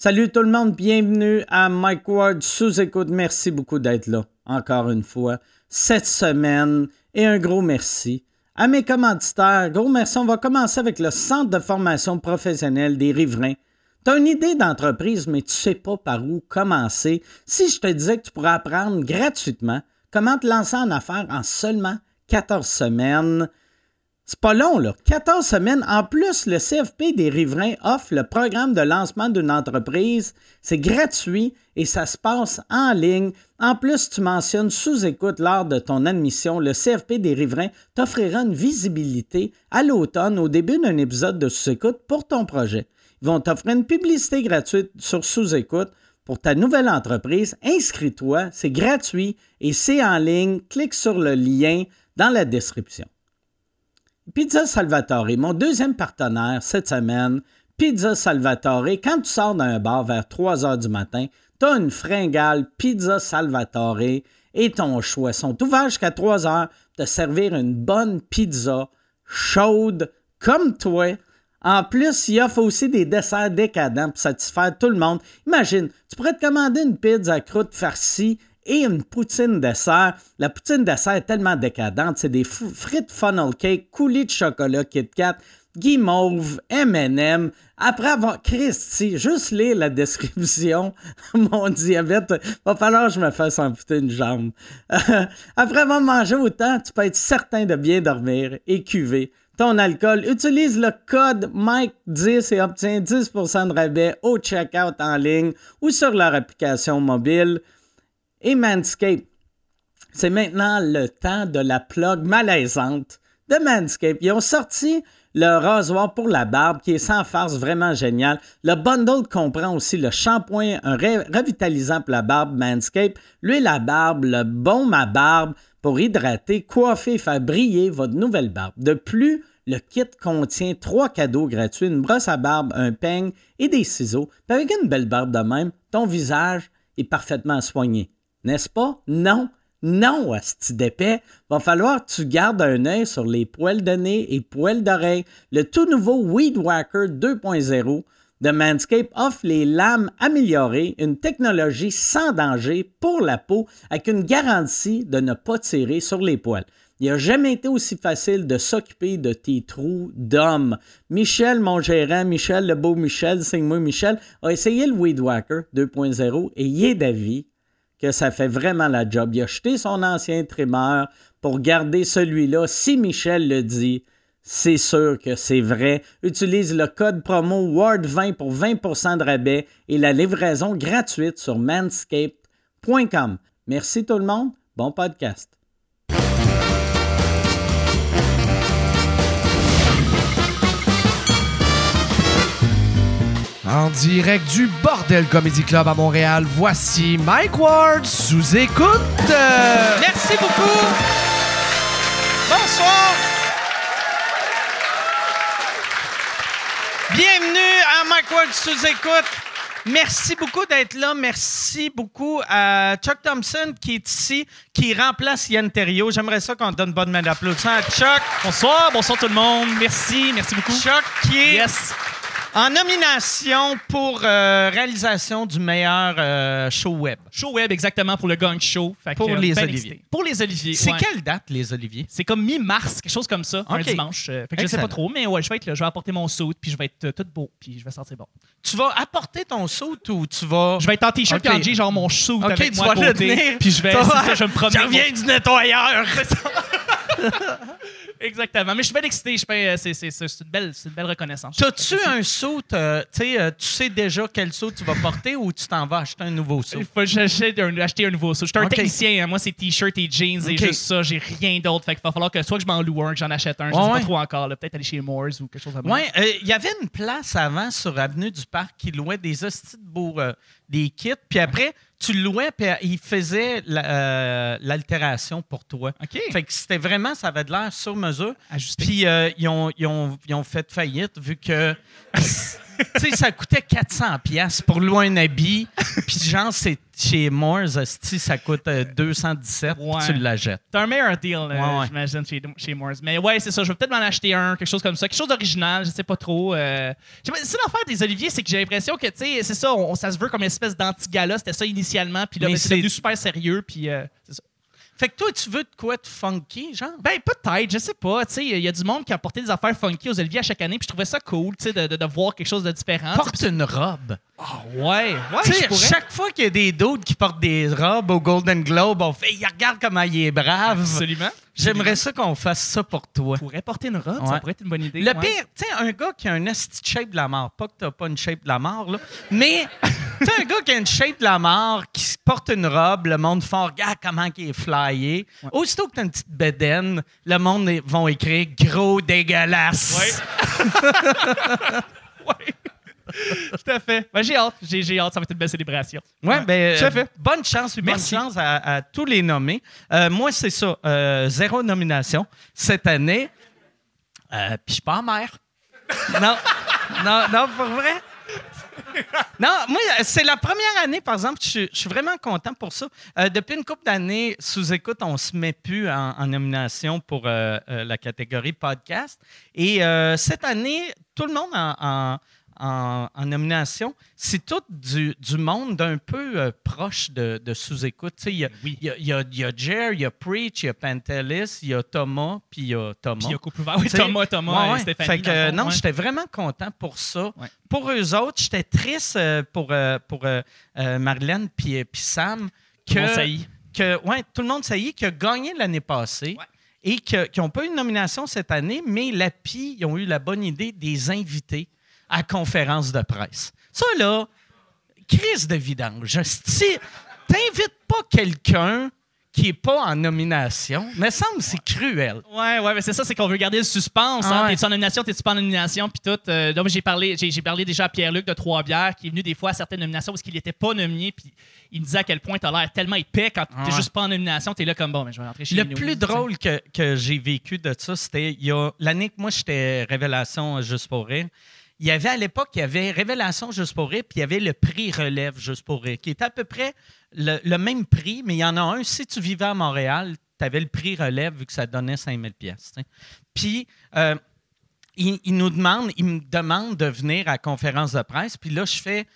Salut tout le monde, bienvenue à Mike Ward sous écoute. Merci beaucoup d'être là, encore une fois, cette semaine. Et un gros merci à mes commanditaires. Gros merci. On va commencer avec le Centre de formation professionnelle des riverains. Tu as une idée d'entreprise, mais tu sais pas par où commencer. Si je te disais que tu pourrais apprendre gratuitement comment te lancer en affaires en seulement 14 semaines, c'est pas long, là. 14 semaines. En plus, le CFP des riverains offre le programme de lancement d'une entreprise. C'est gratuit et ça se passe en ligne. En plus, tu mentionnes sous-écoute lors de ton admission. Le CFP des riverains t'offrira une visibilité à l'automne au début d'un épisode de sous-écoute pour ton projet. Ils vont t'offrir une publicité gratuite sur sous-écoute pour ta nouvelle entreprise. Inscris-toi, c'est gratuit et c'est en ligne. Clique sur le lien dans la description. Pizza Salvatore, mon deuxième partenaire cette semaine, Pizza Salvatore, quand tu sors d'un bar vers 3 heures du matin, tu as une fringale Pizza Salvatore et ton choix sont ouverts jusqu'à 3 heures de servir une bonne pizza chaude comme toi. En plus, il offre aussi des desserts décadents pour satisfaire tout le monde. Imagine, tu pourrais te commander une pizza à croûte farcie et une poutine dessert. La poutine dessert est tellement décadente. C'est des frites funnel cake, coulis de chocolat Kit Kat, guimauve, M&M. Après avoir... Christy, juste lire la description. Mon diabète, va falloir que je me fasse amputer une jambe. Après avoir mangé autant, tu peux être certain de bien dormir et cuver ton alcool. Utilise le code Mike10 et obtiens 10% de rabais au checkout en ligne ou sur leur application mobile et Manscaped. C'est maintenant le temps de la plug malaisante de Manscaped. Ils ont sorti le rasoir pour la barbe qui est sans farce, vraiment génial. Le bundle comprend aussi le shampoing, un revitalisant pour la barbe Manscaped, l'huile à barbe, le baume à barbe pour hydrater, coiffer et faire briller votre nouvelle barbe. De plus, le kit contient trois cadeaux gratuits, une brosse à barbe, un peigne et des ciseaux. avec une belle barbe de même, ton visage est parfaitement soigné. N'est-ce pas? Non. Non, asti d'épais. Va falloir que tu gardes un œil sur les poils de nez et poils d'oreille. Le tout nouveau Weed Whacker 2.0 de Manscaped offre les lames améliorées, une technologie sans danger pour la peau avec une garantie de ne pas tirer sur les poils. Il n'a jamais été aussi facile de s'occuper de tes trous d'homme. Michel, mon gérant, Michel, le beau Michel, signe-moi Michel, a essayé le Weed Whacker 2.0 et il est d'avis que ça fait vraiment la job. Il a jeté son ancien trimmer pour garder celui-là. Si Michel le dit, c'est sûr que c'est vrai. Utilise le code promo WORD20 pour 20% de rabais et la livraison gratuite sur manscaped.com. Merci tout le monde. Bon podcast. En direct du Bordel Comedy Club à Montréal, voici Mike Ward sous écoute. Merci beaucoup. Bonsoir. Bienvenue à Mike Ward sous écoute. Merci beaucoup d'être là. Merci beaucoup à Chuck Thompson qui est ici, qui remplace Yann Terriot. J'aimerais ça qu'on donne bonne main d'applaudissement à Chuck. Bonsoir, bonsoir tout le monde. Merci, merci beaucoup. Chuck qui est yes. En nomination pour euh, réalisation du meilleur euh, show web. Show web, exactement, pour le Gang Show. pour, les Oliviers. pour les Oliviers. C'est quelle date, les Oliviers? C'est comme mi-mars, quelque chose comme ça, un dimanche. Euh, fait que je sais pas trop, mais ouais, je vais être là, je vais apporter mon saut, puis je vais être tout beau, puis je vais sortir bon. Tu vas apporter ton saut ou tu vas. Je vais être en t-shirt okay. genre mon saut avec moi tu vas côté, puis je vais, ça, je me promets. Je reviens du nettoyeur. Exactement. Mais je suis bien excité. Euh, c'est une belle, une belle reconnaissance. T'as-tu un saut, euh, euh, tu sais déjà quel saut tu vas porter ou tu t'en vas acheter un nouveau saut? Il faut que j'achète un, acheter un nouveau saut. Je suis un technicien. Hein. Moi, c'est t-shirt et jeans et juste ça. J'ai rien d'autre. Fait qu'il va falloir que soit que je m'en loue un, que j'en achète un. Je ne sais pas trop encore. Peut-être aller chez Moores ou quelque chose comme ça. Oui, il y avait une place avant sur Avenue du Parc qui louait des hosties de beaux, des kits. Puis après tu louais, puis il faisait euh, l'altération pour toi. OK. Fait que c'était vraiment, ça avait de l'air sur mesure. Puis euh, ils, ont, ils, ont, ils, ont, fait faillite vu que tu sais, ça coûtait 400 pièces pour louer un habit. Puis genre, c'est chez Moores, ça coûte 217 euh, tu l'achètes. T'as un meilleur deal, j'imagine, chez, chez Moores. Mais ouais, c'est ça. Je vais peut-être m'en acheter un, quelque chose comme ça. Quelque chose d'original, je sais pas trop. Euh... C'est l'affaire des oliviers, c'est que j'ai l'impression que, tu sais, c'est ça, ça se veut comme une espèce d'anti-gala. C'était ça initialement. Puis là, ben, c'est devenu super sérieux. Puis euh, c'est ça. Fait que toi, tu veux de quoi de funky, genre? Ben, peut-être, je sais pas. Tu sais, il y a du monde qui a porté des affaires funky aux Olivier à chaque année, puis je trouvais ça cool, tu sais, de, de, voir quelque chose de différent. Porte une robe. Ah, ouais. Ouais, tu sais, chaque fois qu'il y a des d'autres qui portent des robes au Golden Globe, on fait, regarde comment il est brave. Absolument. J'aimerais ça qu'on fasse ça pour toi. On pourrait porter une robe, ça pourrait être une bonne idée. Le pire, tu sais, un gars qui a un esti shape de la mort, pas que t'as pas une shape de la mort, là, mais tu sais, un gars qui a une shape de la mort, qui porte une robe, le monde fait regarde comment il est flyé. Aussitôt que t'as une petite bedaine, le monde va écrire gros dégueulasse. ouais. Tout à fait. Ben, j'ai hâte. J'ai, hâte. Ça va être une belle célébration. Ouais, ben, euh, bonne chance. Bonne chance à, tous les nommés. Euh, moi, c'est ça. Euh, zéro nomination cette année. Puis je suis pas mère. non. Non, non, pour vrai. non, moi, c'est la première année, par exemple, je, suis vraiment content pour ça. depuis une couple d'années, sous écoute, on se met plus en, nomination pour la catégorie podcast. Et cette année, tout le monde en en, nomination, c'est tout du, monde d'un peu euh, proche de, sous-écoute. Il y, y, a, y a Jer, il y a Preach, il y a Pantelis, il y a Thomas, puis il y a Thomas. Puis il y a Oui, Thomas, Thomas, ouais, Stéphanie. Fait que, non, j'étais vraiment content pour ça. Pour eux autres, j'étais triste euh, pour, euh, pour Marlène puis Sam. Que, que, ouais, tout le monde y qui a gagné l'année passée et qui n'ont pas eu une nomination cette année, mais l'API, ils ont eu la bonne idée des invités à conférence de presse. Ça, là, crise de vidange. T'invites pas quelqu'un qui n'est pas en nomination, me semble c'est cruel. Ouais, ouais, mais c'est ça, c'est qu'on veut garder le suspense. Hein? T'es-tu en nomination, t'es-tu pas en nomination, puis tout. Euh, donc, j'ai parlé, j'ai, parlé déjà à Pierre-Luc de Trois-Bières, qui est venu des fois à certaines nominations parce qu'il n'était pas nominé, puis il me disait à quel point t'as l'air tellement épais quand t'es juste pas en nomination, t'es là comme bon, mais je vais rentrer chez Le plus drôle que, que j'ai vécu de ça, c'était l'année que moi j'étais Révélation Juste pour Rire il y avait à l'époque, il y avait Révélation juste pour rire, puis il y avait le prix Relève juste pour rire, qui était à peu près le, même prix, mais il y en a un, si tu vivais à Montréal, tu avais le prix Relève vu que ça donnait 5000 pièces. Puis, euh, il, nous demande, il me demande de venir à conférence de presse, puis là, je fais,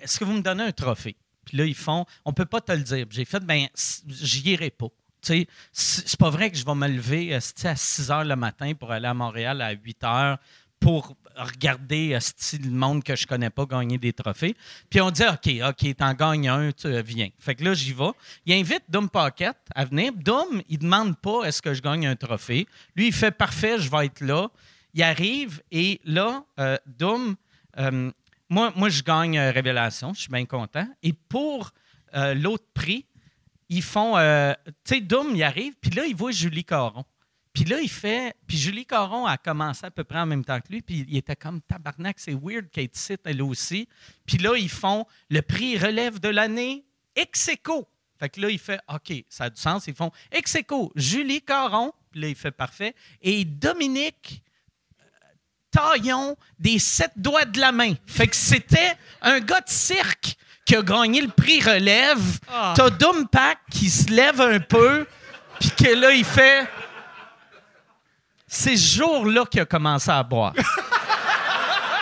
est-ce que vous me donnez un trophée? Puis là, ils font, on peut pas te le dire. J'ai fait, ben, j'y irai pas. C'est pas vrai que je vais me lever à 6 heures le matin pour aller à Montréal à 8 heures pour regarder euh, le monde que je connais pas gagner des trophées. Puis on dit OK, OK, t'en gagnes un, tu euh, viens. Fait que là, j'y vais. Il invite Doom Pocket à venir. Doom, il demande pas est-ce que je gagne un trophée. Lui, il fait parfait, je vais être là. Il arrive et là, euh, Doom, moi, moi, je gagne Révélation, je suis bien content. Et pour l'autre prix, ils font. tu sais, Doom, il arrive, puis là, il voit Julie Caron. Puis là, il fait. Puis Julie Caron a commencé à peu près en même temps que lui. Puis il était comme tabarnak, c'est weird Kate Sit, elle aussi. Puis là, ils font le prix relève de l'année ex Fait que là, il fait OK, ça a du sens. Ils font ex Julie Caron. Puis là, il fait parfait. Et Dominique euh, Taillon des sept doigts de la main. Fait que c'était un gars de cirque qui a gagné le prix relève. Ah. T'as Dumpack qui se lève un peu. Puis que là, il fait c'est ce jour-là qu'il a commencé à boire.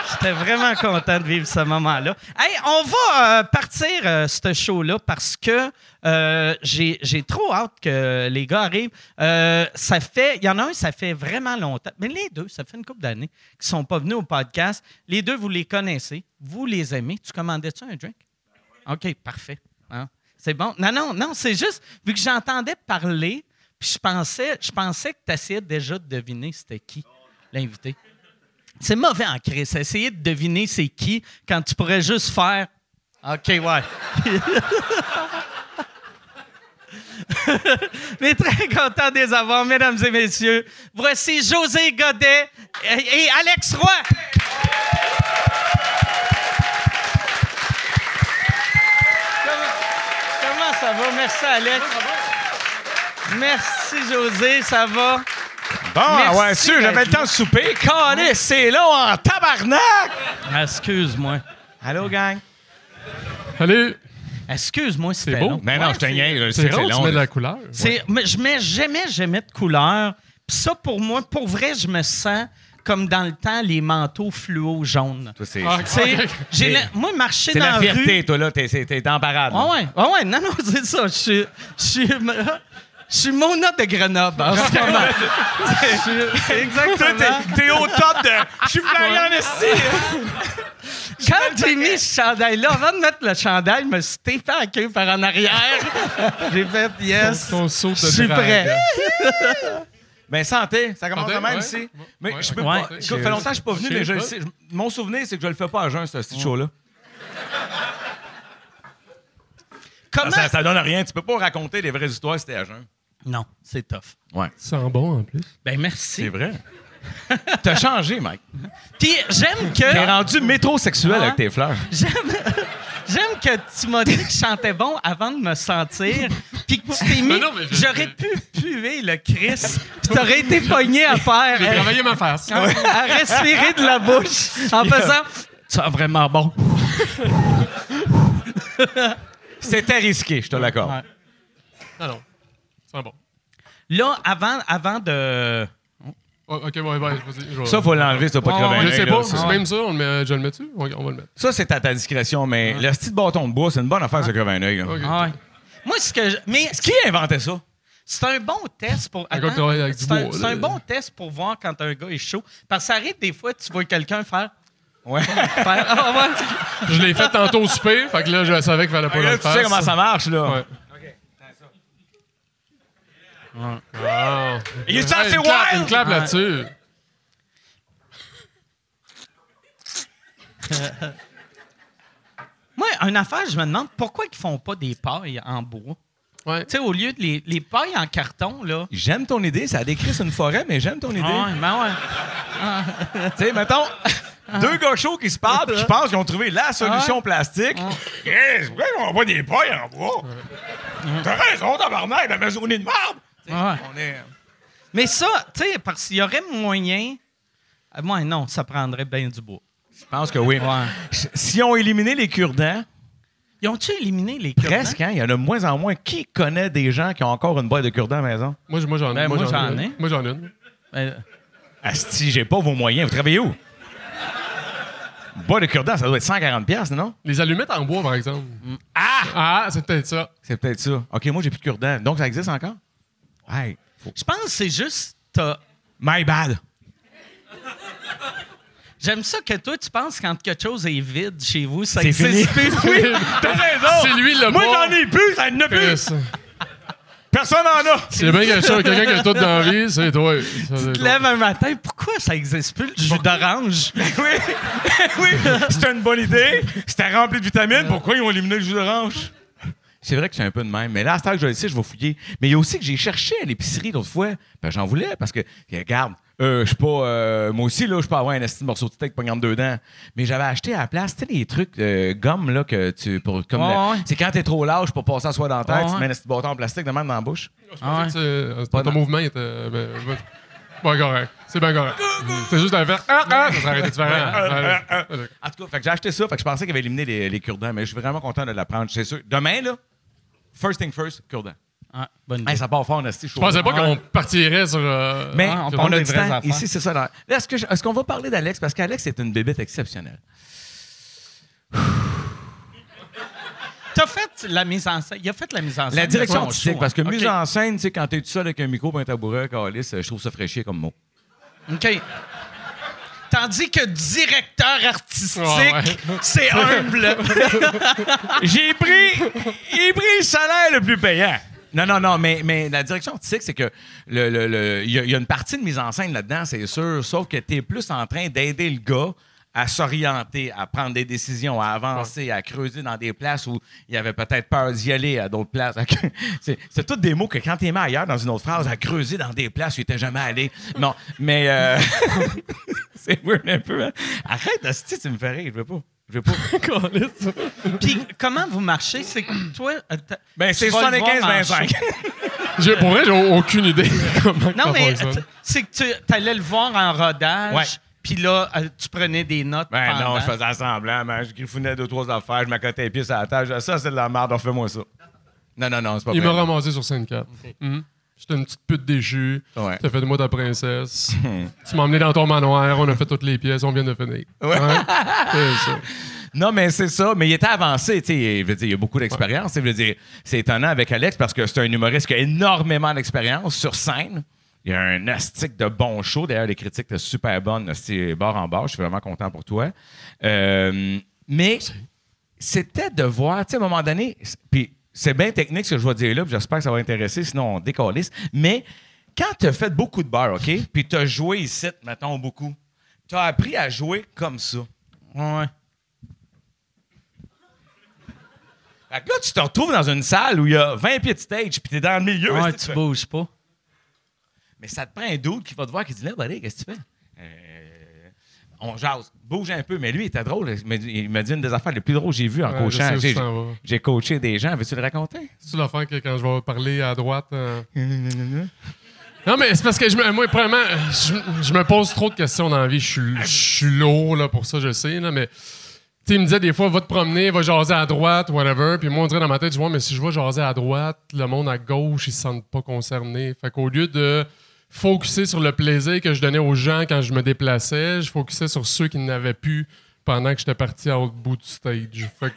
J'étais vraiment content de vivre ce moment-là. Hey, on va euh, partir euh, ce show-là parce que euh, j'ai trop hâte que les gars arrivent. ça fait, il y en a un, ça fait vraiment longtemps, mais les deux, ça fait une couple d'années qu'ils sont pas venus au podcast. Les deux, vous les connaissez, vous les aimez. Tu commandais-tu un drink? OK, parfait. Hein? C'est bon. Non, non, non, c'est juste, vu que j'entendais parler, puis je pensais, que tu essayais déjà de deviner c'était qui l'invité. C'est mauvais en crise. Essayer de deviner c'est qui quand tu pourrais juste faire OK, ouais. Mais très content de les avoir, mesdames et messieurs. Voici José Godet et Alex Roy. Comment, ça va? Merci, Alex. Merci, José. Ça va? Ah Merci ouais, sûr, j'avais le temps de souper. Calé, c'est long en tabarnak! Excuse-moi. Allô, gang? Allez, Excuse-moi, c'était beau. long. Mais non, Ouais, je te c'est- niaise, c'est tu long. mets de la couleur. C'est, mais je mets jamais, jamais de couleur. Puis ça, pour moi, pour vrai, je me sens comme dans le temps, les manteaux fluo jaunes. Toi, c'est Ah, Tu sais, j'ai moi, marcher c'est dans la la fierté, rue... toi, là. T'es, c'est- t'es en parade. là. Ah ouais, ah ouais, non, non, c'est ça. Je suis, je suis, je suis Mona de Grenoble en ce moment. Je suis- Toi, Exactement. t'es, t'es au top de. Je suis flyé en esti. Quand j'ai mis ce chandail-là, avant de mettre le chandail, je me suis tapé la queue par en arrière. j'ai fait yes. Ton saut de Je suis drague. prêt. Ben, santé, ça commence Santé, de même ouais. ici. Mais Ouais. je peux Ouais. pas. Écoute, ça fait longtemps que je suis pas venu, mais je le sais. Je- Mon souvenir, c'est que je le fais pas à jeun, ce petit show-là. Comment? Ça, ça donne rien. Tu peux pas raconter des vraies histoires si t'es à jeun. Non, c'est tough. Ouais. Ça sent bon en plus. Ben merci. C'est vrai. T'as changé, Mike. Puis j'aime T'es que rendu métrosexuel Ah. avec tes fleurs. j'aime j'aime que tu m'as dit que je chantais bon avant de me sentir, puis que tu t'es mis. Mais non, mais je- J'aurais pu puer le Chris, puis t'aurais été pogné à faire, J'ai à, travaillé ma face. à respirer de la bouche en faisant. Tu as vraiment bon. C'était risqué, je te l'accorde. Ouais. Non, non. Ça sent bon. Là, avant, avant de. Oh, ok, ouais, ouais, vas-y. je vais- Ça, faut l'enlever, ça, pas Ouais, crever un Je sais pas, Ça, c'est même ça, on le met, je le mets dessus? On, on va le mettre. Ça, c'est à ta discrétion, mais le petit bâton de bois, c'est une bonne affaire, ça crever un œil. là. Ok. Ah ouais. Moi, ce que. je- Mais Qui a inventé ça? c'est un bon test pour. Un gars qui Attends, travaille avec du c'est un, bois, c'est là. un bon test pour voir quand un gars est chaud. Parce que ça arrive des fois, tu vois quelqu'un faire. Ouais. faire ah ouais. Je l'ai fait tantôt au souper, fait que là, je savais qu'il fallait pas Là, le tu faire. sais comment ça marche, là. Ouais. Il est Ouais, assez une clap, wild! Une clap là-dessus. Moi, une affaire, je me demande pourquoi ils font pas des pailles en bois? Ouais. Tu sais, au lieu de les, les pailles en carton, là. J'aime ton idée, ça décrit une forêt, mais j'aime ton idée. Ouais, ben ouais. Tu sais, mettons, deux gars chauds qui se parlent, puis je pense qu'ils ont trouvé la solution Ouais. plastique. Chris, pourquoi on voit des pailles en bois? T'as raison, tabarnak, la maisonnée de merde! Ouais. On est... Mais ça, tu sais, parce qu'il y aurait moyen. Euh, Moi, non, ça prendrait bien du bois. Je pense que oui. Ouais. Si on éliminait les cure-dents, Ils ont-tu éliminé les cure-dents? presque, hein, il y en a de moins en moins. Qui connaît des gens qui ont encore une boîte de cure-dents à la maison? Moi, moi j'en Ben, moi, j'en ai. Moi, j'en ai une. Euh, Asti, j'ai pas vos moyens. Vous travaillez où? Une boîte de cure-dents, ça doit être 140$, piastres, non? Les allumettes en bois, par exemple. Ah! Ah, c'est peut-être ça. C'est peut-être ça. OK, moi, j'ai plus de cure-dents. Donc, ça existe encore? Faut... Je pense que c'est juste. t'as- My bad. J'aime ça que toi, tu penses quand quelque chose est vide chez vous, ça C'est existe fini. plus. Oui, t'as raison. C'est lui le Moi, j'en ai plus, ça a plus. Personne en a. C'est bien quelque chose, quelqu'un qui a tout dans la vie, c'est toi. Ça, c'est Tu te toi. lèves un matin, pourquoi ça existe plus, le jus d'orange? Oui, oui. C'était une bonne idée. C'était rempli de vitamines. Pourquoi ils ont éliminé le jus d'orange? C'est vrai que c'est un peu de même. Mais là, à ce que je le sais, je vais fouiller. Mais il y a aussi que j'ai cherché à l'épicerie l'autre fois. Ben, j'en voulais parce que, regarde, euh, je suis pas. euh, moi aussi, là, je peux avoir un esti de morceau de steak pognant dents. Mais j'avais acheté à la place, tu sais, les trucs de gomme, là, que tu. Pour, comme Ouais, ouais. C'est quand t'es trop large pour passer à soi dans la tête, Ouais, tu ouais. mets un esti de bâton en plastique de même dans la bouche. Je pensais que c'est- euh, Pas ton dans- mouvement était. Ben, ben, bon, correct. C'est bien correct. C'est juste un faire. Ah, ah, ça serait différent. Ouais. En tout cas, fait que j'ai acheté ça, fait que je pensais qu'il avait éliminé les, les cure-dents, mais je suis vraiment content de l'apprendre, c'est sûr. Demain, là, first thing first, cure-dents. Ah, bonne idée. Hey, ça part fort, Nasty, Je pensais pas qu'on partirait sur. euh, Mais Ouais, on on, a des du vraies temps. affaires. Ici, c'est ça. Là, est-ce, que je- est-ce qu'on va parler d'Alex? Parce qu'Alex est une bébête exceptionnelle. T'as fait la mise en scène. Il a fait la mise en scène. La de direction son artistique, show, parce que hein. mise OK. en scène, tu sais, quand t'es tout seul avec un micro et un tabouret, calice, je trouve ça fraîchier comme mot. OK. Tandis que directeur artistique, ouais. c'est humble. J'ai pris, j'ai pris le salaire le plus payant. Non, non, non, mais, mais la direction artistique, c'est que le, le- le- il y, a- y a une partie de mise en scène là-dedans, c'est sûr, sauf que tu es plus en train d'aider le gars à s'orienter, à prendre des décisions, à avancer, à creuser dans des places où il avait peut-être peur d'y aller, à d'autres places. c'est, c'est tous des mots que quand tu es mis ailleurs dans une autre phrase, à creuser dans des places où il n'était jamais allé. Non, mais euh, c'est weird un peu. Hein? Arrête, asti, tu me fais rire, je veux pas. Je veux pas. Puis comment vous marchez? C'est que toi. euh, Ben, c'est vas le voir 75-25. marcher. J'ai- Pour vrai, j'ai aucune idée comment Non, mais c'est que tu allais le voir en rodage, Ouais. Puis là, euh, tu prenais des notes. Ben pendant. non, je faisais semblant, man. Je griffonnais deux, trois affaires, je m'accotais les pieds sur la table. Je disais, Ça, c'est de la merde, refais-moi ça. Non, non, non, c'est pas Il m'a ramassé sur scène 4. Mhm. J'étais une petite pute déchue. Ouais. T'as fait de moi ta princesse. tu m'as emmené dans ton manoir. On a fait toutes les pièces. On vient de finir. Ouais. C'est ça. Non, mais c'est ça. Mais il était avancé, tu sais. Il y a beaucoup d'expérience. C'est étonnant avec Alex parce que c'est un humoriste qui a énormément d'expérience sur scène. Il y a un astique de bon show. D'ailleurs, les critiques étaient super bonnes. C'est bord en bord. Je suis vraiment content pour toi. Euh, mais c'était de voir, tu sais, à un moment donné, puis c'est bien technique ce que je vais dire là, puis j'espère que ça va intéresser, sinon on décalisse. Mais quand tu as fait beaucoup de bars, OK, puis tu as joué ici, mettons, beaucoup, tu as appris à jouer comme ça. Ouais. Fait que là, tu te retrouves dans une salle où il y a 20 pieds de stage, puis t'es dans le milieu. Ouais, tu bouges pas. Mais ça te prend un doute qui va te voir qui dit là, buddy, qu'est-ce que tu fais? Euh, on jase, bouge un peu. Mais lui, il était drôle. Il m'a dit, une des affaires les plus drôles que j'ai vues en Ouais, coachant. J'ai, coaché des gens. Veux-tu le raconter? C'est l'affaire que quand je vais parler à droite. euh, Non, mais c'est parce que je me, moi, premièrement, je, je me pose trop de questions dans la vie. Je suis, je suis lourd là, pour ça, je sais. Là, mais tu il me disait des fois, va te promener, va jaser à droite, whatever. Puis moi, on dirait dans ma tête, je vois, mais si je vais jaser à droite, le monde à gauche, ils se sentent pas concernés. Fait qu'au lieu de focuser sur le plaisir que je donnais aux gens quand je me déplaçais, je focusais sur ceux qui n'avaient plus pendant que j'étais parti à l'autre bout du stage. Fait que.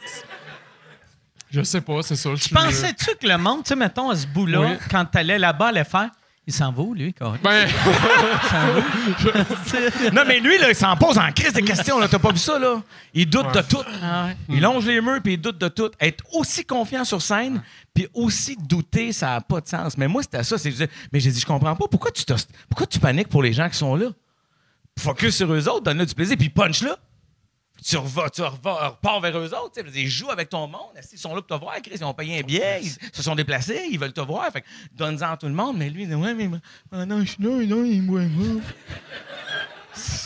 Je sais pas, c'est ça. suis- Pensais-tu que le monde, tu sais, mettons, à ce bout-là, Oui. quand t'allais là-bas, allait faire Il s'en va où, lui, carré? Ben, non, mais lui, là, il s'en pose en crise de questions. Là. T'as pas vu ça, là? Il doute Ouais. de tout. Ah ouais. Il longe les murs puis il doute de tout. Être aussi confiant sur scène puis aussi douter, ça n'a pas de sens. Mais moi, c'était ça. c'est- Mais j'ai dit, je comprends pas. Pourquoi tu, pourquoi tu paniques pour les gens qui sont là? Focus sur eux autres, donne-leur du plaisir, puis punch là. Tu, revas, tu revas- repars vers eux autres. tu sais. Ils jouent avec ton monde. Ils sont là pour te voir. Chris, ils ont payé un billet. Ils se sont déplacés. Ils veulent te voir. Fait donne-en à tout le monde. Mais lui, il dit Ouais, mais pendant que je suis là, non, il me.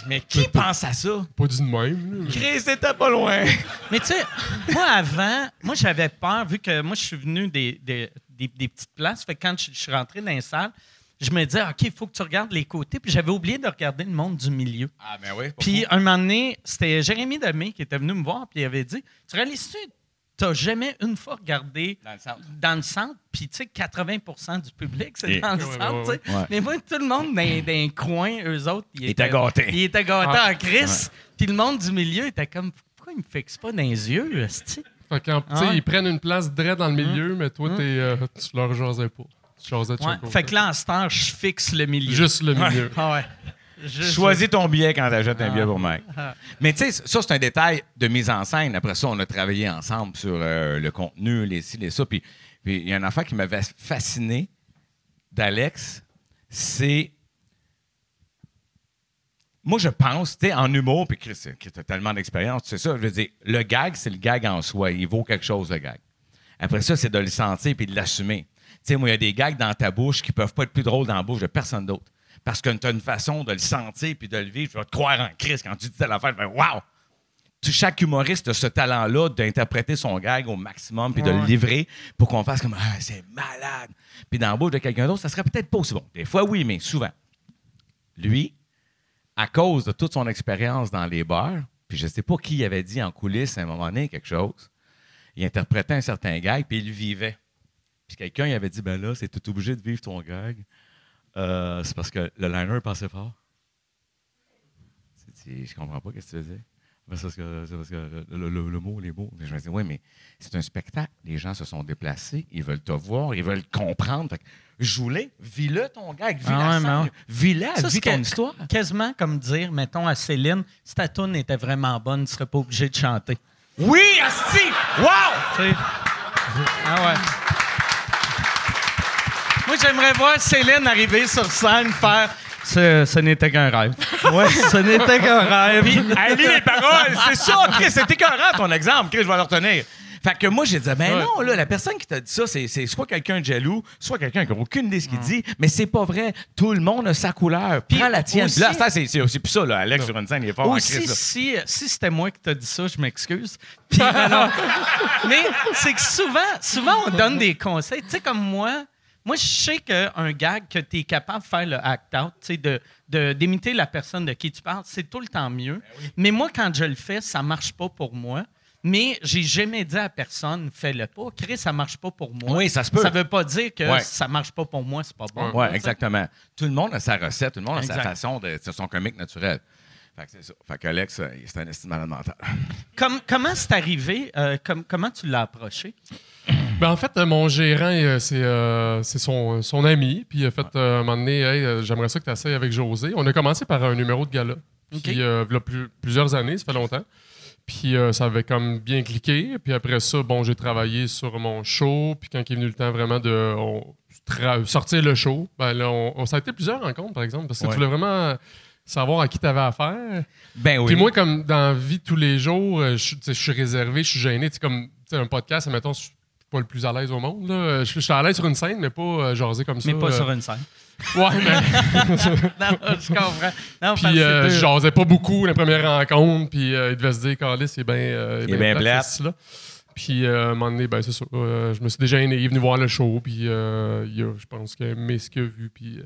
Mais qui pense à ça? pas dit de même. Chris, c'était pas loin. Mais tu sais, moi, avant, moi, j'avais peur, vu que moi, je suis venu des, des, des- des petites places. Fait que quand je, je suis rentré dans les salles, je me disais, OK, il faut que tu regardes les côtés. Puis j'avais oublié de regarder le monde du milieu. Ah, ben oui. Puis un moment donné, c'était Jérémy Demé qui était venu me voir, puis il avait dit Tu réalises-tu, t'as jamais une fois regardé Dans le centre. dans le centre, puis tu sais, 80% du public, c'est dans le centre, ouais. Mais moi, tout le monde dans, dans un coin, eux autres, ils étaient gâtés. Ils étaient gâtés Ah. en crise. Puis le monde du milieu était comme Pourquoi ils me fixent pas dans les yeux? Fait sais, Ah ils prennent une place direct dans le milieu, mais toi, t'es, euh, tu leur jasais pas. Ouais. Fait que là, en ce temps, je fixe le milieu. Juste le milieu. Ah ouais. Juste- Choisis ton billet quand tu achètes un billet pour Mike. Ah. Mais tu sais, ça, c'est un détail de mise en scène. Après ça, on a travaillé ensemble sur euh, le contenu, les ci, les ça. Puis puis il y a une affaire qui m'avait fasciné d'Alex, c'est. Moi, je pense, tu sais, en humour, puis Chris, qui a tellement d'expérience, tu sais ça, je veux dire, le gag, c'est le gag en soi. Il vaut quelque chose, le gag. Après ça, c'est de le sentir puis de l'assumer. Tu sais, moi, il y a des gags dans ta bouche qui peuvent pas être plus drôles dans la bouche de personne d'autre. Parce que tu as une façon de le sentir puis de le vivre. Je vais te croire en Christ quand tu dis telle affaire. Ben, wow! Chaque humoriste a ce talent-là d'interpréter son gag au maximum puis de le livrer pour qu'on fasse comme Ah, c'est malade. Puis dans la bouche de quelqu'un d'autre, ça serait peut-être pas aussi bon. Des fois, oui, mais souvent. Lui, à cause de toute son expérience dans les bars, puis je sais pas qui avait dit en coulisses à un moment donné quelque chose, il interprétait un certain gag puis il le vivait. Puis quelqu'un il avait dit ben là, c'est tout obligé de vivre ton gag. Euh, c'est parce que le liner passait fort. C'est- Je comprends pas ce que tu veux dire? Ben, c'est parce que, c'est parce que le, le- le mot, les mots. Mais je me dis, oui, mais c'est un spectacle. Les gens se sont déplacés, ils veulent te voir, ils veulent comprendre. Fait que joue-les, vis-le ton gag, vis Ah la ouais, vis-la, Ça, vis c'est ton histoire. Quasiment comme dire, mettons à Céline, si ta tune était vraiment bonne, tu serais pas obligé de chanter. Oui, Asti! Wow! Ah ouais. Moi, j'aimerais voir Céline arriver sur scène faire ce, ce n'était qu'un rêve. Ouais. ce n'était qu'un rêve. Elle lit les paroles, c'est ça, Chris, c'est écœurant ton exemple, Chris, je vais le retenir. Fait que moi, j'ai dit, ben Ouais. non, là, la personne qui t'a dit ça, c'est, soit quelqu'un de jaloux, soit quelqu'un qui n'a aucune idée de ce qu'il dit, mais c'est pas vrai. Tout le monde a sa couleur. Prends la tienne. aussi- là, ça, c'est, c'est aussi plus ça, là. Alex sur une scène, il est fort Aussi, si, si c'était moi qui t'ai dit ça, je m'excuse. Puis, ben non. Mais c'est que souvent, souvent, on donne des conseils. Tu sais, comme moi, Moi, je sais qu'un gag que tu es capable de faire le act-out, de, de, d'imiter la personne de qui tu parles, c'est tout le temps mieux. Ben Mais moi, quand je le fais, ça marche pas pour moi. Mais j'ai jamais dit à personne, fais-le pas. Chris, ça marche pas pour moi. Oui, ça se peut. Ça veut pas dire que Ouais. ça marche pas pour moi, c'est pas bon. Oui, exactement. Tout le monde a sa recette, tout le monde a Exact. sa façon de. C'est son comique naturel. Fait que c'est ça. Fait qu'Alex, euh, c'est un estime malade mental. Comme- comment c'est arrivé? euh, comme- comment tu l'as approché? Ben, en fait, euh, mon gérant, euh, c'est euh, c'est son, son ami. Puis il a fait euh, un moment donné, Hey, euh, j'aimerais ça que tu essayes avec José. On a commencé par un numéro de gala. Puis euh, v'là plus- plusieurs années, ça fait longtemps. Puis euh, ça avait comme bien cliqué. Puis après ça, bon, j'ai travaillé sur mon show. Puis quand il est venu le temps vraiment de on- sortir le show, ben là, on, on- ça a été plusieurs rencontres, par exemple, parce que Ouais. tu voulais vraiment savoir à qui tu avais affaire. Ben oui. Puis moi, comme dans la vie de tous les jours, euh, je, suis- je réservé, je suis gêné. Tu sais, comme un podcast, mettons, je suis pas le plus à l'aise au monde. là. Je, je suis à l'aise sur une scène, mais pas euh, jaser comme ça. Mais pas euh. sur une scène. Ouais, mais. non, je comprends. Non, puis que euh, c'est je jasais pas beaucoup la première rencontre. Puis euh, il devait se dire, Carlis, il est bien. euh, Il est bien plate. Puis euh, à un moment donné, ben, c'est ça. euh, je me suis déjà gêné. Il est venu voir le show. Puis euh, il a, je pense qu'il a aimé ce qu'il a vu. Puis. euh,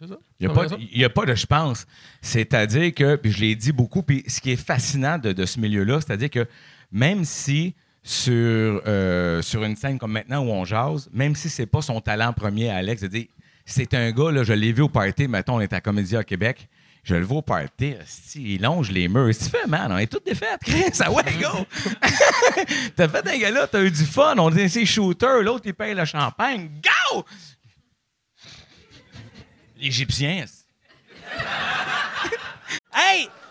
c'est ça. Il n'y a, va, pas- ça? il y a pas de je pense. C'est-à-dire que, puis je l'ai dit beaucoup, puis ce qui est fascinant de, de ce milieu-là, c'est-à-dire que même si sur, euh, sur une scène comme maintenant où on jase, même si c'est pas son talent premier à Alex, c'est-à-dire, c'est un gars, là, je l'ai vu au party, mettons, on est à Comédia à Québec, je le vois au party, il longe les murs. Tu fais, man? On est toutes défaites, Chris. Ah ouais, go! t'as fait un gars-là, t'as eu du fun, on dit c'est shooter, l'autre, il paye le champagne. Go! L'Égyptien. Hey,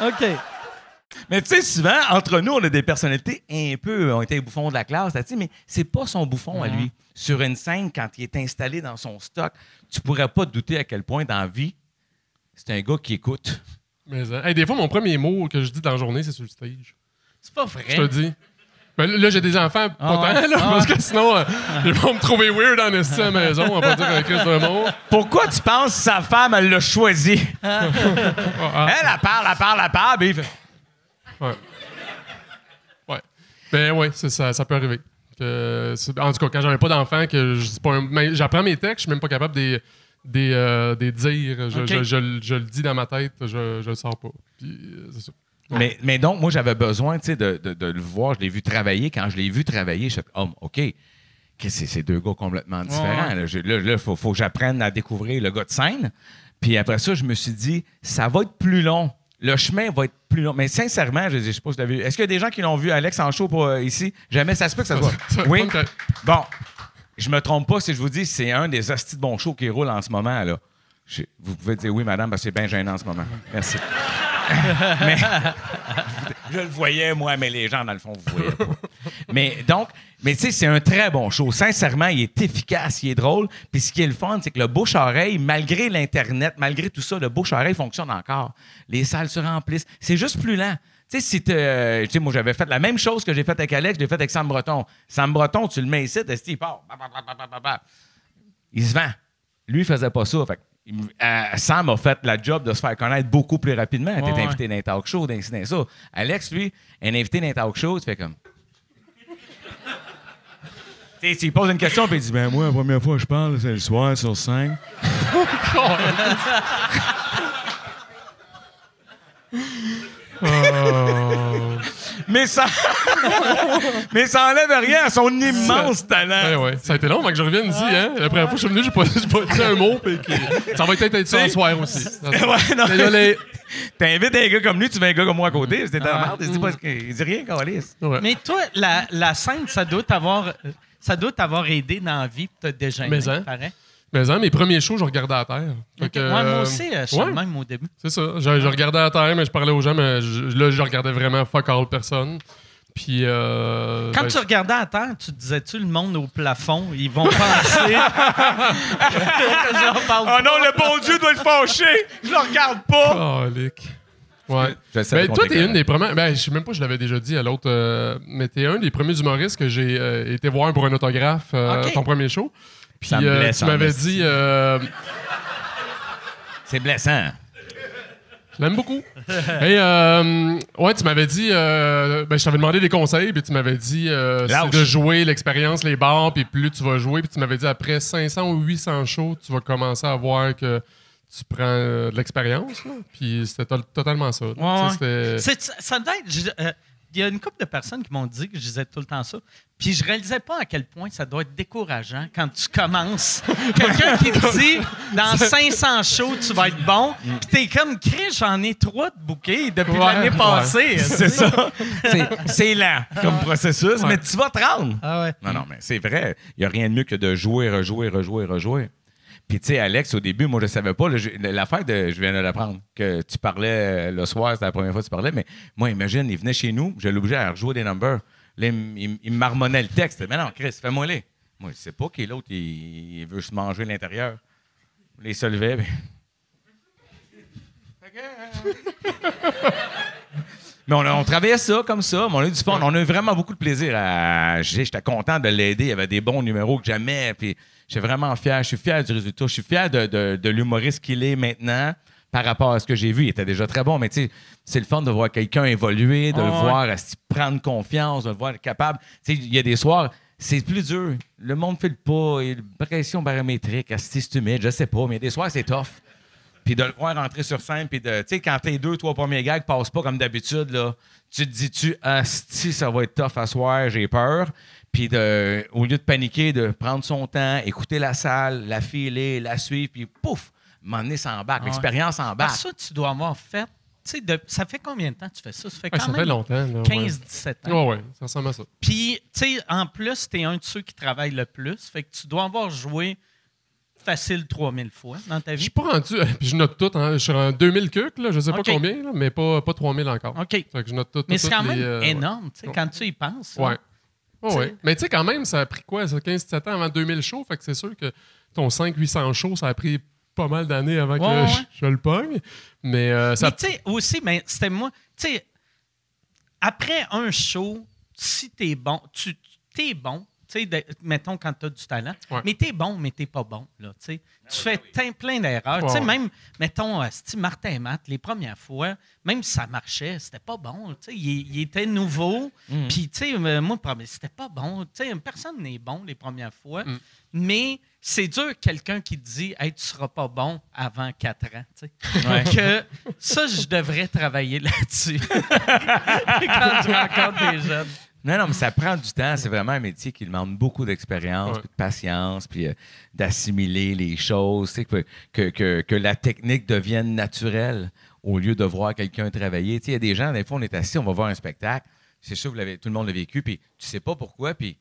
OK. Mais tu sais, souvent, entre nous, on a des personnalités un peu, on était les bouffons de la classe, tu sais, mais c'est pas son bouffon à lui. Sur une scène, quand il est installé dans son stock, tu pourrais pas te douter à quel point dans la vie, c'est un gars qui écoute. Mais, euh, hey, des fois, mon premier mot que je dis dans la journée, c'est sur le stage. C'est pas vrai. Je te le dis. Ben, là, j'ai des enfants, pas Ah ouais. tant, là, Ah parce que sinon, euh, ils vont me trouver weird en esti à la maison, on va pas dire un crise de mot. Pourquoi tu penses que sa femme, elle l'a choisi? Ah, Elle, elle parle, elle parle, elle parle, puis il fait... Ouais. Ouais. Ben ouais, ça, ça peut arriver. Que en tout cas, quand j'avais pas d'enfants, que mais j'apprends mes textes, je suis même pas capable de les- des, euh, des dire. Je, je- je le- je le dis dans ma tête, je, je le sors pas. Puis, euh, c'est ça. Mais, mais donc, moi, j'avais besoin tu sais, de, de- de le voir. Je l'ai vu travailler. Quand je l'ai vu travailler, je suis oh, OK. C'est ces deux gars complètement différents. Ouais. Là, là, faut, faut que j'apprenne à découvrir le gars de scène. Puis après ça, je me suis dit, ça va être plus long. Le chemin va être plus long. Mais sincèrement, je ne sais pas si vous l'avez vu. Est-ce qu'il y a des gens qui l'ont vu, Alex, en show pour, euh, ici? Jamais ça se peut que ça soit. Oui? Bon. Je me trompe pas si je vous dis c'est un des hosties de bons shows qui roule en ce moment. Là. Je- vous pouvez dire oui, madame, parce que c'est bien gênant en ce moment. Merci. Mais je le voyais, moi, mais les gens, dans le fond, vous voyez pas. Mais donc, mais tu sais, c'est un très bon show. Sincèrement, il est efficace, il est drôle. Puis ce qui est le fun, c'est que le bouche-oreille, malgré l'Internet, malgré tout ça, le bouche-oreille fonctionne encore. Les salles se remplissent. C'est juste plus lent. Tu sais, si euh, moi, j'avais fait la même chose que j'ai faite avec Alex, je l'ai fait avec Sam Breton. Sam Breton, tu le mets ici, il part. Il se vend. Lui, il faisait pas ça. Fait euh, Sam a fait la job de se faire connaître beaucoup plus rapidement. T'es Ouais, invité dans un talk show, dans dans ça. Alex, lui, un invité dans un talk show, tu fais comme. tu lui poses une question, puis il dit Ben, moi, la première fois que je parle, c'est le soir sur scène. Oh. Mais ça. Mais ça enlève rien à son immense talent. Ouais, ouais. Ça a été long avant que je revienne ici. Hein? La première fois que je suis venu, j'ai pas, dit un mot. puis que- Ça va peut-être être ça soir aussi. Ouais, non. Désolé. T'invites un gars comme lui, tu veux un gars comme moi à côté, c'était Ah. ta merde, il dit pas il dit rien, Calis. Ouais. Mais toi, la, la scène, ça doit t'avoir, ça doit t'avoir aidé dans la vie, peut-être déjà. Mais hein. Mais hein, mes premiers shows, je regardais à terre. Fait Ouais, moi euh, aussi, euh, je suis ouais. même au début. C'est ça. Je, je regardais à terre, mais je parlais aux gens, mais je- là, je regardais vraiment fuck all personne. Puis. euh, Quand ben, tu regardais à terre, tu te disais-tu le monde au plafond, ils vont penser que j'en parle Oh non, le bon Dieu doit être fâché! Je le regarde pas! Oh, Lick. Ouais. Je savais Ben, toi, t'es une des premières. Ben, je sais même pas, je l'avais déjà dit à l'autre. euh, mais t'es un des premiers humoristes que j'ai euh, été voir pour un autographe, euh, ton premier show. Puis Ça me euh, blesse tu m'avais dit. euh, C'est blessant. je l'aime beaucoup. Et euh, ouais, tu m'avais dit. euh, ben, je t'avais demandé des conseils, puis tu m'avais dit euh, c'est de jouer l'expérience, les bars, puis plus tu vas jouer. Puis tu m'avais dit après 500 ou 800 shows, tu vas commencer à voir que tu prends de l'expérience. Puis c'était to- totalement ça. ouais. ça- doit être. Il y a une couple de personnes qui m'ont dit que je disais tout le temps ça. Puis je réalisais pas à quel point ça doit être décourageant quand tu commences. Quelqu'un qui te dit dans 500 shows, tu vas être bon. Puis t'es comme, Chris, j'en ai trois de bouquets depuis Ouais, l'année ouais. passée. C'est ça. C'est- lent comme processus, Ouais. mais tu vas te rendre. Ah ouais. Non, non, mais c'est vrai. Il n'y a rien de mieux que de jouer, rejouer, rejouer, rejouer. Puis, tu sais, Alex, au début, moi, je ne savais pas. L'affaire de. Je viens de l'apprendre. Que tu parlais euh, le soir, c'était la première fois que tu parlais. Mais moi, imagine, il venait chez nous, je l'obligeais à rejouer des numbers. Là, il, il marmonnait le texte. Mais non, Chris, fais-moi les. Moi, je sais pas qui l'autre, il, il veut se manger l'intérieur. Les se levait. puis- Mais on, travaillait ça comme ça, mais on a eu du fun. On a eu vraiment beaucoup de plaisir. à- J'étais content de l'aider. Il y avait des bons numéros que j'aimais. Puis j'étais vraiment fier. Je suis fier du résultat. Je suis fier de, de- de l'humoriste qu'il est maintenant par rapport à ce que j'ai vu. Il était déjà très bon, mais tu sais, c'est le fun de voir quelqu'un évoluer, de le Ouais, voir prendre confiance, de le voir être capable. Tu sais, il y a des soirs, c'est plus dur. Le monde ne file pas. Il y a une pression barométrique, c'est humide, je sais pas, mais il y a des soirs, c'est tough. Puis de le voir rentrer sur scène, puis de, tu sais, quand tes deux, trois premiers gags passent pas comme d'habitude, là, tu te dis-tu, asti, ça va être tough à soir, j'ai peur. Puis de, au lieu de paniquer, de prendre son temps, écouter la salle, la filer, la suivre, puis pouf, m'emmener sans bac, ouais. l'expérience en bac. Parce que ça, tu dois avoir fait. Tu sais, de- ça fait combien de temps que tu fais ça? Ça fait Ouais, quand ça fait même longtemps. là, ouais. 15-17 ans. Ouais, ouais, ça ressemble à ça. Puis, tu sais, en plus, tu es un de ceux qui travaillent le plus. Fait que tu dois avoir joué facile 3000 fois dans ta Je vie. suis pas rendu. Puis je note tout. Hein, je suis en 2000 cucs, là, je sais pas combien, là, mais pas, pas 3000 encore. OK. Fait que je note tout. Mais c'est quand même les, euh, énorme, tu sais, Ouais. quand tu y penses. Ouais. là. Ouais. Mais tu sais, quand même, ça a pris quoi, ça, 15-17 ans avant 2000 shows? Fait que c'est sûr que ton 500-800 shows, ça a pris pas mal d'années avant que ouais. je, je le pogne. Mais euh, ça. Mais tu sais, aussi, mais c'était moi. Tu sais, après un show, si t'es bon, tu t'es bon. Tu sais, mettons quand tu as du talent, Ouais. mais t'es bon, mais t'es pas bon. Là, tu sais. tu fais plein, plein d'erreurs. Ouais, Tu sais, ouais. Même, mettons, euh, si Martin et Matt, les premières fois, même si ça marchait, c'était pas bon. Tu sais, il, il était nouveau. Mm. Puis, tu sais, euh, moi, premier- c'était pas bon. Tu sais, personne n'est bon les premières fois. Mm. Mais c'est dur, quelqu'un qui te dit, hey, tu seras pas bon avant 4 ans. tu sais. Ouais. que ça, je devrais travailler là-dessus. Quand je rencontre des jeunes. Non, non, mais ça prend du temps. C'est vraiment un métier qui demande beaucoup d'expérience, Ouais. de patience, puis euh, d'assimiler les choses, tu sais, que, que, que, que la technique devienne naturelle au lieu de voir quelqu'un travailler. Tu sais, Il y a des gens, des fois, on est assis, on va voir un spectacle. C'est sûr vous l'avez- tout le monde l'a vécu, puis tu sais pas pourquoi, puis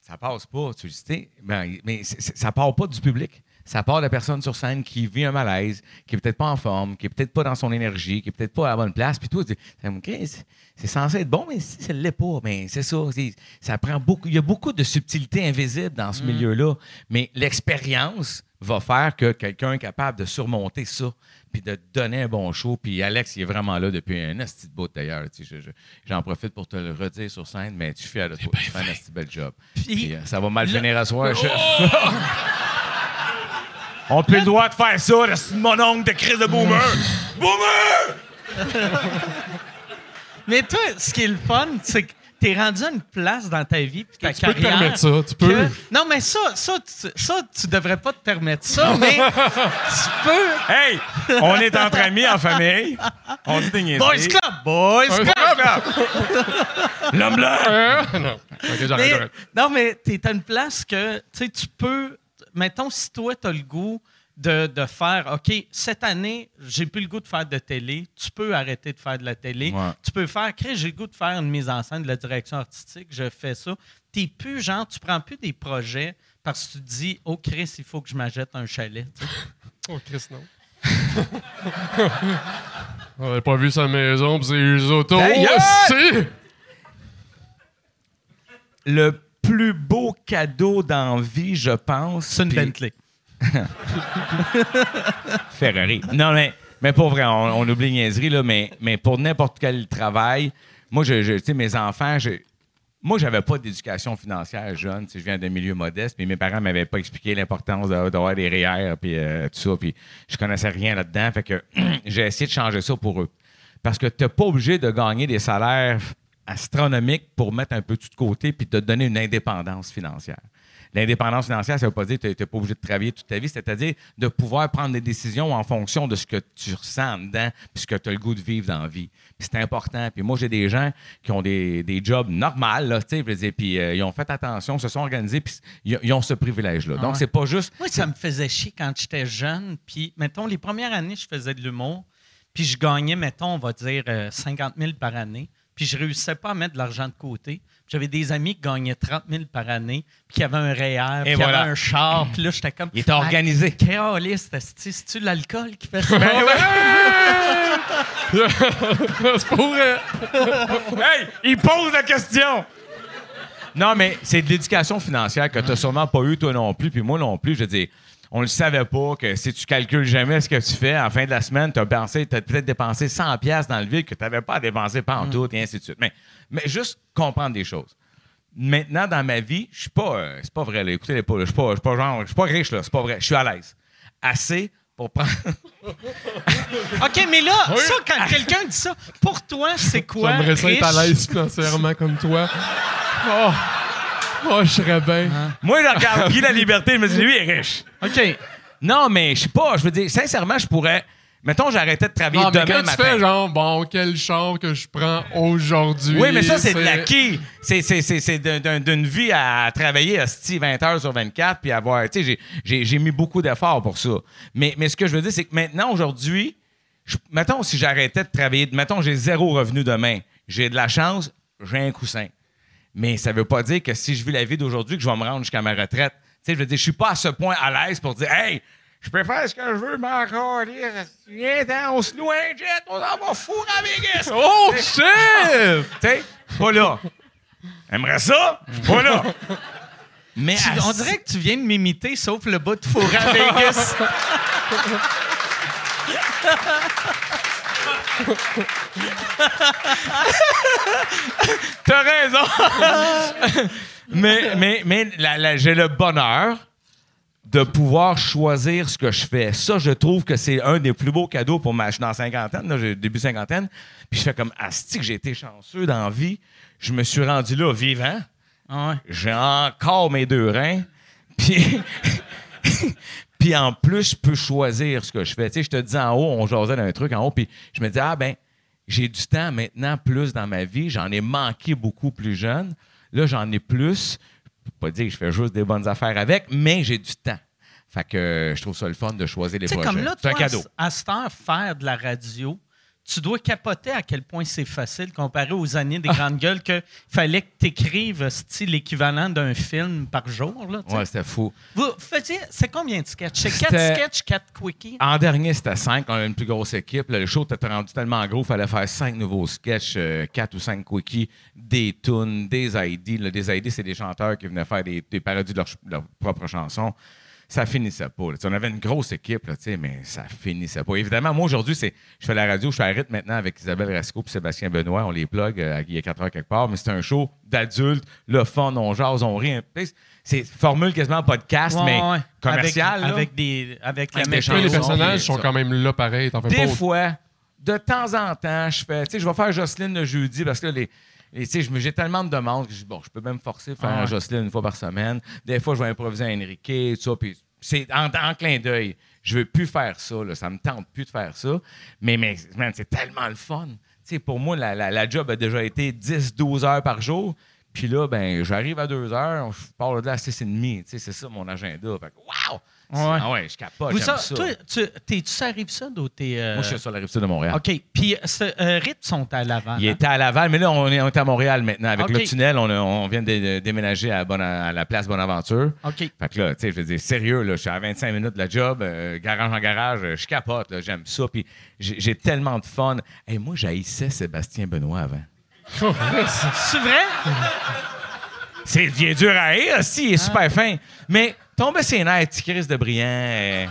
ça passe pas, tu le sais. Ben, mais ça part pas du public. Ça part de la personne sur scène qui vit un malaise, qui est peut-être pas en forme, qui est peut-être pas dans son énergie, qui est peut-être pas à la bonne place. Puis OK, c'est- censé être bon, mais si ça ne l'est pas, mais c'est ça. Ça prend beaucoup. Il y a beaucoup de subtilités invisibles dans ce milieu-là. Mais l'expérience va faire que quelqu'un est capable de surmonter ça, puis de donner un bon show. Puis Alex, il est vraiment là depuis un asti de bout d'ailleurs. J'en profite pour te le redire sur scène, mais tu fais de toi. Tu fais un asti bel job. Puis- Puis, euh, ça va mal finir à soir. chef. On peut le droit de faire ça, le mon oncle de crise de boomer. boomer! Mais toi, ce qui est le fun, c'est que t'es rendu à une place dans ta vie puis ta Tu peux te carrière. permettre ça, tu peux. que- Non, mais ça, ça, tu, ça, tu devrais pas te permettre ça, mais tu peux. Hey! On est entre amis, en famille. On dit des. Boys Club, Boys. Club. L'homme blanc! Euh, non. Mais- non, mais t'es à une place que, tu sais, tu peux. Mettons, si toi, t'as le goût de, de faire, OK, cette année, j'ai plus le goût de faire de télé, tu peux arrêter de faire de la télé. Ouais. Tu peux faire, Chris, j'ai le goût de faire une mise en scène, de la direction artistique, je fais ça. T'es plus, genre, tu prends plus des projets parce que tu te dis, oh, Chris, il faut que je m'achète un chalet. tu. Oh, Chris, non. On n'avait pas vu sa maison pis ses autos. Ta gueule! Oh, si! le plus beau cadeau dans la vie, je pense. C'est une Bentley. Ferrari. Non, mais, mais pour vrai, on, on oublie les niaiseries, là, mais, mais pour n'importe quel travail, moi, je, je- tu sais, mes enfants, je, moi, j'avais pas d'éducation financière jeune. Sais, Je viens d'un milieu modeste, mais mes parents m'avaient pas expliqué l'importance d'avoir des REER puis euh, tout ça. Puis je connaissais rien là-dedans. Fait que j'ai essayé de changer ça pour eux. Parce que tu n'es pas obligé de gagner des salaires astronomiques pour mettre un peu tout de côté puis te donner une indépendance financière. L'indépendance financière, ça ne veut pas dire que tu n'es pas obligé de travailler toute ta vie, c'est-à-dire de pouvoir prendre des décisions en fonction de ce que tu ressens dedans puis ce que tu as le goût de vivre dans la vie. Puis c'est important. Puis moi, j'ai des gens qui ont des, des jobs normaux, là, tu sais, puis euh, ils ont fait attention, se sont organisés, puis ils, ils ont ce privilège-là. Donc, ouais. c'est pas juste... Moi, ça me faisait chier quand j'étais jeune. Puis, mettons, les premières années, je faisais de l'humour. Puis, je gagnais, mettons, on va dire euh, 50 000 par année. Puis, je réussissais pas à mettre de l'argent de côté. J'avais des amis qui gagnaient 30 000 par année, puis qui avaient un REER, puis qui voilà. avaient un char. Puis là, j'étais comme. Ils étaient organisés. Caliste, c'est-tu l'alcool qui fait ça? c'est pour vrai. Hey, il pose la question! Non, mais c'est de l'éducation financière que tu n'as sûrement pas eu, toi non plus, puis moi non plus. Je veux dire, on le savait pas que si tu calcules jamais ce que tu fais, en fin de la semaine, tu as, peut-être dépensé 100 pièces dans le vide que tu n'avais pas à dépenser pas en tout, et ainsi de suite. Mais, mais juste comprendre des choses. Maintenant, dans ma vie, je suis pas... euh, c'est pas vrai, là, écoutez les pas, là, je suis pas, je suis pas genre... Je suis pas riche, là, c'est pas vrai. Je suis à l'aise. Assez pour prendre... OK, mais là, ça, quand quelqu'un dit ça, pour toi, c'est quoi? J'aimerais ça être à l'aise financièrement comme toi. Oh, oh je serais bien. Moi, je regarde Guy la liberté, je me dis, lui, il est riche. OK. Non, mais je sais pas. Je veux dire, sincèrement, je pourrais. Mettons, j'arrêtais de travailler Non, mais demain quand tu matin. fais genre, bon, quel char que je prends aujourd'hui. oui, mais ça, c'est de l'acquis. C'est, c'est, c'est, c'est d'un- d'un- d'une vie à travailler à 20 heures sur 24 puis avoir. Tu sais, j'ai, j'ai, j'ai mis beaucoup d'efforts pour ça. Mais, mais ce que je veux dire, c'est que maintenant, aujourd'hui, je- mettons, si j'arrêtais de travailler, mettons, j'ai zéro revenu demain, j'ai de la chance, j'ai un coussin. Mais ça veut pas dire que si je vis la vie d'aujourd'hui, que je vais me rendre jusqu'à ma retraite. Tu sais, je veux dire, je suis pas à ce point à l'aise pour dire, hey, je peux faire ce que je veux, mais encore, viens, on se loue un jet, on en va fou à Vegas. Oh, Tu shit! sais, pas là. Aimerais ça? Je suis pas là. Mais Tu- à- on dirait que tu viens de m'imiter, sauf le bout de four à Vegas. T'as raison. mais mais, mais j'ai le bonheur de pouvoir choisir ce que je fais. Ça, je trouve que c'est un des plus beaux cadeaux pour ma... Je suis dans la cinquantaine, là, j'ai début cinquantaine. Puis je fais comme, asti que j'ai été chanceux dans la vie. Je me suis rendu là vivant. Ah ouais. J'ai encore mes deux reins. Puis... Puis en plus, je peux choisir ce que je fais. Tu sais, je te dis en haut, on jasait d'un truc en haut, puis je me dis, ah ben, j'ai du temps maintenant plus dans ma vie. J'en ai manqué beaucoup plus jeune. Là, j'en ai plus. Je peux pas dire que je fais juste des bonnes affaires avec, mais j'ai du temps. Fait que euh, je trouve ça le fun de choisir les projets. comme là, C'est un cadeau. à, à cette heure, faire de la radio, tu dois capoter à quel point c'est facile comparé aux années des grandes gueules qu'il fallait que tu écrives l'équivalent d'un film par jour. Là. Ouais, c'était fou. Vous faisiez, c'est combien de sketchs? C'est quatre sketchs, quatre quickies? En dernier, c'était cinq. On a une plus grosse équipe. Là, le show était rendu tellement gros, il fallait faire cinq nouveaux sketchs, euh, quatre ou cinq quickies, des tunes, des ID. Là, des ID, c'est des chanteurs qui venaient faire des, des parodies de leurs leur propres chansons. Ça finissait pas. On avait une grosse équipe, là, tu sais, mais ça finissait pas. Évidemment, moi, aujourd'hui, c'est, je fais la radio, je suis à rythme maintenant avec Isabelle Rasco et Sébastien Benoît. On les plug euh, il y a 4 heures quelque part, mais c'est un show d'adultes, le fun, on jase, on rit. C'est formule quasiment podcast, Ouais, mais ouais. commercial. Avec, avec des, avec les personnages sont quand même là pareil. Fais Des pas fois, de temps en temps, je fais, tu sais, je vais faire Jocelyne le jeudi parce que là, les, les- tu sais, j'ai tellement de demandes que je dis, bon, je peux même forcer à faire Ah ouais. Jocelyne une fois par semaine. Des fois, je vais improviser un Enrique, tout ça, puis c'est en, en clin d'œil. Je veux plus faire ça, là, ça me tente plus de faire ça. Mais, mais man, c'est tellement le fun. Tu sais, pour moi, la, la- la job a déjà été 10-12 heures par jour. Puis là, ben, j'arrive à 2 heures, je pars de là à 6h30. Tu sais, c'est ça mon agenda. Fait que, wow! Ouais. Ah ouais, je capote, Vous j'aime ça- ça. Toi, tu, t'es-tu sur la Rive-Sud ou t'es... euh, Moi, je suis sur la rive sud de Montréal. OK. Puis, ce, euh, Rip sont à Laval. Il hein? était à Laval, mais là, on est, on est à Montréal maintenant. Avec le tunnel, on, a- on vient de, déménager à, Bonne- à la place Bonaventure. OK. Fait que là, tu sais, je veux dire, sérieux, là, je suis à 25 minutes de la job, euh, garage en garage, euh, je capote, là, j'aime ça. Puis j'ai tellement de fun. Et moi, j'haïssais Sébastien Benoît avant. C'est vrai? c'est, est dur à rire, si, il est super fin. Mais tomber ses nerfs, petit Chris de brillant. euh,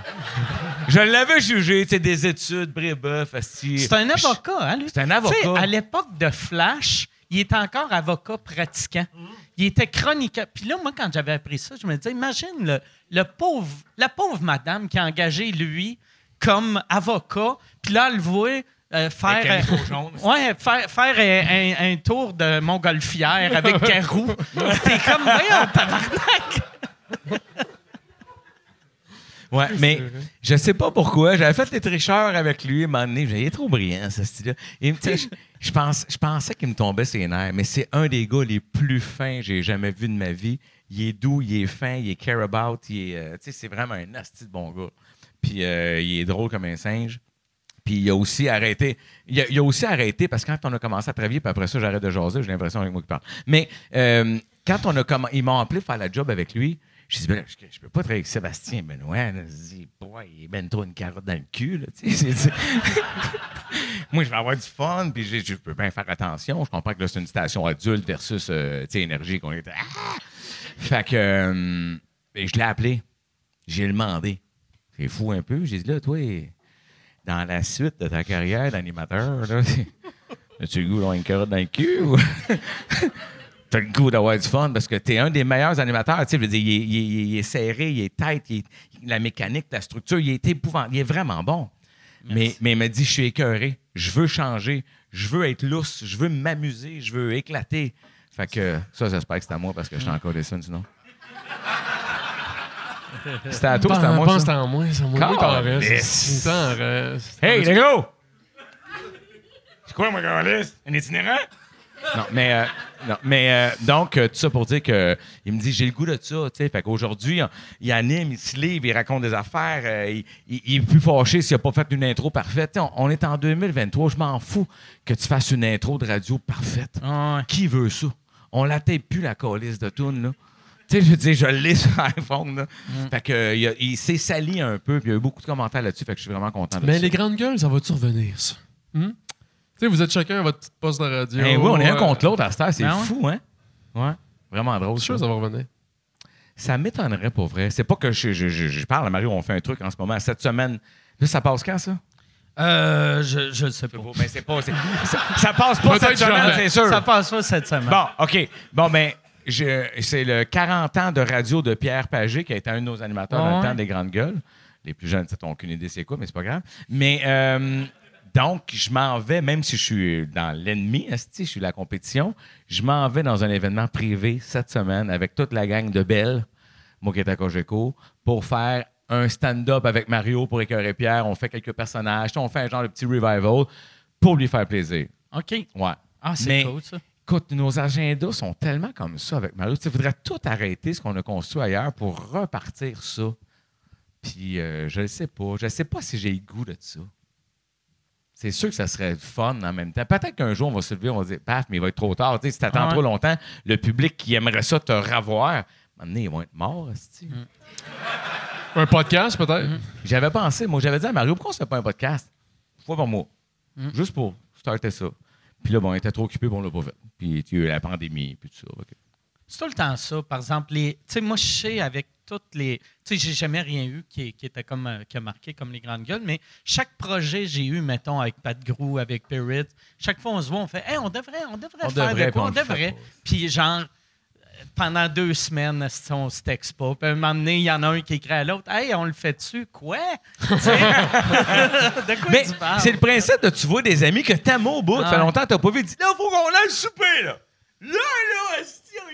je l'avais jugé, tu sais, des études, brébeuf, asti. C'est un avocat, hein, lui? C'est un avocat. Tu sais, à l'époque de Flash, il était encore avocat pratiquant. Il était chroniqueur. Puis là, moi, quand j'avais appris ça, je me disais, imagine le, le pauvre, la pauvre madame qui a engagé lui comme avocat, puis là, elle voit euh, faire, Avec un micro jaune. ouais, faire, faire un, un- un tour de montgolfière avec Garou. T'es comme, voyons, tabarnak! Ouais, mais je sais pas pourquoi. J'avais fait les tricheurs avec lui à un moment donné. Il est trop brillant, ce style-là. Et, Je, je pense, je pensais qu'il me tombait ses nerfs, mais c'est un des gars les plus fins que j'ai jamais vu de ma vie. Il est doux, il est fin, il est care about. Il est, euh, c'est vraiment un asti de bon gars. Puis euh, il est drôle comme un singe. Puis il a aussi arrêté. Il a, il a aussi arrêté parce que quand on a commencé à travailler, puis après ça, j'arrête de jaser, j'ai l'impression avec moi qui parle. Mais euh, quand on a commencé, ils m'ont appelé faire la job avec lui. J'ai dit, ben je, je peux pas travailler avec Sébastien Benoît. Là. J'ai dit, boy, il est ben trop une carotte dans le cul. Moi, je vais avoir du fun, puis j'ai- je peux bien faire attention. Je comprends que là, c'est une station adulte versus euh, énergie qu'on était. Ah! Fait que euh, je l'ai appelé. J'ai demandé. C'est fou un peu. J'ai dit, là, toi, dans la suite de ta carrière d'animateur, là, as-tu le goût une carotte dans le cul ou? T'as le goût d'avoir du fun parce que t'es un des meilleurs animateurs. Tu sais, je veux dire, il est, il est- il est serré, il est tête, il est- la mécanique, la structure, il est épouvantable. Il est vraiment bon. Mais, mais il m'a dit, je suis écœuré, je veux changer, je veux être lousse, je veux m'amuser, je veux éclater. Fait que ça, j'espère que c'est à moi parce que je suis encore des sinon. C'était à toi, c'était à moi. Je pense que ça? c'était. C'est moi. Oui, t'en restes. T'en restes. Hey, les gars! C'est quoi, mon gars, Un itinérant? Non, mais, euh, non, mais euh, donc, euh, tout ça pour dire que il me dit j'ai le goût de ça, tu sais. Fait qu'aujourd'hui, il- il anime, il se livre, il raconte des affaires, euh, il, il- il est plus fâché s'il n'a pas fait une intro parfaite. On, on est en 2023, je m'en fous que tu fasses une intro de radio parfaite. Ouais. Qui veut ça? On la tape plus, la calice de tune là. Tu sais, je veux dire, je l'ai sur iPhone, là. Fait que, il, s'est sali un peu, puis il y a eu beaucoup de commentaires là-dessus, fait que je suis vraiment content de Mais ça. les grandes gueules, ça va-tu revenir, ça? Hmm? Tu sais, vous êtes chacun à votre petite poste de radio. Eh oui, on est un contre l'autre à cette heure. C'est Ben ouais. fou, hein? Ouais. Vraiment drôle. Je suis sûr que Ça, ça va revenir. ça m'étonnerait pour vrai. C'est pas que je, je, je- je parle à Mario, on fait un truc en ce moment. Cette semaine. Là, ça passe quand, ça? Euh, je, je le sais pas. Ben, c'est pas. c'est- ça, ça passe pas Peut-être cette semaine, jamais. c'est sûr. Ça passe pas cette semaine. Bon, OK. Bon, ben, je- c'est le 40 ans de radio de Pierre Pagé, qui a été un de nos animateurs dans Ouais. le temps des grandes gueules. Les plus jeunes, ils n'ont aucune idée c'est quoi, mais c'est pas grave. Mais euh, donc, je m'en vais, même si je suis dans l'ennemi, je suis la compétition, je m'en vais dans un événement privé cette semaine avec toute la gang de Belle, moi qui est à Cogeco, pour faire un stand-up avec Mario pour écœurer Pierre. On fait quelques personnages, on fait un genre de petit revival pour lui faire plaisir. OK. Ouais. Ah, c'est cool, ça. Écoute, nos agendas sont tellement comme ça avec Mario. Il faudrait tout arrêter ce qu'on a construit ailleurs pour repartir ça. Puis, euh, je ne sais pas. Je ne sais pas si j'ai le goût de ça. C'est sûr que ça serait fun en même temps. Peut-être qu'un jour, on va se lever, on va dire, paf, mais il va être trop tard. Tu sais, si tu attends Ah ouais. trop longtemps, le public qui aimerait ça te revoir, à un moment donné, ils vont être morts. esti. Un podcast, peut-être? J'avais pensé, moi, j'avais dit à Mario, pourquoi on ne fait pas un podcast? Fois par mois. Juste pour starter ça. Puis là, bon, on était trop occupés, bon, on l'a pas fait. Puis il y a eu la pandémie, puis tout ça. ok. C'est tout le temps ça. Par exemple, les, tu sais, moi, je sais avec toutes les. Tu sais, j'ai jamais rien eu qui, qui était comme euh, qui a marqué comme les grandes gueules, mais chaque projet j'ai eu, mettons, avec Pat Grou, avec Pirate, chaque fois on se voit, on fait, hey, on devrait, on devrait On faire devrait, de quoi, on devrait. Puis genre. Pendant deux semaines, on se texte pas. Puis à un moment donné, il y en a un qui écrit à l'autre Hey, on le fait dessus? Quoi? De quoi Mais tu parles? c'est le principe de tu vois des amis que t'aimes au bout. Ça fait Ah longtemps que t'as pas vu. Dis, là, faut qu'on aille souper, là. Là, là,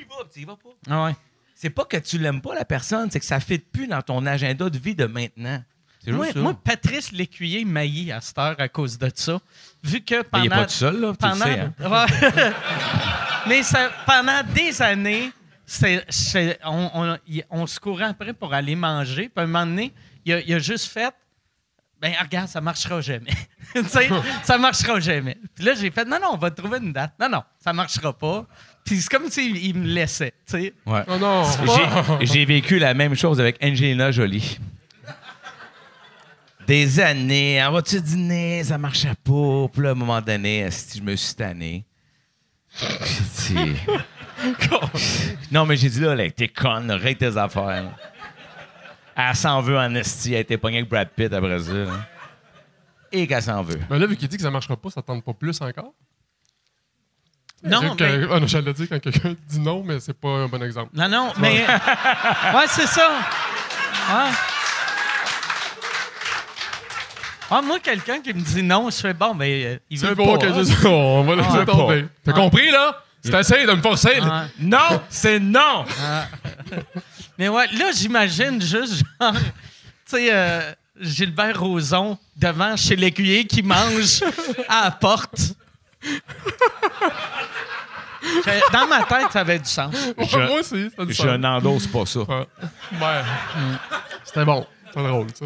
esti, on y va. Puis Tu y vas pas. Ah ouais. C'est pas que tu l'aimes pas, la personne, c'est que ça fit plus dans ton agenda de vie de maintenant. C'est juste Moi, ça. moi, Patrice Lécuyer maillit à cette heure à cause de ça. Vu que Mais pendant. il est pas tout seul, là. Tu le pendant, sais, hein. Mais ça, pendant des années, c'est- c'est- on, on- y- on se courait après pour aller manger. Puis à un moment donné, il a, il a juste fait Ben, regarde, ça marchera jamais. tu sais, ça marchera jamais. Puis là, j'ai fait Non, non, on va trouver une date. Non, non, ça marchera pas. Puis c'est comme s'il il me laissait. tu sais. Ouais. Oh non! J'ai- J'ai vécu la même chose avec Angelina Jolie. Des années, on va-tu dîner, ça marchait pas. Puis là, à un moment donné, je me suis tanné. J'ai dit, non, mais j'ai dit là, là t'es conne, règle tes affaires. Elle s'en veut en esti, elle était pognée avec Brad Pitt après ça. là. Et qu'elle s'en veut. Mais là, vu qu'il dit que ça marchera pas, ça tente pas plus encore? Non, Quand- mais- Ah non, j'allais dire quand quelqu'un dit non, mais c'est pas un bon exemple. Non, non, mais. ouais, c'est ça. Ouais. Ah, moi, quelqu'un qui me dit non, je fais bon, mais euh, il veut C'est bon, pas. je- on va laisser Ah, tomber. T'as compris, là? C'est assez de me forcer. Non, c'est non! Mais ouais, là, j'imagine juste, genre, tu sais, euh, Gilbert Rozon devant chez l'écuyer qui mange à la porte. Dans ma tête, ça avait du sens. Je- Moi aussi, ça a du Je sens. n'endosse pas ça. Ouais. Ouais. C'était bon. C'était drôle, ça.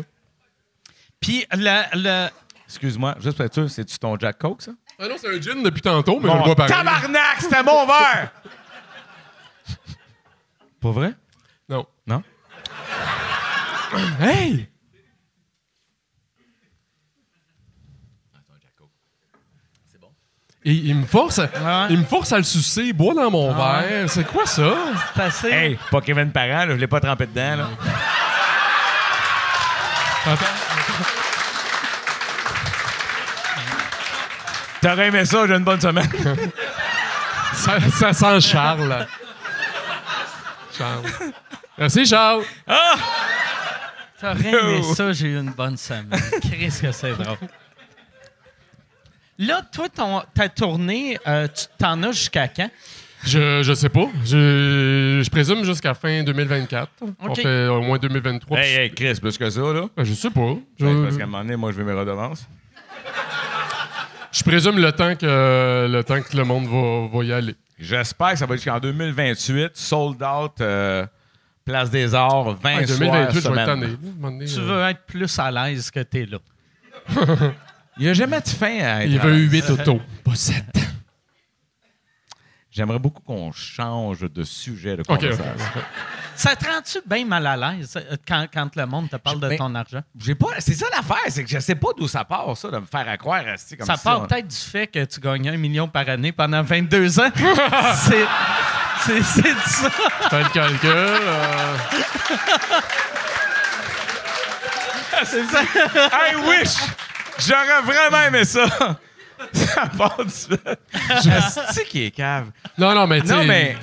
Puis, le, le- Excuse-moi, juste pour être sûr, c'est-tu ton Jack Coke, ça? Ah non, c'est un gin depuis tantôt, mais je le bois pareil. tabarnak, c'était mon verre! Pas vrai? Non. Non? hey! Et il me force, à, Ouais. il me force à le sucer, bois dans mon Ah. verre. C'est quoi ça? c'est assez. Hey, pas Kevin Parent, là, je l'ai pas trempé dedans. Là. Attends. T'aurais aimé ça, j'ai une bonne semaine. Ça, ça sent Charles. là. Charles. Merci, Charles. T'aurais aimé ça, j'ai eu une bonne semaine. Qu'est-ce que c'est drôle. Là, toi, ton, ta tournée, euh, tu t'en as jusqu'à quand? Je, je sais pas. Je, je présume jusqu'à fin 2024. On Ok. fait au moins 2023. hey, hey, Chris, plus que ça, là. Ben, je sais pas. Je, Ouais, Parce qu'à un moment donné, moi, je veux mes redevances. je présume le temps que le temps que le monde va, va y aller. J'espère que ça va être jusqu'en 2028, sold out, euh, Place des Arts, 20 Ouais, soirs 2028, je vais semaine. être tanné. là, à un moment donné, Tu euh, veux être plus à l'aise que t'es là. Il n'y a jamais de fin à être Il veut. 8 autos, pas 7. J'aimerais beaucoup qu'on change de sujet de conversation. Ça te rend-tu bien mal à l'aise quand, quand le monde te parle de Ben, ton argent? J'ai pas. C'est ça l'affaire, c'est que je sais pas d'où ça part, ça, de me faire à croire esti, comme Ça si part on- peut-être du fait que tu gagnes un million par année pendant 22 ans. c'est, ça. Fais le calcul. euh, C'est ça. I wish! J'aurais vraiment aimé ça! ça part du fait. Esti qui est cave. Non, non, mais tu Non, sais, mais-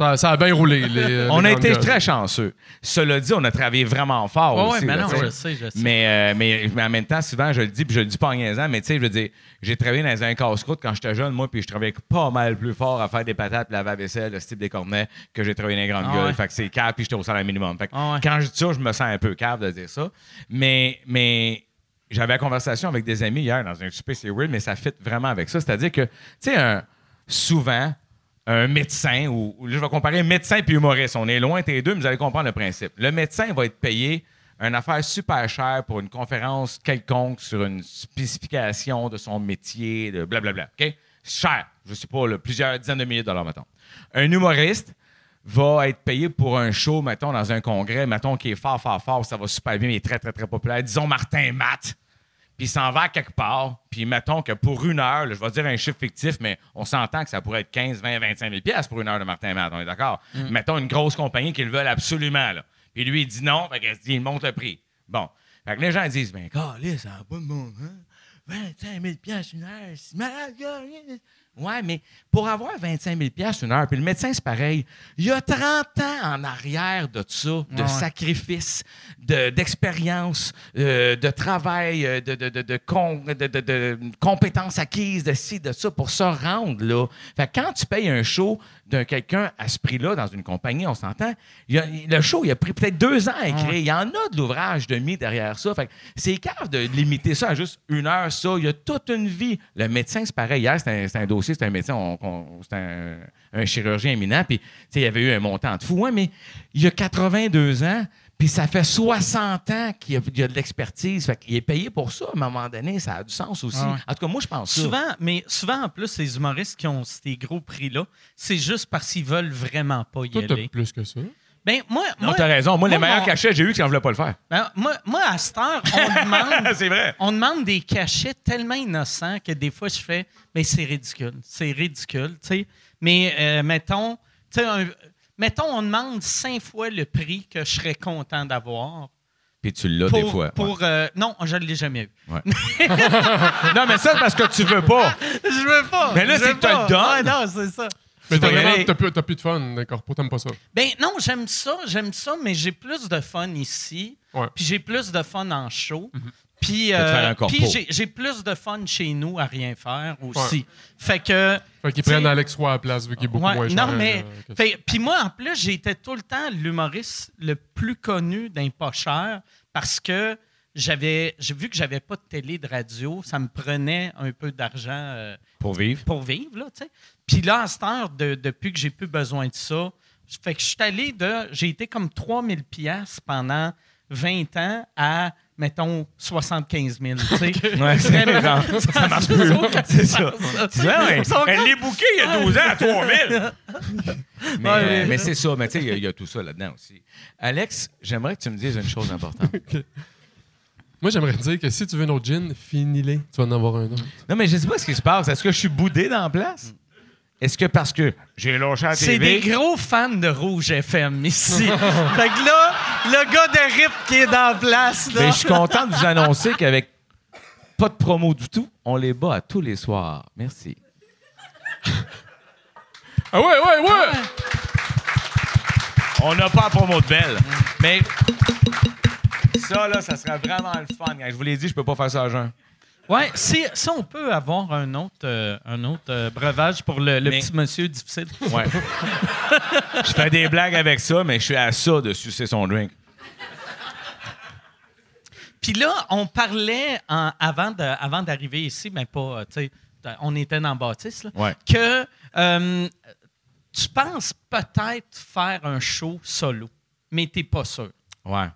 Ça, ça a bien roulé. Les, euh, On les a été très chanceux. Cela dit, on a travaillé vraiment fort aussi. ouais, mais là, non, je sais, je sais. Mais, euh, mais, mais en même temps, souvent, je le dis, puis je le dis pas en niaisant, mais tu sais, je veux dire, j'ai travaillé dans un casse-croûte quand j'étais jeune, moi, puis je travaillais pas mal plus fort à faire des patates, laver la vaisselle, le style des cornets, que j'ai travaillé dans les grandes Ah gueules. ouais. Fait que c'est cave, puis j'étais au salaire minimum. Fait que Ah ouais. quand je dis ça, je me sens un peu cave de dire ça. Mais, mais j'avais la conversation avec des amis hier dans un souper, c'est weird, mais ça fit vraiment avec ça. C'est-à-dire que, tu sais, souvent, un médecin, ou, ou je vais comparer médecin puis humoriste. On est loin, t'es deux, mais vous allez comprendre le principe. Le médecin va être payé une affaire super chère pour une conférence quelconque sur une spécification de son métier, de blablabla. OK? Cher. Je sais pas, plusieurs dizaines de milliers de dollars, mettons. Un humoriste va être payé pour un show, mettons, dans un congrès, mettons, qui est fort, fort, fort, ça va super bien, mais il est très, très, très populaire. Disons Martin Matt puis il s'en va quelque part, puis mettons que pour une heure, là, je vais dire un chiffre fictif, mais on s'entend que ça pourrait être 15, 20, 25 000 piastres pour une heure de Martin Matt, on est d'accord? Mettons une grosse compagnie qui le veulent absolument, là. Puis lui, il dit non, fait qu'il se dit, il monte le prix. Bon. Fait que les gens disent, ben, calé, ça n'a pas de bon, hein? 25 000 piastres une heure, c'est malade, gars. Ouais, mais pour avoir 25 000 piastres une heure, puis le médecin, c'est pareil. Il y a 30 ans en arrière de ça, de Ouais. sacrifice, de- d'expérience, euh, de travail, euh, de, de, de, de, de- de- de compétences acquises, de ci, de ça, pour se rendre là. Fait que quand tu payes un show d'un quelqu'un à ce prix-là dans une compagnie, on s'entend, le show, il a pris peut-être deux ans à écrire. Il y en a de l'ouvrage de mis derrière ça. Fait que c'est cave de limiter ça à juste une heure, ça. Il y a toute une vie. Le médecin, c'est pareil. Hier, c'était un, un dossier, c'était un médecin, c'était un, un chirurgien éminent, puis tu sais, il y avait eu un montant de fou. Mais il y a 82 ans, puis ça fait 60 ans qu'il y a, de l'expertise. Fait qu'il est payé pour ça, à un moment donné. Ça a du sens aussi. Ah ouais. En tout cas, moi, je pense ça. Souvent, mais souvent, en plus, les humoristes qui ont ces gros prix-là, c'est juste parce qu'ils veulent vraiment pas y Toi, aller. plus que ça. Ben, moi, Non, moi, t'as raison. Moi, les meilleurs mon- cachets que j'ai eu, c'est quand je voulais pas le faire. ben, moi, moi, à cette heure, on demande, c'est vrai. on demande des cachets tellement innocents que des fois, je fais, mais c'est ridicule. C'est ridicule, tu sais. Mais euh, mettons, tu sais, un- mettons, on demande cinq fois le prix que je serais content d'avoir. Puis tu l'as Pour, des fois. ouais. pour, euh, non, je ne l'ai jamais eu. Non, mais ça, c'est parce que tu veux pas. Je veux pas. Mais là, c'est que pas. le don. Ouais, non, c'est ça. Mais t'as vraiment- plus, t'as plus de fun, d'accord? T'aimes pas ça. Ben non, j'aime ça, j'aime ça, mais j'ai plus de fun ici. Ouais. Puis j'ai plus de fun en show. Puis, de faire euh, puis j'ai, j'ai plus de fun chez nous à rien faire aussi. Fait que. Fait qu'ils prennent Alex Roy à la place, vu qu'il est beaucoup Ouais, moins cher. non, mais. euh, fait- puis moi, en plus, j'étais tout le temps l'humoriste le plus connu d'un pas cher parce que j'avais. J'ai vu que j'avais pas de télé, de radio. Ça me prenait un peu d'argent. euh, Pour vivre. pour vivre, là, tu sais. Puis là, à cette heure, de- depuis que j'ai plus besoin de ça, fait que je suis allé de... J'ai été comme 3000 pièces pendant 20 ans à, mettons, 75 000, tu sais. Ouais, ça, ça marche plus. C'est ça. Tu vois, ouais, Elle l'est bouquée il y a 12 ans à 3000. Mais, Ouais, euh, mais- mais c'est ça. Mais tu sais, il y a- il y, a tout ça là-dedans aussi. Alex, j'aimerais que tu me dises une chose importante. Moi, j'aimerais dire que si tu veux un autre gin, finis-les. Tu vas en avoir un autre. Non, mais je sais pas ce qui se passe. Est-ce que je suis boudé dans la place? Est-ce que parce que j'ai lâché à la C'est des gros fans de Rouge FM ici. fait que là, le gars de RIP qui est dans la place, là... Mais je suis content de vous annoncer qu'avec pas de promo du tout, on les bat à tous les soirs. Merci. Ah ouais, ouais, ouais! On n'a pas la promo de Belle. Mais ça, là, ça serait vraiment le fun. Je vous l'ai dit, je peux pas faire ça à jeun. Ouais, si, si on peut avoir un autre, euh, un autre euh, breuvage pour le, le Mais- petit monsieur difficile. Ouais. je fais des blagues avec ça, mais je suis à ça de sucer son drink. Puis là, on parlait en- avant, de- avant d'arriver ici, mais pas, euh, tu sais, on était dans Baptiste, là, Ouais. que euh, tu penses peut-être faire un show solo, mais t'es pas sûr. Ouais.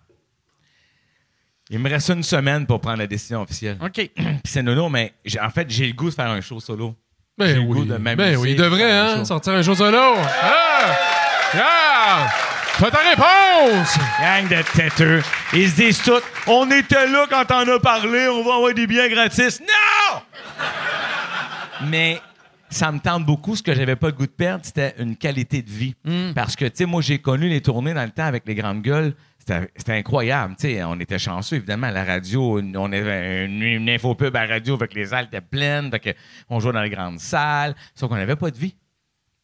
Il me reste une semaine pour prendre la décision officielle. OK. Puis c'est nono, mais en fait, j'ai le goût de faire un show solo. Ben J'ai le oui. goût de m'amuser, ben oui, il devrait, un hein, sortir un show solo. Ah! Ah! T'as ta réponse! Gang de têteux. Ils se disent tous On était là quand t'en as parlé, on va avoir des billets gratis. Non! Mais ça me tente beaucoup. Ce que j'avais pas le goût de perdre, c'était une qualité de vie. Parce que, tu sais, moi, j'ai connu les tournées dans le temps avec les grandes gueules. C'était incroyable. On était chanceux, évidemment, à la radio. On avait une, une infopub à la radio avec les salles étaient pleines. On jouait dans les grandes salles. Sauf qu'on n'avait pas de vie.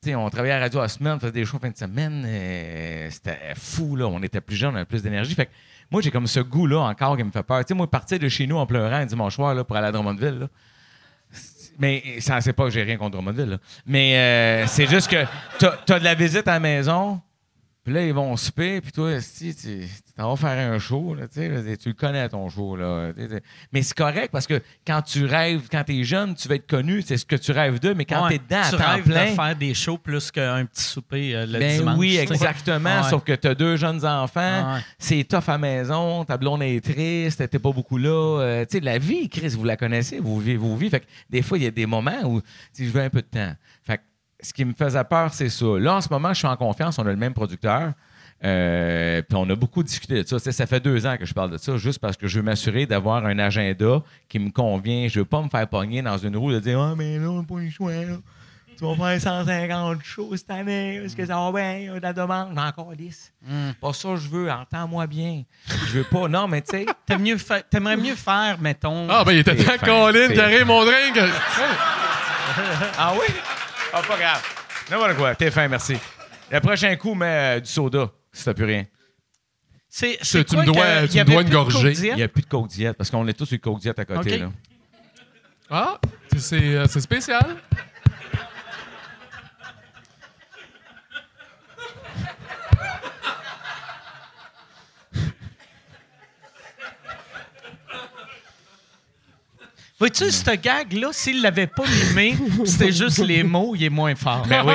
On travaillait à la radio à la semaine, on faisait des shows fin de semaine. euh, C'était fou, là. On était plus jeunes, on avait plus d'énergie. Fait que moi, j'ai comme ce goût-là encore qui me fait peur. Tu sais, moi, partir de chez nous en pleurant dimanche soir là, pour aller à Drummondville, mais ça, c'est pas que j'ai rien contre Drummondville. Mais euh, c'est juste que t'as as de la visite à la maison, puis là, ils vont souper, puis toi, si, tu tu t'en vas faire un show, là, tu tu le connais ton show. Là, Tu mais c'est correct parce que quand tu rêves, quand t'es jeune, tu vas être connu, c'est ce que tu rêves d'eux, mais quand Ouais, t'es dedans à tu temps rêves plein. de faire des shows plus qu'un petit souper euh, le Ben dimanche. oui, tu exactement. Ouais. Sauf que tu as deux jeunes enfants, Ouais. c'est tough à la maison, ta blonde est triste, t'es pas beaucoup là. Euh, tu sais, la vie, Chris, vous la connaissez, vous vivez vos vies. Fait que des fois, il y a des moments où tu je veux un peu de temps. Ce qui me faisait peur, c'est ça. Là, en ce moment, je suis en confiance, on a le même producteur. Euh, puis on a beaucoup discuté de ça. Tu sais, ça fait deux ans que je parle de ça, juste parce que je veux m'assurer d'avoir un agenda qui me convient. Je veux pas me faire pogner dans une roue de dire Ah, mais là, on n'a pas le choix. là. Tu vas faire 150 shows cette année. Est-ce que ça va bien? Il y a de la demande. Mais encore 10. Pas ça, je veux. Entends-moi bien. Je veux pas. Non, mais tu sais. T'aimes mieux fa- T'aimerais mieux faire, mettons. Ah, ben il était temps, Colin, c'est carré mon drink. Ah oui? Ah, pas grave. N'importe quoi. T'es fin, merci. Le prochain coup, mets euh, du soda, si t'as plus rien. C'est, Tu- c'est tu quoi me dois- que- tu il y me dois une plus de gorgée. Diet? Il n'y a plus de Coke Diet parce qu'on est tous sur Coke Diet à côté. OK. Là. Ah, c'est- c'est euh, c'est spécial. Vois-tu, ce gag-là, s'il l'avait pas mimé, c'était juste les mots, il est moins fort. Ben oui.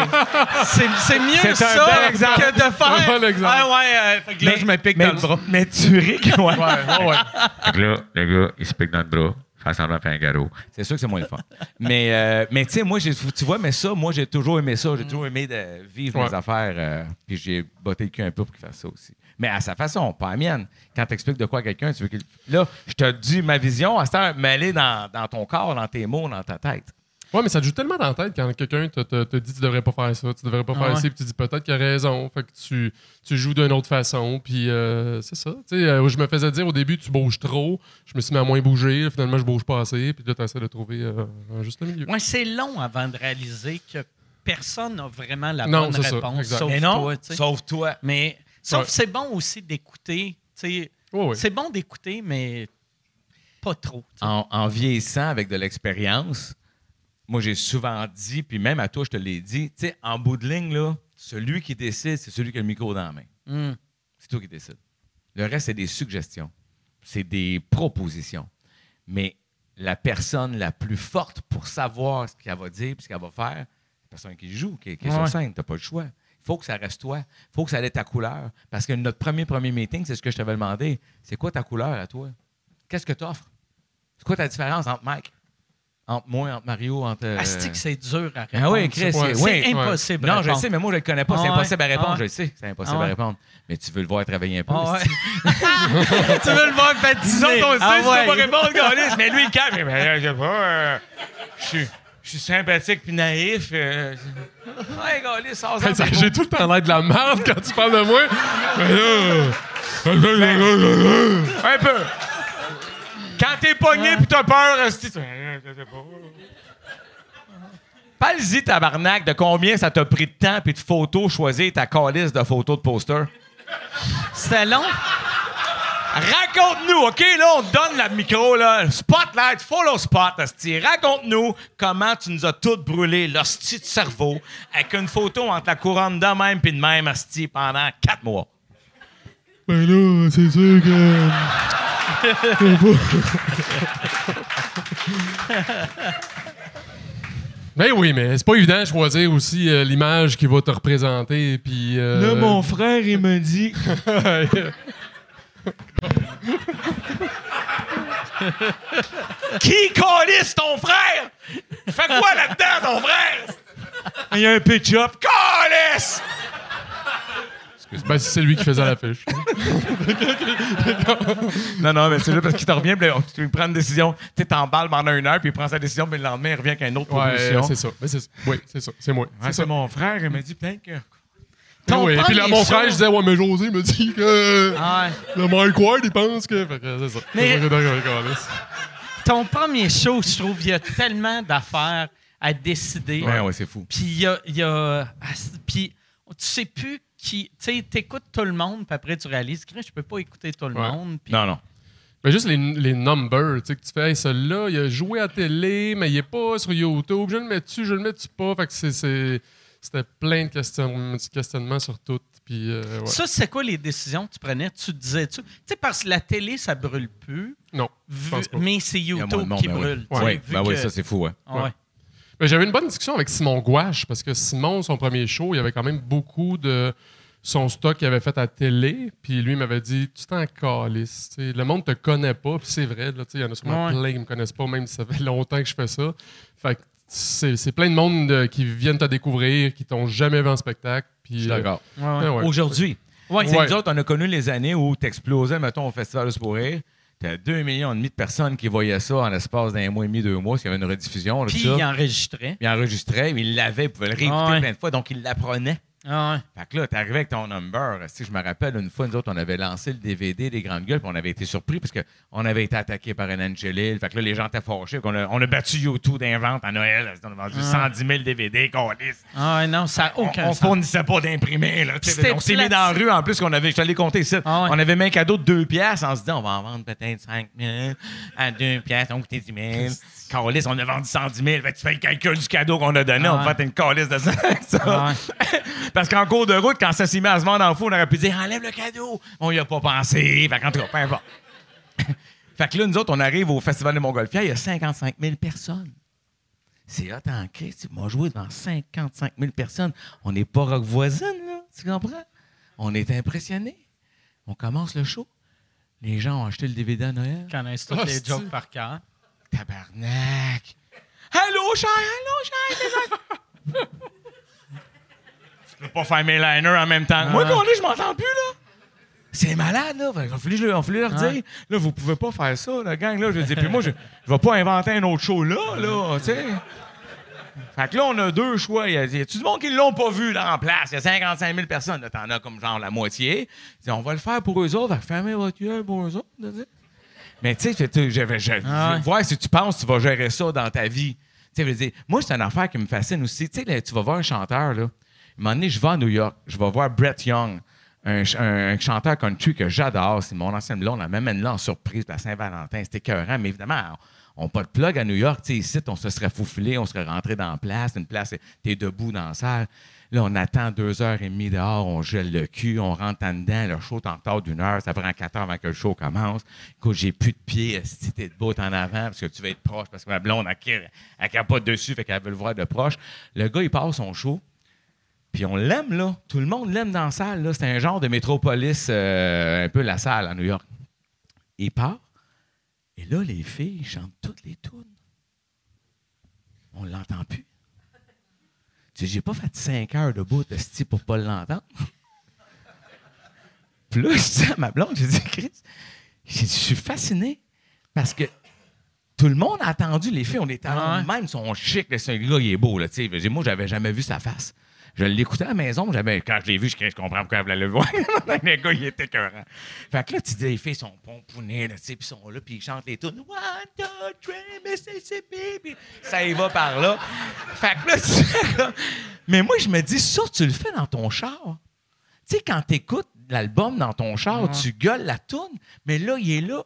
C'est, mieux un ça bel exemple. que de faire. Un bon exemple. Ah ouais, euh, fait que là, je me pique mais, dans le bras. Mais tu ris ouais. Ouais, ouais, ouais. Fait que là, le gars, il se pique dans le bras. faire semblant faire un gâteau. C'est sûr que c'est moins le fun. mais euh, mais tu sais, moi, tu vois, mais ça, moi, j'ai toujours aimé ça. J'ai toujours aimé de vivre mes affaires. euh, puis j'ai botté le cul un peu pour qu'il fasse ça aussi. Mais à sa façon, pas la mienne. Quand tu expliques de quoi à quelqu'un, tu veux qu'il. Là, je te dis ma vision, à cette heure, mêlée dans, dans ton corps, dans tes mots, dans ta tête. Ouais, mais ça te joue tellement dans la tête quand quelqu'un te, te, te dit tu devrais pas faire ça, tu devrais pas Ah faire ouais. ça, puis tu dis peut-être qu'il a raison. Fait que tu, tu joues d'une autre façon, puis euh, c'est ça. Tu sais, euh, je me faisais dire au début tu bouges trop, je me suis mis à moins bouger, finalement je bouge pas assez, puis là tu essaies de trouver euh, un juste milieu. Ouais, c'est long avant de réaliser que personne n'a vraiment la Non, bonne c'est ça, réponse, exact. sauf mais non, toi. sauf toi. Mais sauf Ouais. c'est bon aussi d'écouter. C'est bon d'écouter, mais pas trop. en, en vieillissant avec de l'expérience, moi, j'ai souvent dit, puis même à toi, je te l'ai dit, tu sais, en bout de ligne, là, celui qui décide, c'est celui qui a le micro dans la main. Hum. C'est toi qui décides. Le reste, c'est des suggestions. C'est des propositions. Mais la personne la plus forte pour savoir ce qu'elle va dire et ce qu'elle va faire, la personne qui joue, qui, qui est Ouais. sur scène, tu n'as pas le choix. Il faut que ça reste toi. Il faut que ça ait ta couleur. Parce que notre premier premier meeting, c'est ce que je t'avais demandé. C'est quoi ta couleur à toi? Qu'est-ce que tu offres? C'est quoi ta différence entre Mike? Entre moi, entre Mario, entre. euh, c'est dur à répondre. Ah oui, Chris, c'est oui. impossible. Non, je le sais, mais moi, je le connais pas. Ah c'est ouais. impossible à répondre. Ah. Je le sais, c'est impossible Ah à répondre. Mais tu veux le voir travailler un peu. Ah ouais. tu veux le voir patiner. Disons ton style, Ah tu peux pas répondre, mais lui, il calme. Mais euh, je sais pas. euh, je suis- je suis sympathique puis naïf. euh, ouais, ça- J'ai tout le temps l'air de la merde quand tu parles de moi. Mais là- Un peu. Quand t'es pogné pis t'as peur, esti, tu- je sais pas. Parle-y, tabarnak, de combien ça t'a pris de temps puis de photos choisir ta calice de photos de poster. C'était long. Raconte-nous, OK? Là, on te donne le micro, là. Spotlight, follow spot. Raconte-nous comment tu nous as toutes brûlé l'hostie de cerveau avec une photo entre la couronne de même puis de même, esti, pendant quatre mois. Ben là, c'est sûr que. Ben oui, mais c'est pas évident de choisir aussi euh, l'image qui va te représenter. Puis, euh, frère, il me dit... Qui calisse ton frère? Fais quoi là-dedans, ton frère? Il y a un pitch-up. Calisse! ben, c'est lui qui faisait l'affiche. Non, non, mais c'est juste parce qu'il te revient, puis lui prends une décision. Tu t'emballes pendant une heure, puis il prend sa décision, puis le lendemain, il revient avec une autre Ouais, proposition. c'est ça. Ben, c'est ça. Oui, c'est ça. C'est moi. Ouais, c'est ça. c'est mon frère, il m'a dit peut-être que. Ton Oui, Puis là, mon show- frère, je disais, ouais, mais José me dit que. Ah ouais. Le Mike Ward, il pense que. Fait que c'est ça. Mais- C'est ça que je calisse. Ton premier show, je trouve, il y a tellement d'affaires à décider. Ouais, ouais, c'est fou. Puis il y a. il y a- ah, c'est- Puis tu sais plus qui. Tu sais, t'écoutes tout le monde, puis après tu réalises, Chris, je peux pas écouter tout le Ouais. monde. Puis Non, non. Mais juste les, les numbers, tu sais, que tu fais, hey, celui-là, il a joué à télé, mais il est pas sur YouTube. Je le mets-tu, je le mets-tu pas? Fait que c'est- c'est- c'était plein de questionnements, questionnements sur tout. Puis, euh, ouais. Ça, c'est quoi les décisions que tu prenais? Tu te disais-tu? Tu sais, parce que la télé, ça brûle plus, Non, je vu- pense pas. mais c'est YouTube monde, qui ben oui. brûle. Ouais, ben oui, que- ça, c'est fou, ouais. Ah ouais. Ben, J'avais une bonne discussion avec Simon Gouache, parce que Simon, son premier show, il y avait quand même beaucoup de son stock qu'il avait fait à télé. Puis lui il m'avait dit Tu t'en calisses. tu sais, Le monde te connaît pas. Puis c'est vrai, là, tu sais, il y en a sûrement Ouais. plein qui me connaissent pas, même si ça fait longtemps que je fais ça. Fait que c'est c'est plein de monde qui viennent te découvrir, qui t'ont jamais vu en spectacle. Puis, Je suis euh, d'accord. Ouais, ouais. ouais, ouais. Aujourd'hui, Ouais, c'est Ouais. nous autres, on a connu les années où t'explosais, mettons, au Festival de rire. T'as 2 millions et demi de personnes qui voyaient ça en l'espace d'un mois et demi, deux mois, parce qu'il y avait une rediffusion. là, Puis tout ça. il enregistrait. Il enregistrait, mais il l'avait, il pouvait le réécouter Ah ouais. plein de fois, donc il l'apprenait. Ah ouais. Fait que là, t'arrivais avec ton number. Si je me rappelle, une fois, nous autres, on avait lancé le DVD des Grandes Gueules, puis on avait été surpris parce qu'on avait été attaqué par un Angelil. Fait que là, les gens étaient fâchés. a, on a battu YouTube d'invente à Noël. On a vendu 110 000 DVD, qu'on Ah non, ça n'a on, aucun on sens. fournissait pas. C'était On s'est mis dans la rue en plus qu'on avait, je te l'ai compté ici. Ah ouais. On avait mis un cadeau de 2 piastres en se disant on va en vendre peut-être 5 000 à 2 piastres, donc t'es 10 000. Calice, on a vendu 110 000. Fait que tu fais le calcul du cadeau qu'on a donné, Ah on va ouais. faire une calice de ça. Parce qu'en cours de route, quand ça s'est mis à se vendre en fou, on aurait pu dire enlève le cadeau. On y a pas pensé. Fait qu'en tout cas, peu importe. fait que là, nous autres, on arrive au Festival de Montgolfière, il y a 55 000 personnes. C'est hot en Christ. On joué devant 55 000 personnes. On n'est pas rock voisine, là. Tu comprends? On est impressionnés. On commence le show. Les gens ont acheté le DVD à Noël. Connaissent tous Ah, les jokes par cœur. Tabarnak. Allô, cher, allô, cher. tu peux pas faire mes liners en même temps. Moi, Ouais. quand je m'entends plus, là. C'est malade, là. A fallu leur dire, là, vous pouvez pas faire ça, la gang, là. Je dis, puis moi, je, je vais pas inventer un autre show là, là, tu sais. Fait que là, on a deux choix. Il y a, il y a tout le monde qui l'ont pas vu là en place? Il y a 55 000 personnes. Là, t'en as comme genre la moitié. Dit, on va le faire pour eux autres. Fermez votre gueule pour eux autres. là. Mais tu sais, je- Ah ouais. je- voir si tu penses que tu vas gérer ça dans ta vie. Tu sais, dire, moi, c'est une affaire qui me fascine aussi. Tu sais, tu vas voir un chanteur, là. À un moment donné, je vais à New York. Je vais voir Brett Young, un, un- un chanteur country que j'adore. C'est mon ancienne blonde. On la même là en surprise la Saint-Valentin. C'était écœurant. Mais évidemment, on n'a pas de plug à New York. Tu sais, ici, on se serait faufilé, on serait rentré dans la place. Une place, t'es debout dans la salle. Là, on attend deux heures et demie dehors, on gèle le cul, on rentre en dedans, le show est en retard d'une heure, ça prend quatre heures avant que le show commence. Écoute, j'ai plus de pieds, si t'es debout en avant, parce que tu vas être proche, parce que ma blonde, elle, elle capote dessus, fait qu'elle veut le voir de proche. Le gars, il passe son show, puis on l'aime, là. Tout le monde l'aime dans la salle, là. C'est un genre de métropolis, euh, un peu la salle à New York. Il part, et là, les filles chantent toutes les tunes. On l'entend plus. J'ai pas fait cinq heures de bout de style pour pas l'entendre. Puis là, je dis à ma blonde, j'ai dit, Chris, je suis fasciné parce que tout le monde a attendu les filles. On était Ah même son chic. là, Ce gars, il est beau. Là, tu sais. Moi, j'avais jamais vu sa face. Je l'écoutais à la maison. J'avais, quand je l'ai vu, je, je comprends pourquoi elle voulait le voir. le gars, il était écœurant. Fait que là, tu dis, les filles sont pomponnées, là, tu sais, puis sont là, puis ils chantent les tunes. One, two, three, Mississippi. Puis ça y va par là. Fait que là, tu sais, comme- Mais moi, je me dis, ça, tu le fais dans ton char. Tu sais, quand t'écoutes l'album dans ton char, tu gueules la toune, mais là, il est là.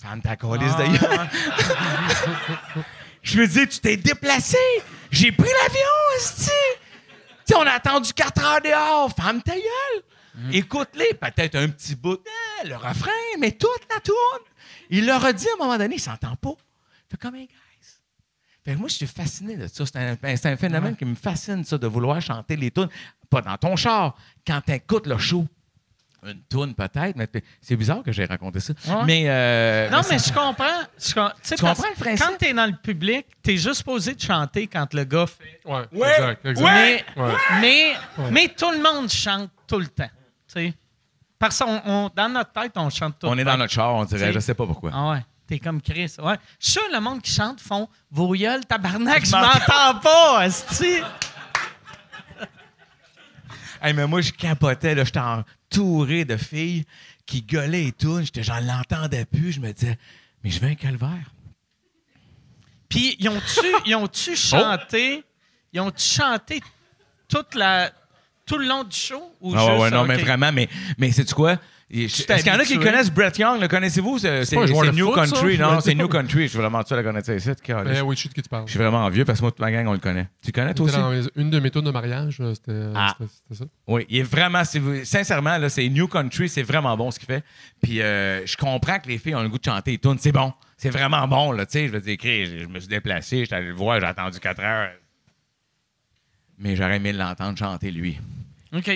Femme ta calice d'ailleurs. Je me dis, tu t'es déplacé. J'ai pris l'avion, esti. Sais, on a attendu 4 heures dehors. Femme ta gueule. Écoute-les, peut-être un petit bout, eh, le refrain, mais toute la tourne. Il leur a dit à un moment donné, il s'entend pas. Fait comme un guys. Fait que moi, je suis fasciné de ça. C'est un, ben, un phénomène qui me fascine, ça, de vouloir chanter les tunes. Pas dans ton char, quand tu écoutes le show. Une toune peut-être, mais c'est bizarre que j'ai raconté ça. Ouais. Mais, euh, Non, mais je comprends. Je com- tu sais, comprends le que principe? Quand t'es dans le public, t'es juste posé de chanter quand le gars fait. Ouais, Ouais. exact, exact. Mais, Ouais. mais, mais tout le monde chante tout le temps. tu sais. Parce qu'on on- dans notre tête, on chante tout on le est temps. dans notre char, on dirait, C'est- je sais pas pourquoi. Ah ouais. T'es comme Chris. Ouais. Je suis sûr, le monde qui chante font vos gueules, tabarnak, je m'entends. m'entends pas, esti. Hey, mais moi, je capotais, là, j'étais entouré de filles qui gueulaient et tout. J'étais, j'en l'entendais plus. Je me disais, mais je veux un calvaire. Puis, ils ont-tu ils ont-tu chanté, ils chanté toute la, tout le long du show? Ou Ah ouais, juste, ouais, non, mais vraiment, mais, mais c'est quoi? Est-ce qu'il y en a qui connaissent Brett Young? Le connaissez-vous? C'est, New foot, ça? Country. Je Non, c'est New. Country. Je suis vraiment sûr de le connaître ici. câlisse. Ben oui, je sais de qui tu parles. Je suis vraiment vieux parce que moi, toute ma gang, on le connaît. Tu connais, toi C'était aussi? dans une de mes tours de mariage, euh, c'était Ah. c'était- ça. Oui, il est vraiment, sincèrement, là, c'est New Country, c'est vraiment bon ce qu'il fait. Puis euh, je comprends que les filles ont le goût de chanter et tout, c'est bon, c'est vraiment bon, là, tu sais, je veux dire, je, je me suis déplacé, j'étais allé le voir, j'ai attendu 4 heures. Mais j'aurais aimé l'entendre chanter, lui. OK.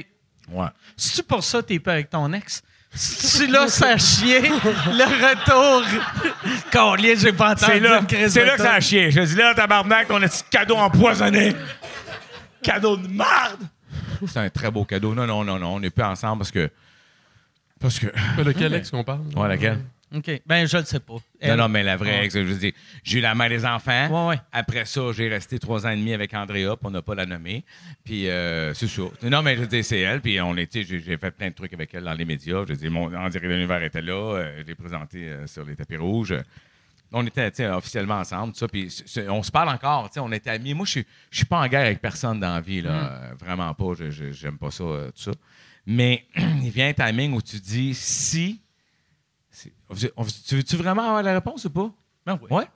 Ouais. C'est-tu pour ça que t'es pas avec ton ex? Tu là, ça chier, le retour. Collier, j'ai pas entendu C'est là, c'est de là que ça a chié. Je dis là, tabarnak, on a un petit cadeau empoisonné. cadeau de merde! C'est un très beau cadeau. Non, non, non, non, on n'est plus ensemble parce que. Parce que. Mais lequel ex qu'on parle? Ouais, laquelle? OK. Ben, je le sais pas. Non, Elle- non, mais la vraie ex, je veux dire, j'ai eu la mère des enfants. Ouais, ouais. Après ça, j'ai resté trois ans et demi avec Andrea, puis on n'a pas la nommer. Puis euh, c'est ça. Non, mais je veux dire, c'est elle. Puis on était, j'ai fait plein de trucs avec elle dans les médias. Je veux dire, mon En direct de l'univers était là. euh, je l'ai présenté euh, sur les tapis rouges. On était tu sais, officiellement ensemble, tout ça. Puis on se parle encore. tu sais, On était amis. Moi, je suis- pas en guerre avec personne dans la vie. Là, Euh, vraiment pas. J'aime pas ça, tout ça. Mais il vient un timing où tu dis si. Tu veux-tu vraiment avoir la réponse ou pas? Ben oui. Ouais.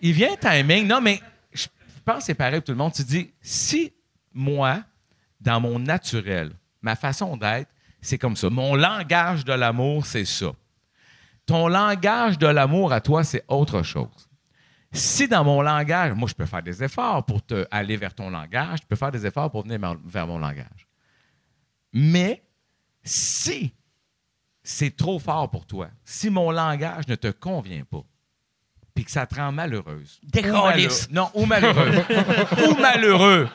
Il vient timing. Non, mais je pense que c'est pareil pour tout le monde. Tu dis, si moi, dans mon naturel, ma façon d'être, c'est comme ça. Mon langage de l'amour, c'est ça. Ton langage de l'amour à toi, c'est autre chose. Si dans mon langage, moi, je peux faire des efforts pour te aller vers ton langage, je peux faire des efforts pour venir vers mon langage. Mais si c'est trop fort pour toi, si mon langage ne te convient pas, puis que ça te rend malheureuse. Décalisse. Non, ou malheureux. ou malheureux.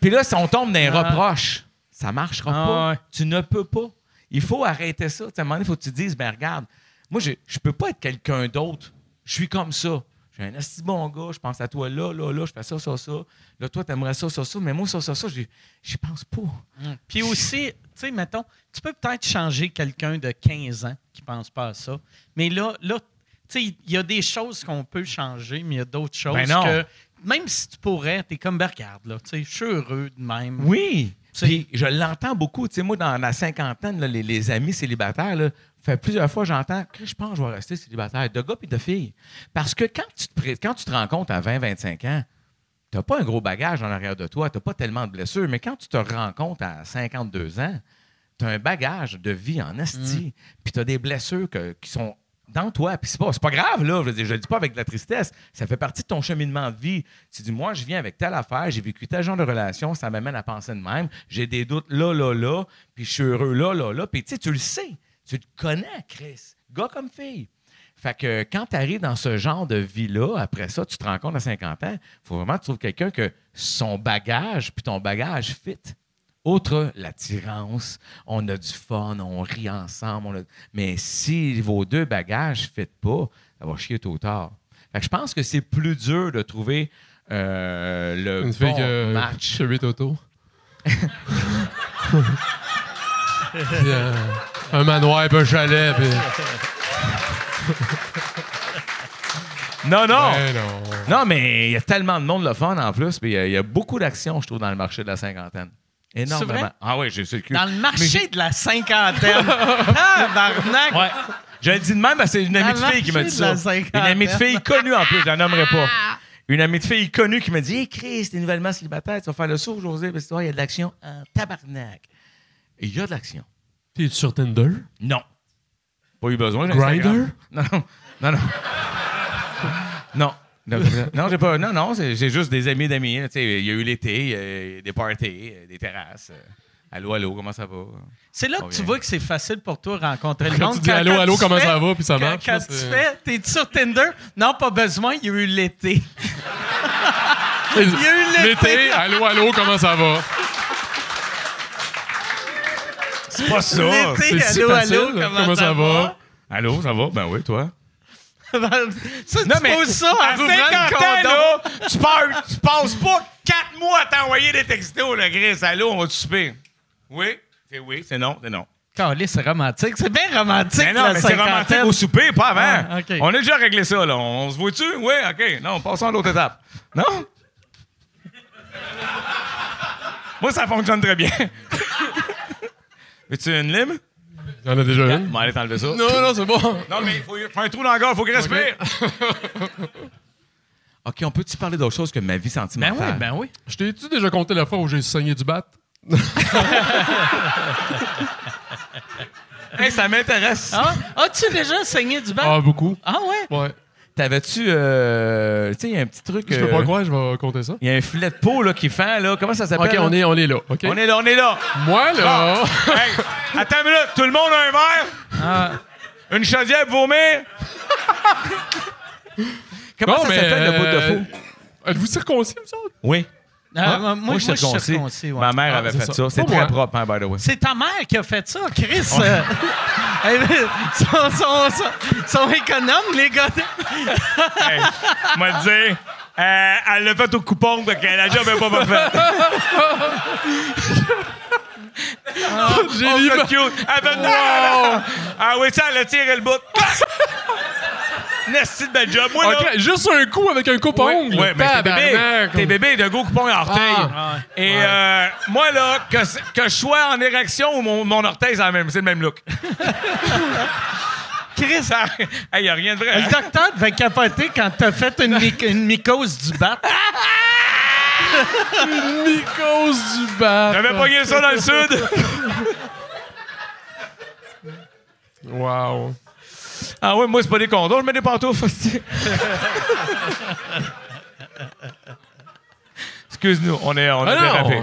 Puis là, si on tombe dans les reproches, ça marchera Ah, pas. ouais. Tu ne peux pas. Il faut arrêter ça. À un moment donné, il faut que tu te dises, ben regarde, moi, je ne peux pas être quelqu'un d'autre. Je suis comme ça. Je suis un assez bon gars, je pense à toi là, là, là, je fais ça, ça, ça. Là, toi, t'aimerais ça, ça, ça, mais moi, ça, ça, ça, j'y pense pas. Puis aussi, tu sais, mettons, tu peux peut-être changer quelqu'un de 15 ans qui pense pas à ça. Mais là, là tu sais, il y a des choses qu'on peut changer, mais il y a d'autres choses Ben non. que, même si tu pourrais, tu es comme, ben, regarde, là, tu sais, je suis heureux de même. Oui. Puis je l'entends beaucoup. Tu sais, moi, dans la cinquantaine, là, les, les amis célibataires, là, fait plusieurs fois, j'entends que je pense que je vais rester célibataire, de gars et de filles. Parce que quand tu te, quand tu te rends compte à 20, 25 ans, tu n'as pas un gros bagage en arrière de toi, tu n'as pas tellement de blessures, mais quand tu te rends compte à 52 ans, tu as un bagage de vie en esti, puis tu as des blessures que- qui sont dans toi. Puis c'est pas, pas grave, là. Je je le dis pas avec de la tristesse. Ça fait partie de ton cheminement de vie. Tu dis, moi, je viens avec telle affaire, j'ai vécu tel genre de relation, ça m'amène à penser de même. J'ai des doutes là, là, là, puis je suis heureux là, là, là. Puis tu sais, tu le sais. Tu le connais, Chris. Gars comme fille. Fait que quand tu arrives dans ce genre de vie-là, après ça, tu te rends compte à 50 ans, il faut vraiment que tu trouves quelqu'un que son bagage, puis ton bagage fit. Outre l'attirance, on a du fun, on rit ensemble. on a- Mais si vos deux bagages ne fit pas, ça va chier tôt ou tard. Fait que je pense que c'est plus dur de trouver euh, le Une bon que match. Cherie Toto. Euh, un manoir, puis un chalet, puis... Non, non! Ben non. Non, mais il y a tellement de monde le fun en plus, puis il y y, a beaucoup d'actions, je trouve, dans le marché de la cinquantaine. Énormément. vrai? Ah oui, j'ai su le cul. Dans le marché de la cinquantaine. Tabarnak! Ouais. Je le dis de même, que c'est une amie Dans de le fille qui m'a dit ça. la Une amie de fille connue en plus, je la nommerai pas. Une amie de fille connue qui m'a dit Hé Chris, t'es nouvellement célibataire, tu vas faire le saut, José, parce que il y a de l'action en tabarnak. Et il y a de l'action. T'es sur Tinder? Non. Pas eu besoin. Instagram. Non, non, non, non. Non. J'ai pas. Non, non, j'ai juste des amis d'amis. là, tu sais, Il y a eu l'été, il y a eu des parties, des terrasses. euh, Allô, allô, comment ça va? C'est là que tu vois que c'est facile pour toi de rencontrer le monde. tu dis allô, allô, comment ça va, puis ça quand- marche, Quand tu fais, t'es sur Tinder? Non, pas besoin, il y a eu l'été. Il y a eu l'été. L'été, allô, allô, comment ça va? C'est pas ça. L'été, c'est si allô, allô, comment, comment ça, va? Allô, ça va? Ben oui, toi? Ça, tu Non, mais poses ça en 50 le ans, condom. là, tu, pars- tu passes pas quatre mois à t'envoyer des textos, le Chris. Allô, on va te souper. Oui, c'est oui, c'est non, c'est non. Calé, c'est romantique. C'est bien romantique, Mais non, la mais c'est romantique au souper, pas avant. Ah. On a déjà réglé ça, là. On se voit-tu? Oui, OK. Non, passons à l'autre étape. Non? Moi, ça fonctionne très bien. Veux-tu une lime? Il y en a déjà une? Bon, allez t'enlever ça. Non, non, c'est bon. Non, mais il faut, faut un trou dans la gorge, il faut qu'il respire. OK, on peut-tu parler d'autre chose que ma vie Ben sentimentale? oui, ben oui. Je t'ai-tu déjà compté la fois où j'ai saigné du bat? Hey, ça m'intéresse. Ah, As-tu déjà saigné du bac? Ah, beaucoup. Ah ouais? Ouais. T'avais-tu... euh, tu sais, il y a un petit truc... Je peux euh, pas croire, je vais compter ça. Il y a un filet de peau là, qui fend, là. Comment ça s'appelle? OK, là? on est, on est là. OK? On est là, on est là. Moi, là... hey, attends une minute. Tout le monde a un verre? Ah, Une chaudière pour vomir? Comment Bon, ça s'appelle, le bout de euh, fou? Êtes-vous circoncis, vous autres? Oui. Ah, moi, moi, je suis circoncis. circoncis. ouais. Ma mère Ah, avait fait ça. ça. C'est très propre, hein, by the way. C'est ta mère qui a fait ça, Chris. euh, hey, sont, sont, sont, sont économes, les gars. Hey, moi dire, euh, elle l'a fait au coupon, que la job n'est pas parfaite. J'ai Oh, cute. Elle fait non. Ah oui, ça, elle a tiré le bout. Nasty de belle job. Moi, là, OK, juste un coup avec un coupe-ongle. Oui, mais t'es bébé, t'es bébé de gros coupons et orteil. Ah. Et euh, moi, là, que, c- que je sois en érection ou mon, mon orteil, c'est la même- c'est le même look. Chris, Ça, il n'y a rien de vrai. le hein? docteur devait capoter quand t'as fait une, myc- une mycose du bat. Mycose du bat. J'avais pogné ça dans le sud? Wow. Ah ouais, moi, c'est pas des condoms, je mets des pantoufles. Excuse-nous, on est, on a Ah dérapé.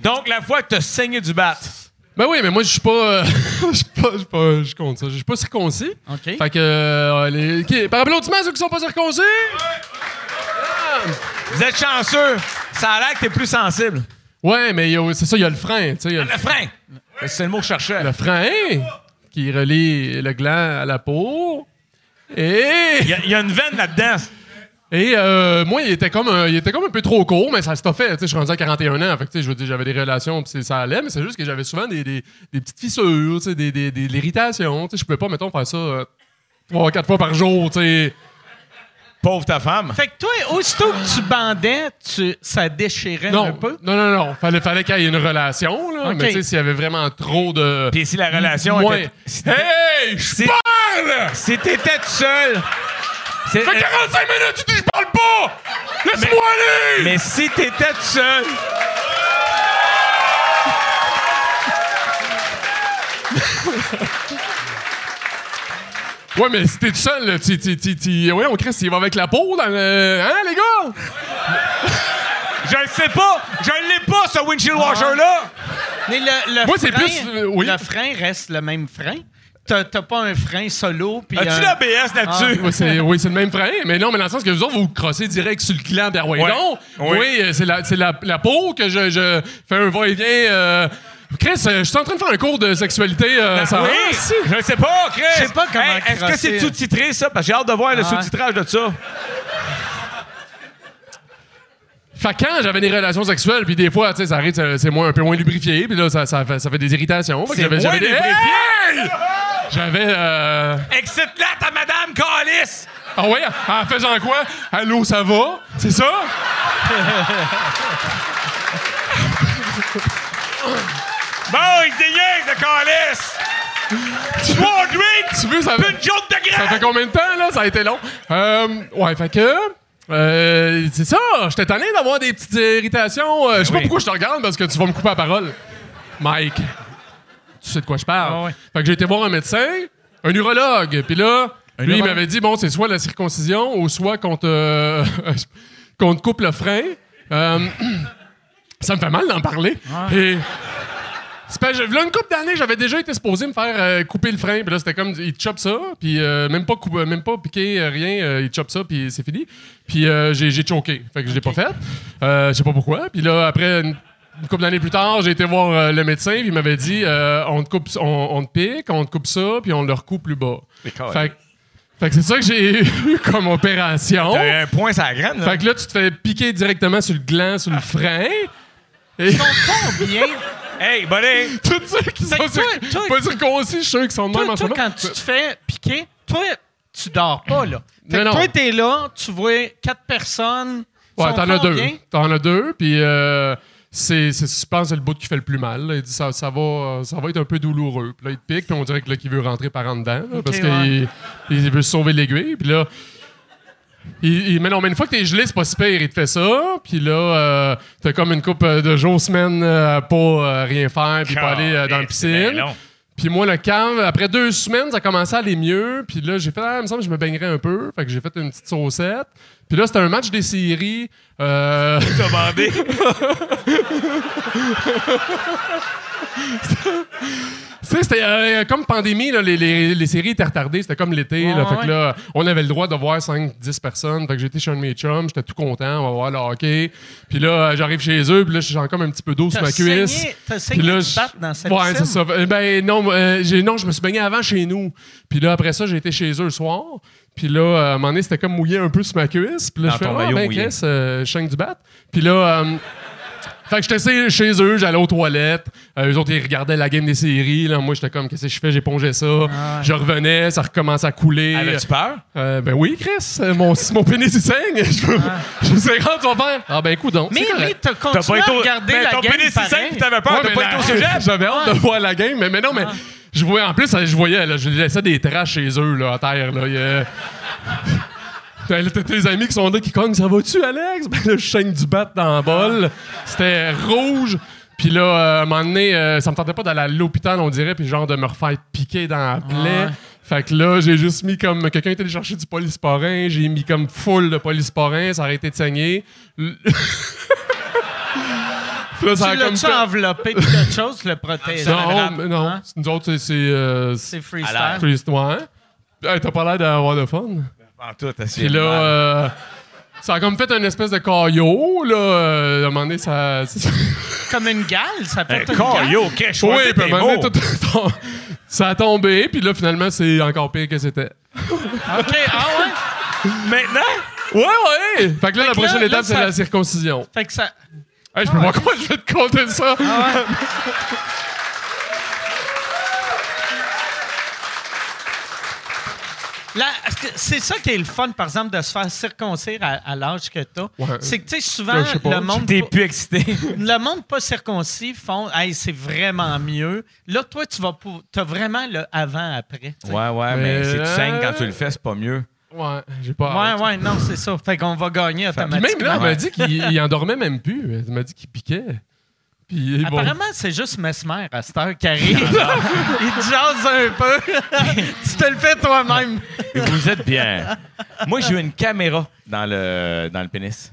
Donc, la fois que t'as saigné du bat, Ben oui, mais moi, je suis pas. euh, Je suis pas. Je suis pas. Je compte ça. Je suis pas circoncis. OK. Fait que. euh, les, ok, Par applaudissement, ceux qui sont pas circoncis? Vous êtes chanceux. Ça a l'air que t'es plus sensible. Ouais, mais il y a- c'est ça, il y a le frein. tu sais, il y a le, Le frein. C'est le mot que je cherchais. le frein? Qui relie le gland à la peau. Et. Il y, a- il y a une veine là-dedans. Et euh, moi, il était, comme un, il était comme un peu trop court, mais ça se fait. Je suis rendu à 41 ans. Fait que, tu sais, je veux dire, j'avais des relations, puis c'est- ça allait, mais c'est juste que j'avais souvent des, des, des petites fissures, tu sais, des, des, des- de l'irritation. Tu sais, Je pouvais pas, mettons, faire ça euh, trois, quatre fois par jour. tu sais. Pauvre ta femme. Fait que toi, aussitôt que tu bandais, tu, ça déchirait Non, un peu? non, non, non. Fallait, fallait qu'il y ait une relation. Là. Mais tu sais, s'il y avait vraiment trop de. Puis si la relation Moins. était... Si Hey! Je si- parle! si t'étais tout seul... Ça fait 45 minutes, tu dis je parle pas! Laisse-moi aller! Mais si t'étais tout seul... Ouais, mais si t'es tout seul, là, tu, tu, tu, tu- ouais, on crée s'il va avec la peau dans le. Hein, les gars? Je le sais pas! Je l'ai pas, ce windshield washer-là! Mais le, le Moi, c'est frein, plus, euh, oui. le frein reste le même frein. T'as t'as pas un frein solo. puis As-tu un- l'ABS là-dessus? Oui, c'est, oui, c'est le même frein, mais non, mais dans le sens que vous autres, vous crossez direct sur le clan d'Arway. Ouais. Non, Oui. oui, euh, c'est, la, c'est la, la peau que je, je fais un va-et-vient. euh, Chris, euh, je suis en train de faire un cours de sexualité. euh, ça oui! va? Je sais pas, Chris! Je sais pas comment Hey, Est-ce que c'est sous-titré, ça? Parce que j'ai hâte de voir le sous-titrage de ça. Fait que quand j'avais des relations sexuelles, puis des fois, tu sais, ça arrive, c'est, moins, un peu moins lubrifié, puis là, ça, ça, fait, ça fait des irritations. Fait que C'est j'avais, moins j'avais des- lubrifié? Hey! J'avais. Euh... Excite-la, ta madame Calice! Ah ouais? En faisant quoi? Allô, ça va? C'est ça? Bon, il déniaise, le Calice! Tu veux un drink? Tu veux, ça Une joke de Ça fait combien de temps, là? Ça a été long. Euh, ouais, fait que. euh, c'est ça, j'étais tanné d'avoir des petites irritations. Euh, je sais pas oui. pourquoi je te regarde parce que tu vas me couper la parole. Mike, tu sais de quoi je parle. Ah ouais. Fait que j'ai été voir un médecin, un urologue, puis là, lui, il m'avait dit bon, c'est soit la circoncision ou soit qu'on te, qu'on te coupe le frein. Euh, ça me fait mal d'en parler. Et. C'est pas, je- là, une couple d'années, j'avais déjà été supposé me faire euh, couper le frein. Puis là, c'était comme, il te chope ça, puis euh, même, pas couper, même pas piquer, euh, rien, euh, il te chope ça, puis c'est fini. Puis euh, j'ai, j'ai choqué. Fait que je l'ai pas fait. Euh, je sais pas pourquoi. Puis là, après, une, une couple d'années plus tard, j'ai été voir euh, le médecin, puis il m'avait dit, euh, on, te coupe, on, on te pique, on te coupe ça, puis on le recoupe plus bas. Fait, que- fait que c'est ça que j'ai eu comme opération. T'as un point sur la graine, là. Fait que là, tu te fais piquer directement sur le gland, sur le frein. Et Combien? Hey, buddy! tous ceux qui sont toi- pas circoncis, je suis sûr qu'ils sont de même en ce toi, moment. quand tu te fais piquer, toi, tu dors pas, là. Fait Non, que non. toi, t'es là, tu vois quatre personnes. Ouais, sont t'en as deux. T'en as deux, puis euh, c'est, c'est, je pense que c'est le bout qui fait le plus mal. là. Il dit ça, ça, va, ça va être un peu douloureux. Puis là, il te pique, puis on dirait que là, qu'il veut rentrer par en dedans, là, parce ouais. qu'il il veut sauver l'aiguille. Puis là, il, il- mais non, mais une fois que t'es gelé, c'est pas super, il te fait ça. Puis là, euh, t'as comme une coupe de jours, semaines euh, pas euh, rien faire, puis pas aller euh, dans la c'est piscine. Puis moi, le camp, après deux semaines, ça a commencé à aller mieux. Puis là, j'ai fait, ah, il me semble que je me baignerais un peu. Fait que j'ai fait une petite saucette. Puis là, c'était un match des séries. Euh, bandé. Tu sais, c'était euh, comme pandémie, là, les, les- les séries étaient retardées, c'était comme l'été. là. Ouais, fait que là, on avait le droit de voir 5-10 personnes. Fait que j'étais chez un de mes chums, j'étais tout content, on va voir le hockey. Puis là, euh, j'arrive chez eux, puis là, j'ai comme un petit peu d'eau sur ma cuisse. saigné, t'as saigné là, dans cette Ouais, c'est ça. Euh, Ben non, euh, j'ai- non, je me suis baigné avant chez nous. Puis là, après ça, j'ai été chez eux le soir. Puis là, à un moment donné, c'était comme mouillé un peu sur ma cuisse. Puis là, Dans je fais, ah, ben. Chris, euh, du bat. Puis là, euh, fait que j'étais chez- chez eux, j'allais aux toilettes. Euh, eux autres, ils regardaient la game des séries. Là. Moi, j'étais comme, qu'est-ce que je fais? J'épongeais ça. Je revenais, ça recommençait à couler. Avais-tu peur? Euh, ben oui, Chris. euh, Mon, mon pénis, il saigne. Je me je me suis rendu, tu vas faire. Ah ben, écoute donc. Mais, correct. t'as continué pas à regarder mais la ton game pénis, simple, t'avais peur, Ouais, t'as pas été au cégep? J'avais hâte de voir la game, mais, mais non, mais je voyais en plus, je voyais, là, je laissais des traces chez eux, là, à terre, là. Il T'as tes amis qui sont là qui cognent, ça va-tu, Alex? Ben là, je saigne du bat dans le bol. C'était rouge. Puis là, euh, à un moment donné, euh, ça me tentait pas d'aller à l'hôpital, on dirait, puis genre de me refaire piquer dans la plaie. Ouais. Fait que là, j'ai juste mis comme. Quelqu'un était allé chercher du polysporin, j'ai mis comme full de polysporin, ça a arrêté de saigner. L- là, ça Tu l'as-tu fait- enveloppé de quelque chose, le protège? Non, mais non. Hein? C'est- Nous autres, c'est- c'est. euh, c'est freestyle. freestyle. Ouais. Hey, T'as pas l'air d'avoir de fun. En tout, t'as Puis là, euh, ça a comme fait une espèce de caillot, là. euh, à un moment donné, ça. Comme une gale, ça fait Hey, une gale. Caillot, OK, je Oui, puis à un tes moment donné, tout- tout- ça a tombé, puis là, finalement, c'est encore pire que c'était. OK, ah ouais? Maintenant? Ouais, ouais! Fait que là, la que prochaine là, étape, c'est ça- la circoncision. Fait que ça... Hey, je peux pas croire que je vais te compter ça. Est-ce c'est ça qui est le fun, par exemple, de se faire circoncire à, à l'âge que t'as. Ouais. C'est que, tu sais, souvent, Là, pas, le monde... T'es pas- plus excité. le monde pas circoncis font hey, c'est vraiment mieux. Là, toi, tu vas pour... as vraiment le avant-après. Ouais, ouais, mais, Mais si tu saignes quand tu le fais, c'est pas mieux? Ouais, j'ai pas. Ouais, hâte. ouais, non, c'est ça. Fait qu'on va gagner Puis automatiquement. même là, elle m'a dit qu'il il endormait même plus. Elle m'a dit qu'il piquait. Puis bon. Apparemment, c'est juste Mesmer à cette heure qui arrive. Il te jase un peu. tu te le fais toi-même. Vous êtes bien. Moi, j'ai eu une caméra dans le, dans le pénis.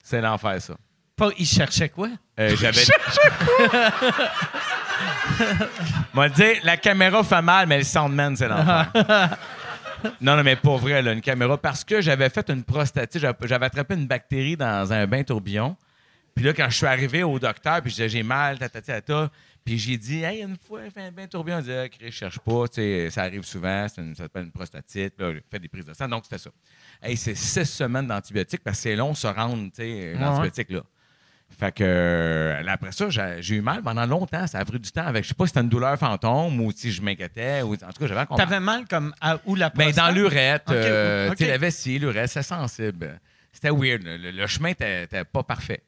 C'est l'enfer, ça. Pas, il cherchait quoi? Euh, J'avais. Moi, dire, la caméra fait mal, mais le soundman, c'est l'enfer. non, non, mais pour vrai, là, une caméra. Parce que j'avais fait une prostatite, j'avais attrapé une bactérie dans un bain tourbillon. Puis là, quand je suis arrivé au docteur, puis je disais, j'ai mal, tatati, tata. Puis j'ai dit, hey, une fois, fait un bain tourbillon. Il disait, ah, je cherche pas, tu sais, ça arrive souvent, c'est une- ça s'appelle une prostatite. Puis là, j'ai fait des prises de sang, donc c'était ça. Hey, c'est six semaines d'antibiotiques parce que c'est long de se rendre, tu sais, l'antibiotique, là. Fait que, euh, après ça, j'ai j'ai eu mal pendant longtemps. Ça a pris du temps avec, je sais pas si c'était une douleur fantôme ou si je m'inquiétais. Ou, en tout cas, j'avais un combat. T'avais mal comme à, où la Ben, prostate? dans l'urette, euh, tu sais, la vessie, l'urette, c'est sensible. C'était weird. Le, le- chemin était était pas parfait.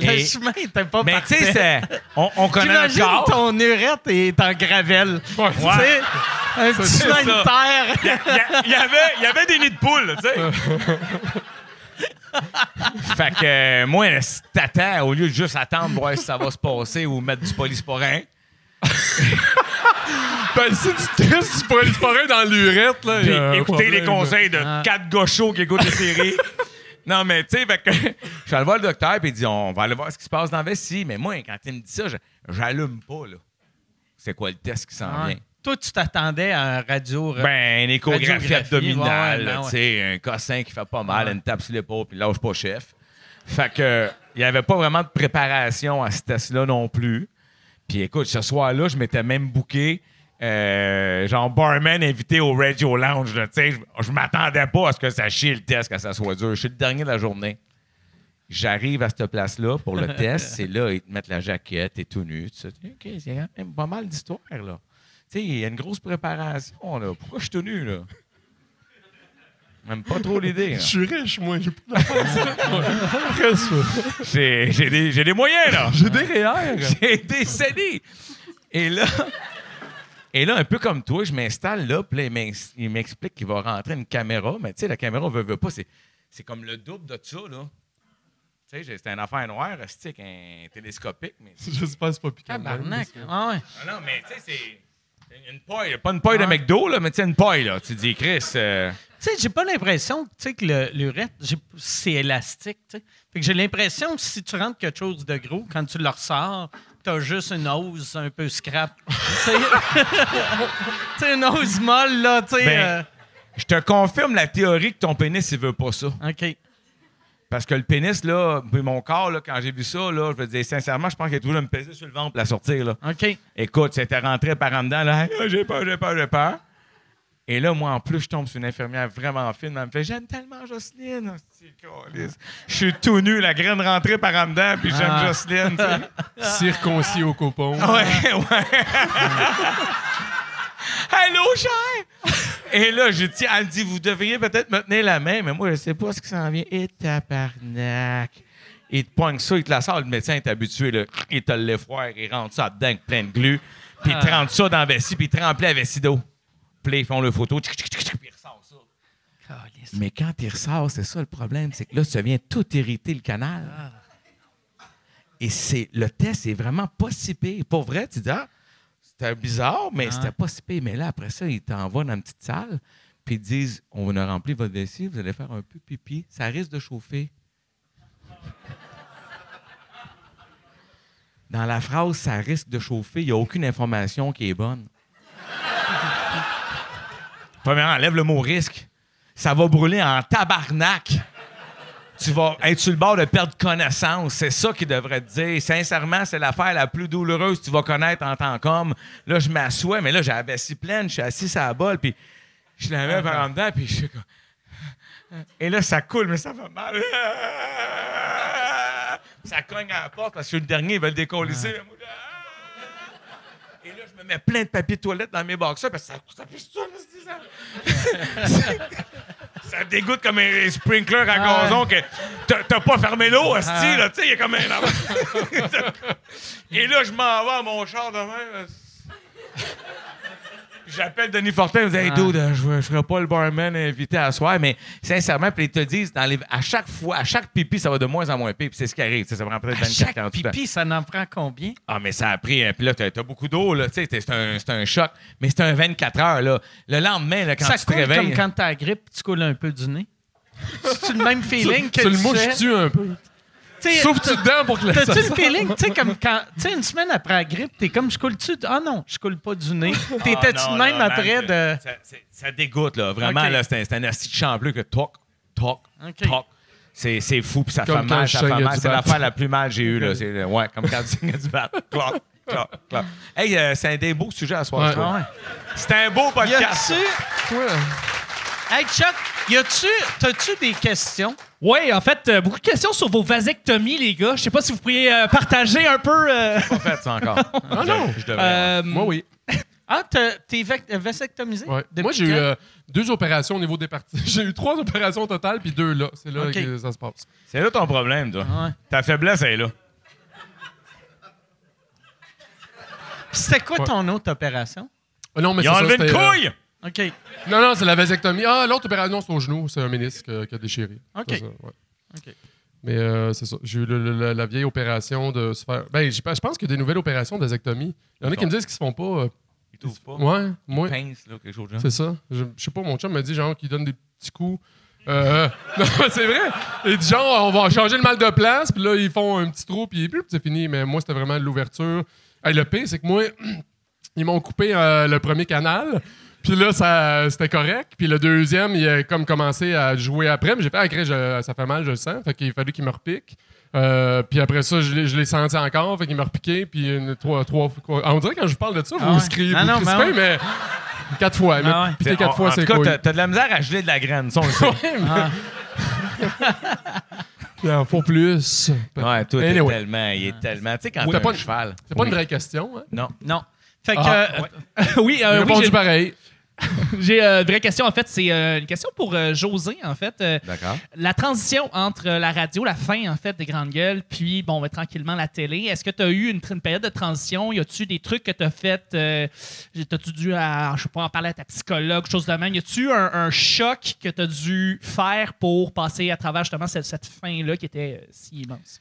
Le Et- chemin était pas Mais tu sais, parfait. c'est- on, on connaît le corps. ton urette est en gravelle. Ouais, Tu sais, un petit chemin de terre. Il y, avait, y avait des nids de poules, tu sais. fait que euh, moi, si t'attends, au lieu de juste attendre voir si ça va se passer ou mettre du polysporin, Ben, si tu tu pourrais disparaître dans l'urette, là. puis un écouter les conseils de Ah. quatre gauchos qui écoutent les séries. Non, mais tu sais, je suis allé voir le docteur, puis il dit on va aller voir ce qui se passe dans la vessie. Mais moi, quand il me dit ça, je- j'allume pas, là. C'est quoi le test qui s'en Ouais. vient? Toi, tu t'attendais à un radio. Ben, une échographie abdominale, ouais, ouais, tu sais, un cossin qui fait pas mal, une tape sur l'épaule, puis lâche pas chef. Fait que, il y avait pas vraiment de préparation à ce test-là non plus. Puis écoute, ce soir-là, je m'étais même booké, euh, genre barman invité au Radio Lounge, là, tu sais. Je, je m'attendais pas à ce que ça chie le test, que ça soit dur. Je suis le dernier de la journée. J'arrive à cette place-là pour le test. C'est là, ils te mettent la jaquette, t'es tout nu. Tu OK, c'est quand même pas mal d'histoire, là. Tu sais, il y a une grosse préparation, là. Pourquoi je suis tout nu, là? Même pas trop l'idée. là. Je suis riche, moi. J'ai pas. J'ai j'ai des, j'ai des moyens, là. J'ai des REER. J'ai des CDI. Et là, et là, un peu comme toi, je m'installe là, puis là, il m'ex- il m'explique qu'il va rentrer une caméra, mais tu sais, la caméra, on veut, veut pas, c'est, c'est comme le double de ça, là. Tu sais, c'était une affaire noire, c'est avec un télescopique, mais... J'espère que c'est pas piquant. Tabarnak. Ah ouais. Ah non, mais tu sais, c'est une paille, pas une paille de McDo, là, mais tu sais, une paille, là. Tu dis, Chris... euh, Tu sais, j'ai pas l'impression tu sais, que le- l'urette, c'est élastique. tu sais. Fait que j'ai l'impression que si tu rentres quelque chose de gros, quand tu le ressors, t'as juste une hose un peu scrap. tu sais, Tu sais, une hose molle, là, tu sais. Ben, Je te confirme la théorie que ton pénis, il veut pas ça. euh, OK. Parce que le pénis, là, puis mon corps, là, quand j'ai vu ça, là, je veux dire, sincèrement, je pense qu'il a toujours me peser sur le ventre pour la sortir, là. OK. Écoute, c'était rentré par en dedans, là, j'ai peur, j'ai peur, j'ai peur. Et là, moi, en plus, je tombe sur une infirmière vraiment fine. Elle me fait J'aime tellement Jocelyne. Je suis tout nu, la graine rentrée par en dedans, puis j'aime Ah. Jocelyne. Circoncis au copon. Ouais, ouais. Allô, cher! Et là, je dis, elle dit, vous devriez peut-être me tenir la main, mais moi, je sais pas ce qui s'en vient. Et tabarnak! Il te pogne ça, il te la sort, le médecin est habitué, là. Il te l'effroire, il rentre ça dedans avec plein de glu, puis il te rentre ça dans la vessie, puis il te remplit la vessie d'eau. Puis ils font le photo, tchic, tchic, tchic, puis ils ressortent ça. Mais quand il ressort, c'est ça le problème, c'est que là, ça vient tout irriter le canal. Et c'est le test est vraiment pas si pire. Pour vrai, tu dis, ah, c'était bizarre, mais c'était pas si pire. Mais là, après ça, il t'envoie dans une petite salle. puis ils disent On a rempli votre vessie, vous allez faire un peu pipi, ça risque de chauffer. Dans la phrase ça risque de chauffer, il n'y a aucune information qui est bonne. Premièrement, enlève le mot risque. Ça va brûler en tabarnak. Tu vas être sur le bord de perdre connaissance. C'est ça qu'il devrait te dire. Sincèrement, c'est l'affaire la plus douloureuse que tu vas connaître en tant qu'homme. Là, je m'assois, mais là, j'ai la vessie pleine, je suis assis à la bol, puis je la mets par en dedans, puis je suis comme... Et là, ça coule, mais ça fait mal. Ça cogne à la porte parce que le dernier, il va le décollisser. Et là, je me mets plein de papier de toilette dans mes boxers parce que ça, ça pisse tout, ça. ça dégoûte comme un sprinkler à gazon que t'as pas fermé l'eau, esti, là, tu sais, il y a comme un... Et là, je m'en vais à mon char de même. J'appelle Denis Fortin, je dis Hey, dude, je ne ferai pas le barman invité à soir, mais sincèrement, puis ils te disent, dans les- à chaque fois, à chaque pipi, ça va de moins en moins pire, puis c'est ce qui arrive. Ça prend peut-être À 24 chaque 48 heures. pipi, ça n'en prend combien? Ah, mais ça a pris. hein, Puis là, t'as as beaucoup d'eau, là. Tu sais, c'est un, un choc. Mais c'est un 24 heures, là. Le lendemain, là, quand ça tu te réveilles. comme quand t'as la grippe tu coules un peu du nez. C'est le même feeling que Tu le tu fais? mouches-tu un peu? Tu sais, Souffles-tu dedans pour que le- T'as-tu le feeling, tu sais, comme quand, tu sais, une semaine après la grippe, t'es comme, je coule-tu? Ah non, je coule pas du nez. Ah, T'étais-tu de même là, après man, de. Ça, dégoûte, là. Vraiment, là, c'est un, c'est un asti de chambleu que toc, toc, toc. C'est, c'est fou, puis ça Comme fait mal, ça fait mal. C'est l'affaire la plus mal que j'ai eue, là. C'est, ouais, comme quand tu saignes du bat. Cloc, cloc, cloc. Hey, euh, c'est un des beaux sujets à soir, Ouais. je trouve. Ah ouais. C'est un beau Y podcast. Hey Chuck, y a-tu. T'as-tu des questions? Oui, en fait, euh, beaucoup de questions sur vos vasectomies, les gars. Je sais pas si vous pourriez euh, partager un peu. euh, pas fait ça encore. Non! Je devrais. euh, Moi, oui. Ah, t'es vasectomisé? Ouais. Moi, j'ai eu euh, deux opérations au niveau des parties. J'ai eu trois opérations au total, puis deux là. C'est là que ça se passe. C'est là ton problème, toi. Ouais. Ta faiblesse, elle est là. Puis c'était quoi Ouais. ton autre opération? Ah non, mais Ils ont enlevé une euh, couille! OK. Non, non, c'est la vasectomie. Ah, l'autre opération, c'est au genou. C'est un ménisque euh, qui a déchiré. OK. C'est ça, ouais. OK. Mais euh, c'est ça. J'ai eu le- le- la, la vieille opération de se faire. Ben, j'ai pas- je pense qu'il y a des nouvelles opérations de vasectomie. Il y en a qui me disent qu'ils se font pas. euh, Ils t'ouvrent pas? Ouais, moi. Pince, là, quelque chose de genre. C'est ça. Je, je sais pas, mon chum m'a dit genre qu'il donne des petits coups. Euh, non, c'est vrai. Il dit genre, on va changer le mal de place, puis là, ils font un petit trou, puis puis c'est fini. Mais moi, c'était vraiment l'ouverture. Hey, le pire, c'est que moi, ils m'ont coupé euh, le premier canal. Puis là, ça, c'était correct. Puis le deuxième, il a comme commencé à jouer après. Mais j'ai fait, ah, ça fait mal, je le sens. Fait qu'il fallu qu'il me repique. Euh, puis après ça, je l'ai, je l'ai senti encore. Fait qu'il m'a repiqué. Puis une, trois, trois fois. Ah, on dirait que quand je vous parle de ça, Ah vous ouais. scrivez. Ah vous non, crispez, mais ouais. mais quatre fois. Ah ouais. Mais quatre En- fois, en c'est tout cas, cool. t'as, t'as de la misère à geler de la graine, ça, on le sait. Ah. Il en faut plus. Ouais, toi, t'es Anyway. tellement, il est tellement. Tu sais, quand Oui. t'as pas pas de cheval. C'est pas Oui. une vraie question. Hein? Non. Non. Fait que. Ah, euh, oui, J'ai euh, oui, répondu j'ai- pareil. j'ai euh, une vraie question. En fait, c'est euh, une question pour euh, José, en fait. D'accord. la transition entre la radio, la fin, en fait, des Grandes Gueules, puis, bon, ben, tranquillement, la télé. Est-ce que tu as eu une, une période de transition? Y a-tu des trucs que tu as fait? T'as-tu dû, à, je sais pas, en parler à ta psychologue, chose de même? Y a-tu un, un choc que tu as dû faire pour passer à travers, justement, cette, cette fin-là qui était si immense?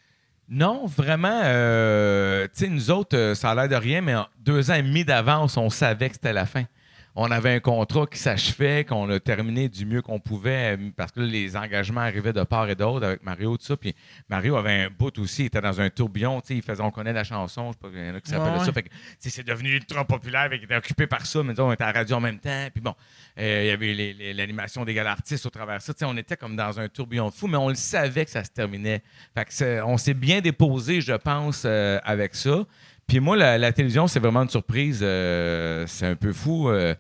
Non, vraiment, tu sais, nous autres, ça a l'air de rien, mais en deux ans et demi d'avance, on savait que c'était la fin. On avait un contrat qui s'achevait, qu'on a terminé du mieux qu'on pouvait, euh, parce que là, les engagements arrivaient de part et d'autre avec Mario, tout ça. Puis Mario avait un bout aussi, il était dans un tourbillon, tu sais, il faisait On connaît la chanson, je sais pas, il y en a qui s'appellent Ouais, ça. Fait que, c'est devenu ultra populaire, fait qu'il était occupé par ça, mais disons, on était à la radio en même temps. Puis bon, euh, il y avait l'animation des gars artistes au travers de ça. Tu sais, on était comme dans un tourbillon de fou, mais on le savait que ça se terminait. Fait que on s'est bien déposé, je pense, euh, avec ça. Puis moi, la, télévision, c'est vraiment une surprise. euh, c'est un peu fou. euh,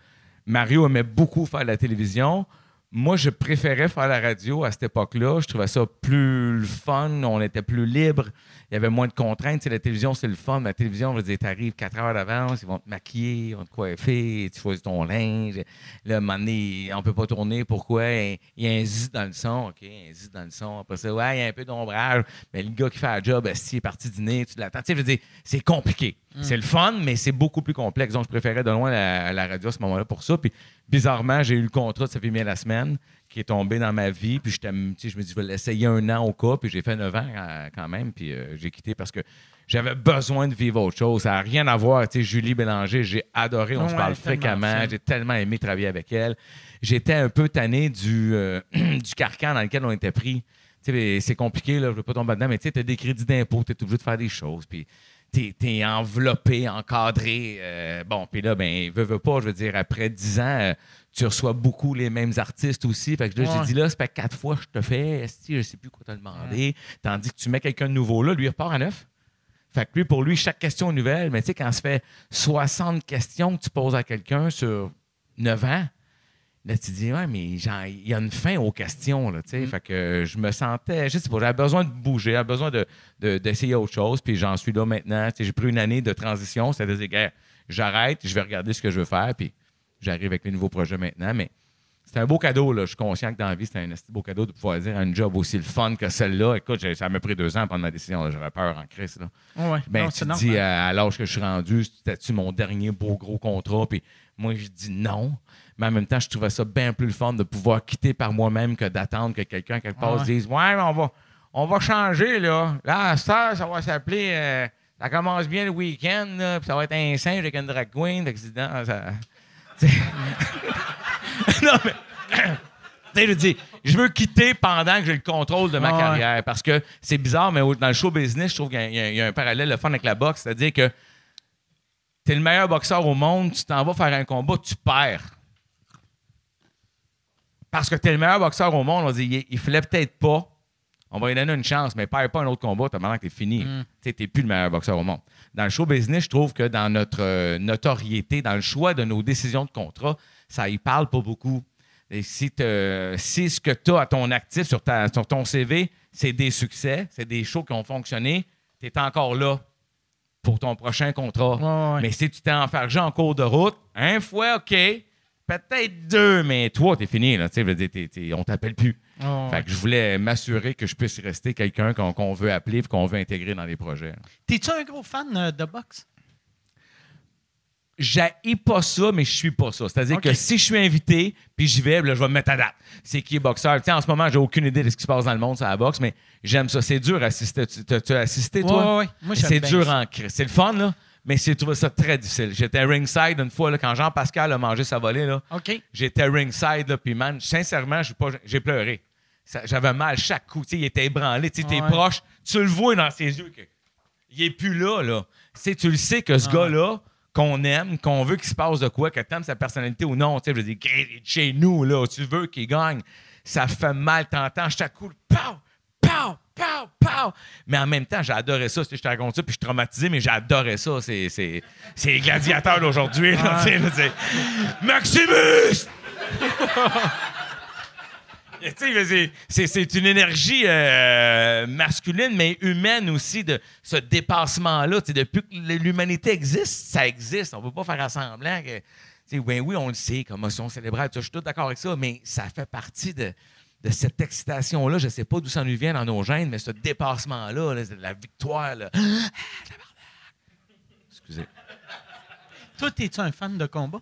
Mario aimait beaucoup faire la télévision. Moi, je préférais faire la radio à cette époque-là. Je trouvais ça plus fun. On était plus libre. Il y avait moins de contraintes. Tu sais, la télévision, c'est le fun. La télévision, je veux dire, t'arrives quatre heures d'avance, ils vont te maquiller, ils vont te coiffer, tu choisis ton linge. Là, à un moment donné, on peut pas tourner. Pourquoi? Il y a un zit dans le son. OK, un zit dans le son. Après ça, ouais, il y a un peu d'ombrage. Mais le gars qui fait la job, s'il est parti dîner, tu l'attends. Tu sais, je veux dire, c'est compliqué. C'est le fun, mais c'est beaucoup plus complexe. Donc, je préférais de loin la, la radio à ce moment-là pour ça. Puis, bizarrement, j'ai eu le contrat de Ça fait bien la semaine. Qui est tombé dans ma vie. Puis je me dis, je vais l'essayer un an au cas. Puis j'ai fait 9 ans euh, quand même. Puis euh, j'ai quitté parce que j'avais besoin de vivre autre chose. Ça n'a rien à voir. Tu sais, Julie Bélanger, j'ai adoré. On se parle fréquemment. J'ai tellement aimé travailler avec elle. J'étais un peu tanné du, euh, du carcan dans lequel on était pris. Tu sais, c'est compliqué, là, je ne veux pas tomber dedans, mais tu sais, as des crédits d'impôt, tu es obligé de faire des choses. Puis tu es, enveloppé, encadré. euh, bon, puis là, ben, veux, veux pas, je veux dire, après 10 ans, euh, tu reçois beaucoup les mêmes artistes aussi. Fait que là, Ouais. j'ai dit, là, ça fait quatre fois que je te fais, esti, je sais plus quoi te demander. Tandis que tu mets quelqu'un de nouveau là, lui, il repart à neuf. Fait que lui, pour lui, chaque question est nouvelle. Mais tu sais, quand ça fait 60 questions que tu poses à quelqu'un sur 9 ans, là, tu dis, ouais, mais il y a une fin aux questions, là, tu sais. Fait que je me sentais, je sais pas, j'avais besoin de bouger, j'avais besoin de- de- d'essayer autre chose. Puis j'en suis là maintenant. Tu sais, J'ai pris une année de transition, c'est-à-dire, gars, j'arrête, je vais regarder ce que je veux faire, puis j'arrive avec les nouveaux projets maintenant. Mais c'est un beau cadeau, là. Je suis conscient que dans la vie, c'est un beau cadeau de pouvoir dire un job aussi le fun que celle-là. Écoute, ça m'a pris deux ans à prendre ma décision. J'avais peur en crise, là. Ouais. Ben, Non, tu te dis, à, à l'âge que je suis rendu, c'était-tu mon dernier beau gros contrat? Puis moi, je dis non. Mais en même temps, je trouvais ça bien plus le fun de pouvoir quitter par moi-même que d'attendre que quelqu'un, quelque part, ouais. se dise Ouais, mais on va, on va changer, là. Là, à ça, ça va s'appeler. euh, ça commence bien le week-end, puis ça va être un singe avec une drag queen. Accident, ça. non, mais. Tu sais, je dis, je veux quitter pendant que j'ai le contrôle de ma Ah ouais. carrière. Parce que c'est bizarre, mais dans le show business, je trouve qu'il y a- y, un parallèle le fun avec la boxe. C'est-à-dire que tu es le meilleur boxeur au monde, tu t'en vas faire un combat, tu perds. Parce que tu es le meilleur boxeur au monde, on dit, il, il fallait peut-être pas. On va lui donner une chance, mais perds pas un autre combat, t'as maintenant que t'es fini. Tu n'es plus le meilleur boxeur au monde. Dans le show business, je trouve que dans notre euh, notoriété, dans le choix de nos décisions de contrat, ça y parle pas beaucoup. Et si, ce que tu as à ton actif sur, ta- sur ton CV, c'est des succès, c'est des shows qui ont fonctionné, tu es encore là pour ton prochain contrat. Ouais, ouais. Mais si tu t'es enfargé en cours de route, un fois, OK, peut-être deux, mais toi, t'es fini. Là, Tu sais, je veux dire, t'es- t'es- on t'appelle plus. Fait que je voulais m'assurer que je puisse rester quelqu'un qu'on veut appeler et qu'on veut intégrer dans les projets. T'es-tu un gros fan euh, de boxe? J'haïs pas ça, mais je suis pas ça. C'est-à-dire que si je suis invité, puis j'y vais, là, je vais me mettre à date. C'est qui est boxeur? Tiens, en ce moment, j'ai aucune idée de ce qui se passe dans le monde sur la boxe, mais j'aime ça. C'est dur à assister. Tu as assisté, toi? Ouais, ouais. Moi, c'est dur ça. en crise. C'est le fun, là, mais j'ai trouvé ça très difficile. J'étais ringside une fois, là, quand Jean-Pascal a mangé sa volée, là. OK. J'étais ringside, là, puis man, sincèrement, j'ai pleuré. J'avais mal chaque coup. Il était ébranlé. Tu t'es Ouais. proche. Tu le vois dans ses yeux. Que, il est plus là, là. Tu sais, tu le sais que ce gars-là, qu'on aime, qu'on veut qu'il se passe de quoi, que t'aimes sa personnalité ou non, tu sais, je veux dire, Chris, il est chez nous, là, tu veux qu'il gagne. Ça fait mal, t'entends chaque coup, pow, pow, pow, pow. Mais en même temps, j'ai adoré ça. Je te raconte ça, puis je suis traumatisé, mais j'adorais ça. C'est, c'est, c'est les gladiateurs d'aujourd'hui, là, tu sais, là, c'est Maximus! Tu sais, je veux dire, c'est, une énergie euh, masculine, mais humaine aussi, de ce dépassement-là. Depuis que l'humanité existe, ça existe. On ne peut pas faire à semblant que. Ben oui, on le sait, commotion ça, je suis tout d'accord avec ça, mais ça fait partie de, cette excitation-là. Je ne sais pas d'où ça nous vient dans nos gènes, mais ce dépassement-là, la victoire. Là. Ah. Excusez. Toi, t'es-tu un fan de combat?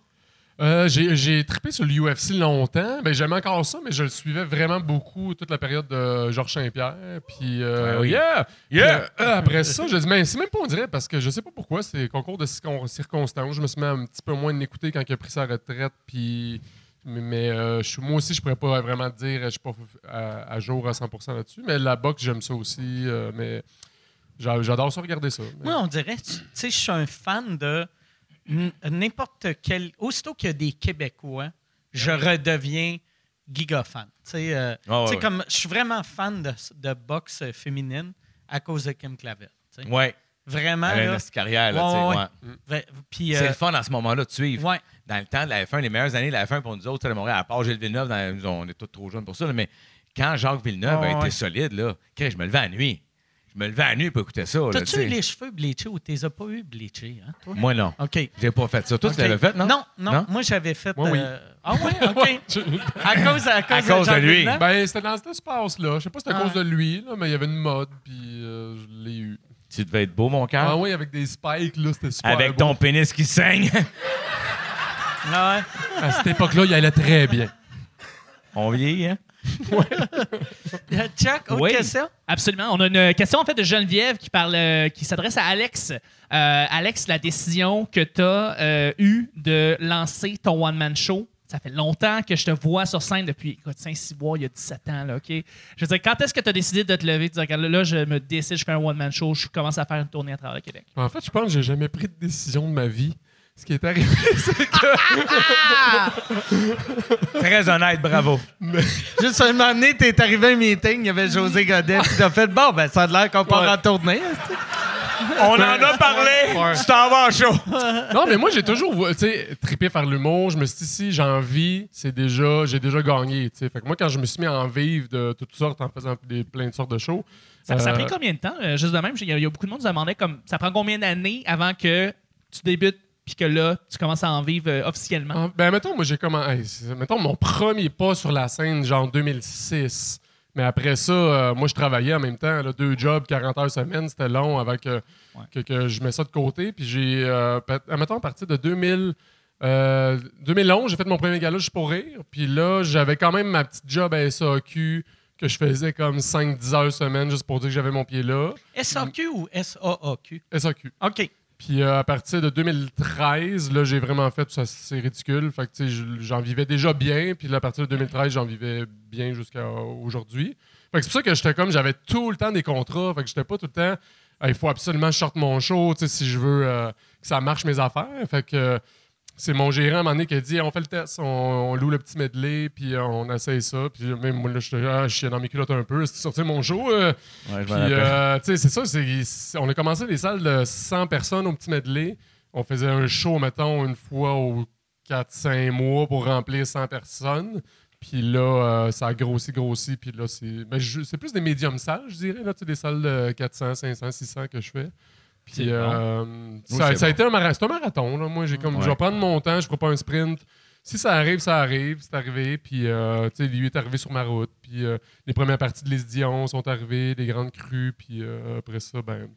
Euh, j'ai, trippé sur l'UFC longtemps. Ben, j'aimais encore ça, mais je le suivais vraiment beaucoup toute la période de Georges Saint-Pierre. Puis, euh, oui. yeah! Yeah! Puis, euh, après ça, je dis, mais c'est même pas on dirait, parce que je sais pas pourquoi, c'est concours de circon- circonstances. Je me suis mis un petit peu moins de l'écouter quand il a pris sa retraite. Puis, mais mais, euh, je moi aussi, je pourrais pas vraiment te dire, je suis pas à, à jour à 100% là-dessus. Mais la boxe, j'aime ça aussi. euh, mais j'a- j'adore ça, regarder ça. Mais- Moi, on dirait, tu sais, je suis un fan de n'importe quel. Aussitôt qu'il y a des Québécois, je redeviens giga fan. Tu sais, euh, Ah ouais, comme je suis vraiment fan de, de boxe féminine à cause de Kim Clavel. Ouais. Vraiment. Elle a une carrière, là, Ouais, puis, C'est euh, le fun à ce moment-là de suivre. ouais. Dans le temps de la F1, les meilleures années de la F1 pour nous autres, à Montréal, à part Gilles Villeneuve, dans- on est tous trop jeunes pour ça, là, mais quand Jacques Villeneuve a été solide, là, je me levais à nuit. Je me levais à la nuit pour écouter ça. T'as-tu eu les cheveux bleachés ou t'es as pas eu bleachés, hein, toi? Moi, non. OK. J'ai pas fait ça. Toi, tu l'avais fait, non? Non, non, Moi, j'avais fait. Moi, oui. euh, Ah oui, OK. à cause, à cause, À cause de lui. Ben, c'était dans cet espace-là. Je sais pas si c'était à Ah. cause de lui, là, mais il y avait une mode, puis euh, je l'ai eu. Tu devais être beau, mon cœur? Ah oui, avec des spikes, là, c'était super Avec beau. ton pénis qui saigne. Ah ouais. À cette époque-là, il allait très bien. On vieillit, hein? Chuck, autre Oui. question? Absolument. On a une question en fait de Geneviève qui parle, euh, qui s'adresse à Alex. Euh, Alex, la décision que tu as eue de lancer ton one-man show, ça fait longtemps que je te vois sur scène depuis écoute, 5-6 mois, il y a 17 ans. Là, OK? Je veux dire, quand est-ce que tu as décidé de te lever, de dire, Regarde, là, je me décide, je fais un one-man show, je commence à faire une tournée à travers le Québec? En fait, je pense que j'ai jamais pris de décision de ma vie. Ce qui est arrivé, c'est que. Très honnête, bravo. Juste un moment donné, t'es arrivé à un meeting, il y avait José Godet, puis t'as fait bon, ben ça a l'air qu'on part Ouais. en tournée. On en a parlé. Tu t'en vas en show. Non, mais moi, j'ai toujours, tu sais, trippé par l'humour. Je me suis dit, si j'ai envie, c'est déjà, j'ai déjà gagné, tu sais. Fait que moi, quand je me suis mis à en vivre de toutes sortes, en faisant des, plein de sortes de shows. Ça, ça a euh, pris combien de temps? Euh, juste de même, il y, y a beaucoup de monde qui se demandait comme ça prend combien d'années avant que tu débutes puis que là, tu commences à en vivre euh, officiellement? Ah, Ben, mettons, moi, j'ai c'est- mettons, mon premier pas sur la scène, genre 2006. Mais après ça, euh, moi, je travaillais en même temps, là, deux jobs, 40 heures semaine. C'était long avant que, que, que je mette ça de côté. Puis j'ai, euh, euh, mettons, à partir de 2000, euh, 2011, j'ai fait mon premier gala juste pour rire. Puis là, j'avais quand même ma petite job à SAQ que je faisais comme 5-10 heures semaine juste pour dire que j'avais mon pied là. SAQ ou SAAQ? SAQ. OK. Puis euh, à partir de 2013, là, j'ai vraiment fait ça, c'est ridicule. Fait que, j'en vivais déjà bien. Puis à partir de 2013, j'en vivais bien jusqu'à aujourd'hui. Fait que c'est pour ça que j'étais comme, j'avais tout le temps des contrats. Fait que j'étais pas tout le temps, il faut absolument que je sorte mon show, si je veux euh, que ça marche mes affaires. Fait que c'est mon gérant à un moment donné qui a dit, on fait le test, on, on loue le petit medley, puis on essaye ça. Puis même moi, là, ah, je suis dans mes culottes un peu. C'est sorti mon show. euh, Ouais, puis, euh, tu sais, c'est ça. c'est- on a commencé des salles de 100 personnes au petit medley. On faisait un show, mettons, une fois aux 4-5 mois pour remplir 100 personnes. Puis là, euh, ça a grossi, grossi. Puis là, c'est ben, plus des médiums salles, je dirais. Là, des salles de 400, 500, 600 que je fais. Puis euh, ça, a été un, mara- c'est un marathon. Là. Moi, j'ai comme, je vais prendre mon temps, je ne ferai pas un sprint. Si ça arrive, ça arrive. C'est arrivé. Puis, euh, tu sais, lui est arrivé sur ma route. Puis, euh, les premières parties de Les Dion sont arrivées, les grandes crues. Puis, euh, après ça, ben.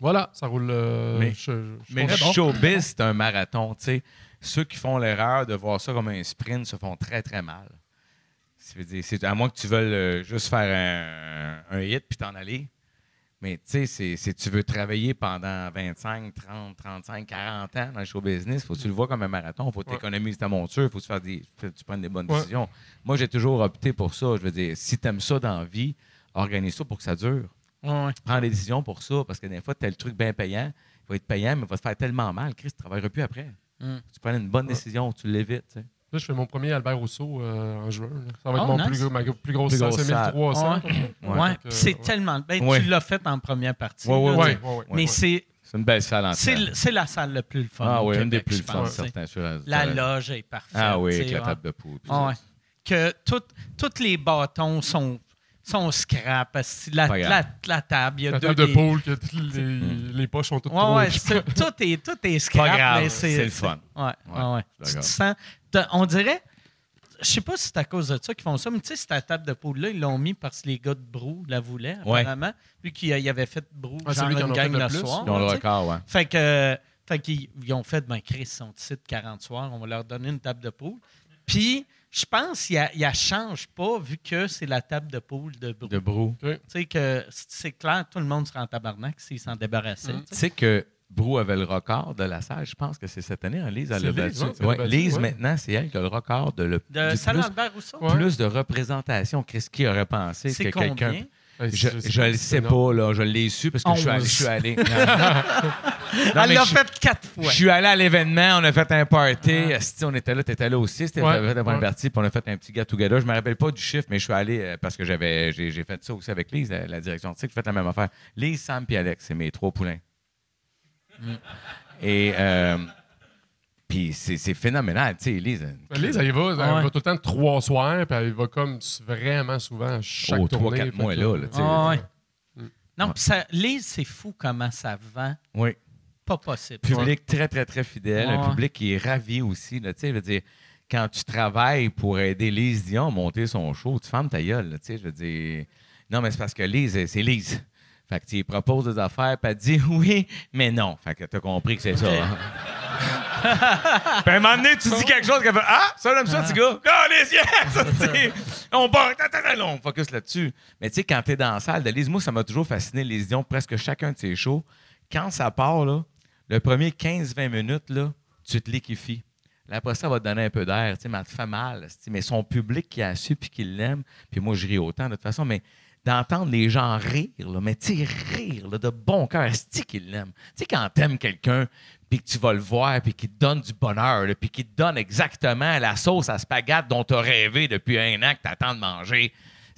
Voilà, ça roule. euh, Mais- je- je- Mais showbiz, c'est un marathon. tu sais. Ceux qui font l'erreur de voir ça comme un sprint se font très, très mal. Dire, c'est- à moins que tu veuilles juste faire un, un hit puis t'en aller. Mais tu sais, c'est- tu veux travailler pendant 25, 30, 35, 40 ans dans le show business. Faut que tu le vois comme un marathon. Faut que tu économises ta monture. Faut que tu, fasses des, faut que tu prennes des bonnes Ouais. décisions. Moi, j'ai toujours opté pour ça. Je veux dire, si tu aimes ça dans la vie, organise ça pour que ça dure Ouais. prends des décisions pour ça, parce que des fois, tu as le truc bien payant, il va être payant, mais il va se faire tellement mal, Chris, tu ne travailleras plus après. Mm. Tu prends une bonne décision, tu l'évites. Là, je fais mon premier Albert Rousseau euh, en juin. là. Ça va être Oh, mon nice. plus, gros- ma plus grosse Plus salle, grosse c'est 1300. Ouais. Ouais. Que, c'est ouais. tellement. Ben, Ouais. Tu l'as fait en première partie. Ouais, ouais, Ouais, ouais, ouais. Mais c'est C'est une belle salle en c'est la salle la plus fun. Ah oui, une des Québec, plus fun, certains. sur la- La loge est parfaite. Ah oui, avec la ouais. table de poule. Ah ouais. Que tous les bâtons sont, sont scrap. La, la, la table, il y a La deux table de des- poule, que les, les poches sont toutes Ouais, trop ouais, tout, est, tout est scrap. C'est le fun. Ouais, ouais, ouais. Tu te sens. On dirait. Je sais pas si c'est à cause de ça qu'ils font ça, mais tu sais, cette table de poule-là, ils l'ont mis parce que les gars de Brou la voulaient, Ouais. apparemment. Vu qu'ils y avaient fait Brou, Ah, genre une gang le le plus? soir. Ils ont le record, ouais. Fait que. Fait qu'ils ils ont fait, ben Chris, ils sont ici de 40 soirs, on va leur donner une table de poule. Puis, je pense qu'il ne change pas vu que c'est la table de poule de Brou. De brou. Tu sais que c'est clair, tout le monde sera en tabarnak s'ils s'en débarrassaient. Mm. tu sais que Brou avait le record de la salle, je pense que c'est cette année. hein, Lise, elle l'a Lise, battu. ouais, c'est Ouais, battu, Lise, ouais. maintenant, c'est elle qui a le record de le De du Salle plus, Rousseau? De représentation. Qu'est-ce qui aurait pensé C'est que quelqu'un. Je sais je pas, le sais pas, là. Je l'ai su parce que je suis allé. Je suis allé. Non, Elle mais l'a je- fait quatre fois. Je suis allé à l'événement, on a fait un party. Esti, on était là, t'étais là aussi. C'était Ouais, fait ouais. partie, puis on a fait un petit get together. Je me rappelle pas du chiffre, mais je suis allé euh, parce que j'avais j'ai j'ai fait ça aussi avec Lise, la, la direction artistique. J'ai fait la même affaire. Lise, Sam puis Alex, c'est mes trois poulains. Et euh, puis c'est c'est phénoménal, tu sais, Lise. Ben, Lise, elle y va, elle Ah ouais. va tout le temps trois soirs, puis elle y va comme vraiment souvent chaque Oh, trois, tournée. quatre mois là, là, tu sais. Ah ouais. Non, puis ça, Lise, c'est fou comment ça vend. Oui. Pas possible. Public très, très, très fidèle. Un public qui est ravi aussi. Tu sais, je veux dire, quand tu travailles pour aider Lise Dion à monter son show, tu fermes ta gueule. tu sais, je veux dire. Non, mais c'est parce que Lise, c'est Lise. Fait que tu proposes des affaires, puis elle te dit oui, mais non. Fait que tu as compris que c'est ça. hein. Puis à un moment donné, tu dis quelque chose qu'elle fait Ah, ça, j'aime ça, petit gars. Oh, les yeux! on part, on focus là-dessus. Mais tu sais, quand t'es dans la salle de Lise, moi, ça m'a toujours fasciné, les Dion, presque chacun de ses shows. Quand ça part, là, le premier 15-20 minutes, là, tu te liquifies. Là, après ça, va te donner un peu d'air, tu sais, mais ça te fait mal. Mais son public qui a su puis qui l'aime, puis moi, je ris autant de toute façon, mais d'entendre les gens rire, mais tu rire de bon cœur, c'est qu'ils l'aiment. Tu sais, quand t'aimes quelqu'un, puis que tu vas le voir, puis qu'il te donne du bonheur, puis qu'il te donne exactement la sauce à spaghetti dont tu as rêvé depuis un an que tu attends de manger.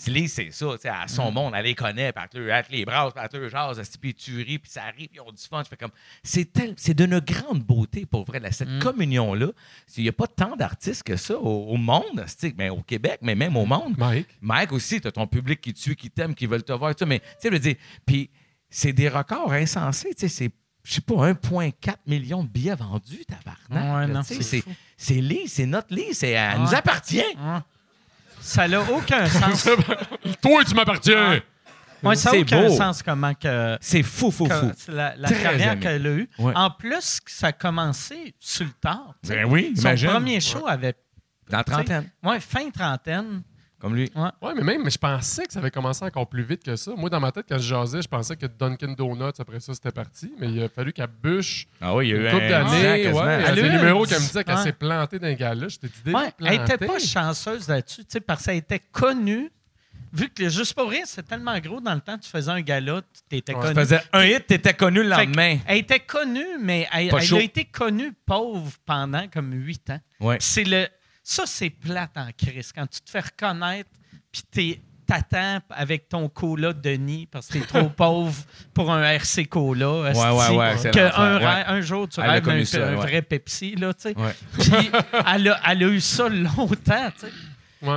Lise, c'est ça, tu sais, à son mm. monde, elle les connaît, puis elle les bras, puis elle te puis tu ris, puis ça arrive, puis on dit fun. comme, c'est, c'est d'une grande beauté, pour vrai, cette mm. communion-là. Il n'y a pas tant d'artistes que ça au, monde, mais au Québec, mais même au monde. Mike? Mike aussi, tu as ton public qui te suit, qui t'aime, qui veulent te voir, tout mais tu sais, je veux dire, puis c'est des records insensés, tu sais, c'est je sais pas, 1,4 million de billets vendus, tabarnak. Ouais, non, c'est, c'est Lise, c'est notre Lise, c'est, elle nous appartient. Ça n'a aucun sens. Toi, tu m'appartiens. Moi, ça n'a aucun sens comment que. C'est fou, fou, fou. La, carrière qu'elle a eue. En plus, ça a commencé sur le tard. Ben oui, Son premier show avait. Dans la trentaine. Oui, fin trentaine. Comme lui. Ouais. ouais, mais même, mais je pensais que ça avait commencé encore plus vite que ça. Moi, dans ma tête, quand je jasais, je pensais que Dunkin' Donuts, après ça, c'était parti. Mais il a fallu qu'elle bûche. Ah oui, il y a eu une couple d'années. Ouais, elle a des numéros qui me disaient qu'elle s'est plantée dans un gars-là. J'étais dit, ouais, Elle n'était pas chanceuse là-dessus, parce qu'elle était connue. Vu que Juste pour rire, c'est tellement gros dans le temps, tu faisais un gala, tu étais connu. Tu faisais un hit, tu étais connu le lendemain. Elle était connue, mais elle, elle a été connue pauvre pendant comme huit ans. Ouais. C'est le ça, c'est plate en crise. Quand tu te fais reconnaître, puis t'attends avec ton cola Denis parce que t'es trop pauvre pour un RC Cola. Ouais, ouais, ouais. Que un, un, jour, tu rêves un, un vrai Pepsi, là, tu sais. Puis elle a, elle a eu ça longtemps, tu sais.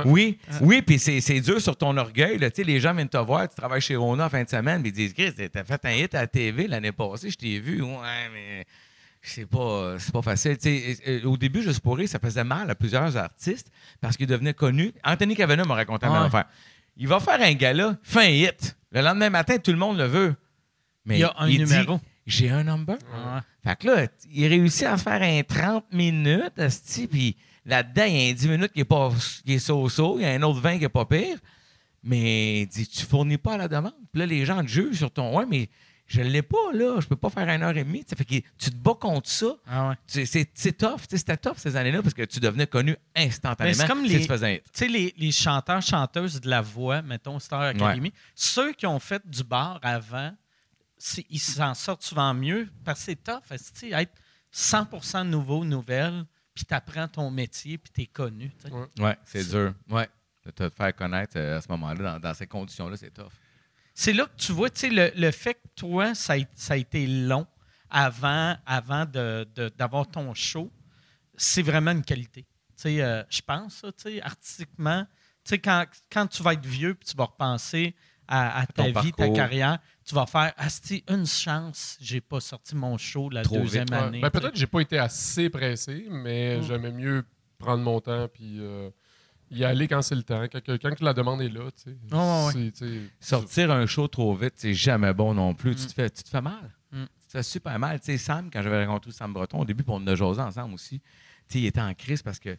Oui, oui, puis c'est dur sur ton orgueil. Là. Les gens viennent te voir, tu travailles chez Rona en fin de semaine, puis ils disent Chris, t'as fait un hit à la TV l'année passée, je t'ai vu. Ouais, mais c'est pas, c'est pas facile. au début, Juste pour ça faisait mal à plusieurs artistes parce qu'ils devenaient connus. Anthony Cavana m'a raconté un affaire. Il va faire un gala, fin hit. Le lendemain matin, tout le monde le veut. Mais il y a un numéro. J'ai un number. Fait que là, il réussit à faire un 30 minutes, puis là-dedans, il y a un 10 minutes qui est, pas, qui est so-so, il y a un autre 20 qui est pas pire. Mais il dit, tu fournis pas la demande. Puis là, les gens te jugent sur ton. Ouais, mais je ne l'ai pas, là. Je peux pas faire une heure et demie. Fait que tu te bats contre ça. Ah c'est tough. C'était tough ces années-là parce que tu devenais connu instantanément. C'est comme les, tu les, les chanteurs, chanteuses de la voix, mettons Star Academy, ceux qui ont fait du bar avant, ils s'en sortent souvent mieux parce que c'est tough. Être 100 nouveau, nouvelle, puis tu apprends ton métier, puis tu es connu. Oui, ouais, c'est dur. Ouais. De te faire connaître euh, à ce moment-là, dans, dans ces conditions-là, c'est tough c'est là que tu vois, tu sais, le, fait que toi, ça a, été long avant, avant d'avoir ton show, c'est vraiment une qualité. Tu sais, euh, je pense, tu sais, artistiquement, tu sais, quand, quand, tu vas être vieux puis tu vas repenser à, ta vie, ta carrière, tu vas faire Asti, une chance, j'ai pas sorti mon show la deuxième année. Ben, peut-être que j'ai pas été assez pressé, mais mm. j'aimais mieux prendre mon temps puis. Euh, y aller quand c'est le temps, quand, la demande est là. Sortir un show trop vite, c'est jamais bon non plus. Tu, te fais, tu te fais mal. Mm. Tu te fais super mal. Sam, quand j'avais rencontré Sam Breton, au début, pour on a jasé ensemble aussi, il était en crise parce que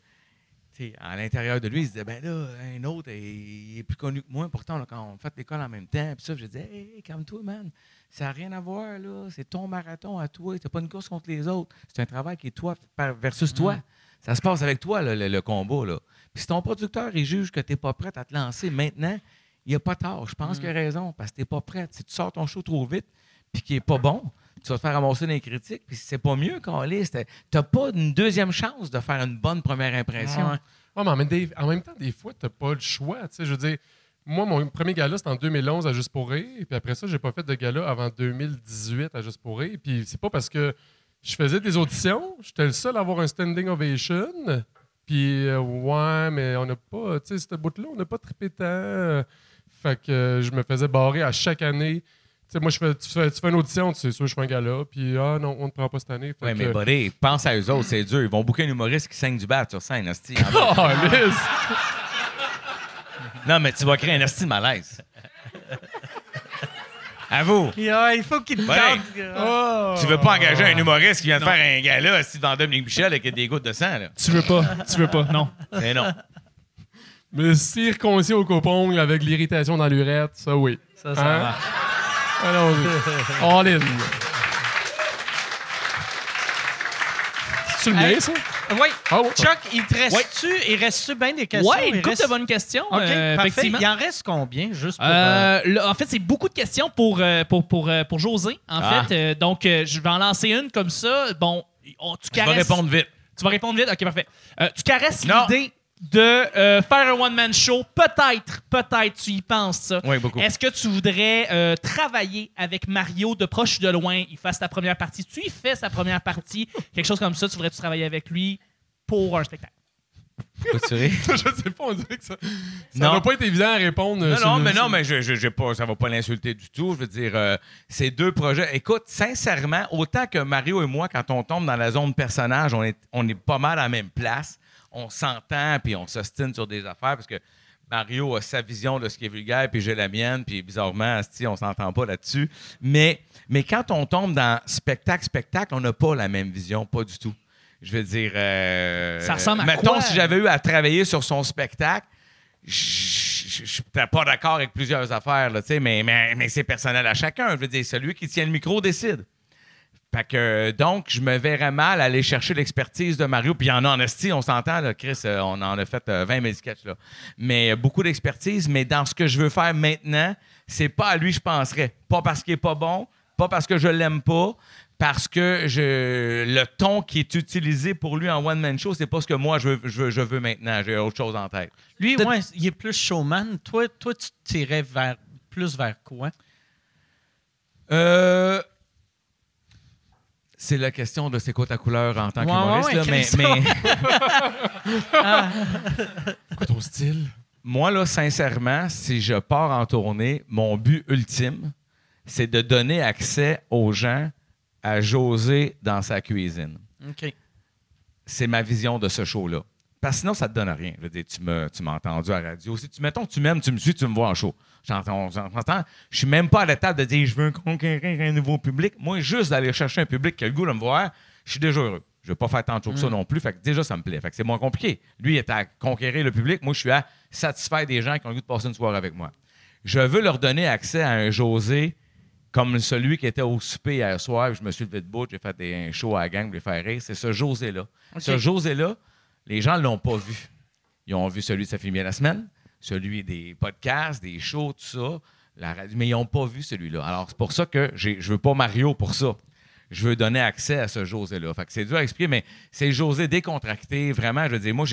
à l'intérieur de lui, il se disait, ben là, un autre, il est plus connu que moi. Pourtant, quand on fait l'école en même temps, puis ça, je disais, hey, calme-toi, man. Ça n'a rien à voir, là. C'est ton marathon à toi. C'est pas une course contre les autres. C'est un travail qui est toi versus toi. Mm. Ça se passe avec toi, le, combat, là. Puis si ton producteur, il juge que tu n'es pas prêt à te lancer maintenant, il n'y a pas tort. Je pense mm. qu'il a raison, parce que tu n'es pas prêt. Si tu sors ton show trop vite, puis qu'il n'est pas bon, tu vas te faire ramasser des critiques, puis c'est pas mieux qu'on liste. Tu n'as pas une deuxième chance de faire une bonne première impression. Ouais, mais en même, temps, des fois, tu n'as pas le choix. Je veux dire, moi, mon premier gala, c'était en 2011 à Juste pour rire. Puis après ça, j'ai pas fait de gala avant 2018 à Juste pour rire. Puis c'est pas parce que je faisais des auditions. J'étais le seul à avoir un standing ovation. Puis, euh, ouais, mais on n'a pas, tu sais, cette bout-là, on n'a pas trippé tant. Fait que euh, je me faisais barrer à chaque année. Tu sais, moi, je fais, tu, fais, tu fais une audition, tu sais, sûr, je fais un gala, puis ah non, on ne te prend pas cette année. Oui, mais buddy, pense à eux autres, c'est dur. Ils vont booker un humoriste qui saigne du bat sur scène, hostie. oh, non, mais tu vas créer un hostie malaise. À vous. il faut qu'il te oh. Tu veux pas engager un humoriste qui vient de faire un gala assis devant Dominique Michel avec des gouttes de sang, là? Tu veux pas. Tu veux pas. Non. C'est non. Me circoncis au copongle avec l'irritation dans l'urette, ça oui. Ça, ça Hein? marche. Allons-y. All in. C'est le mien, ça? Oui. Ouais. Chuck, il te reste-tu? Il reste-tu bien des questions? Il une couple reste- de bonnes questions. OK, euh, parfait. Il en reste combien, juste pour... euh, Euh, en fait, c'est beaucoup de questions pour, euh, pour, pour, pour José, en Ah. fait. Donc, je vais en lancer une comme ça. Bon, on- tu Je vais caresses... répondre vite. Tu vas répondre vite? OK, parfait. Tu caresses l'idée de euh, faire un one-man show. Peut-être, peut-être, tu y penses, ça. Oui, beaucoup. Est-ce que tu voudrais euh, travailler avec Mario de proche ou de loin? Il fasse ta première partie. Tu y fais sa première partie. Quelque chose comme ça, tu voudrais-tu travailler avec lui pour un spectacle? Je sais pas, on dirait que ça. Ça va pas être évident à répondre. euh, Non, sur non, mais non, mais je, je, j'ai pas, ça va pas l'insulter du tout. Je veux dire, euh, ces deux projets. Écoute, sincèrement, autant que Mario et moi, quand on tombe dans la zone personnage, on est, on est pas mal à la même place. On s'entend, puis on s'ostine sur des affaires, parce que Mario a sa vision de ce qui est vulgaire, puis j'ai la mienne, puis bizarrement, asti, on s'entend pas là-dessus. Mais, mais quand on tombe dans spectacle, spectacle, on n'a pas la même vision, pas du tout. Je veux dire. euh, Ça ressemble à mettons, quoi? si j'avais eu à travailler sur son spectacle, je suis peut-être pas d'accord avec plusieurs affaires, là, tu sais, mais, mais, mais c'est personnel à chacun. Je veux dire, celui qui tient le micro décide. Fait que, donc, je me verrais mal aller chercher l'expertise de Mario. Puis il y en a en esti, on s'entend, là, Chris, euh, on en a fait euh, 20 000 sketchs, là. Mais euh, beaucoup d'expertise, mais dans ce que je veux faire maintenant, c'est pas à lui je penserais. Pas parce qu'il est pas bon, pas parce que je l'aime pas, parce que je, le ton qui est utilisé pour lui en one-man show, c'est pas ce que moi je veux, je veux, je veux maintenant. J'ai autre chose en tête. Lui, ouais, il est plus showman. Toi, toi tu tirais vers, plus vers quoi? Euh, c'est la question de c'est quoi ta couleur en tant Ouais, qu'humoriste. ouais, là, ouais, mais, mais Quoi ton style? moi, là, sincèrement, si je pars en tournée, mon but ultime, c'est de donner accès aux gens à José dans sa cuisine. OK. C'est ma vision de ce show-là. Parce que sinon, ça te donne rien. Je veux dire, tu m'as tu m'as entendu à la radio. Si tu mettons tu m'aimes, tu me suis, tu me vois en show. J'entends. Je suis même pas à la table de dire je veux conquérir un nouveau public. Moi, juste d'aller chercher un public qui a le goût de me voir, je suis déjà heureux. Je veux pas faire tant de show que ça non plus. Fait que déjà, ça me plaît. Fait que c'est moins compliqué. Lui, il est à conquérir le public. Moi, je suis à satisfaire des gens qui ont le goût de passer une soirée avec moi. Je veux leur donner accès à un José comme celui qui était au souper hier soir. Je me suis levé de bout, j'ai fait des, un show à la gang pour les faire rire. C'est ce José-là. Ce José-là, les gens ne l'ont pas vu. Ils ont vu celui de Sa bien la semaine, celui des podcasts, des shows, tout ça, la mais ils n'ont pas vu celui-là. Alors, c'est pour ça que je veux pas Mario pour ça. Je veux donner accès à ce José-là. Fait que c'est dur à expliquer, mais c'est José décontracté. Vraiment, je veux dire, moi,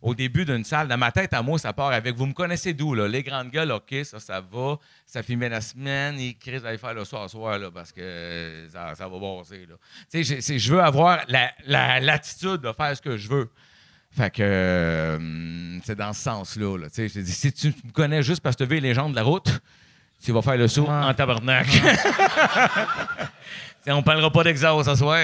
au début d'une salle, dans ma tête, à moi, ça part avec. Vous me connaissez d'où, là? Les grandes gueules, OK, ça, ça va. Ça filmait la semaine. Et Chris va aller faire le soir, soir, là, parce que euh, ça, va bosser, là. Tu sais, je veux avoir la- la- l'attitude de faire ce que je veux. Fait que euh, c'est dans ce sens-là. Là, je te dis, si tu me connais juste parce que tu as vu les gens de la route, tu vas faire le saut en tabarnak. Sais, on parlera pas d'exhaust ce soir.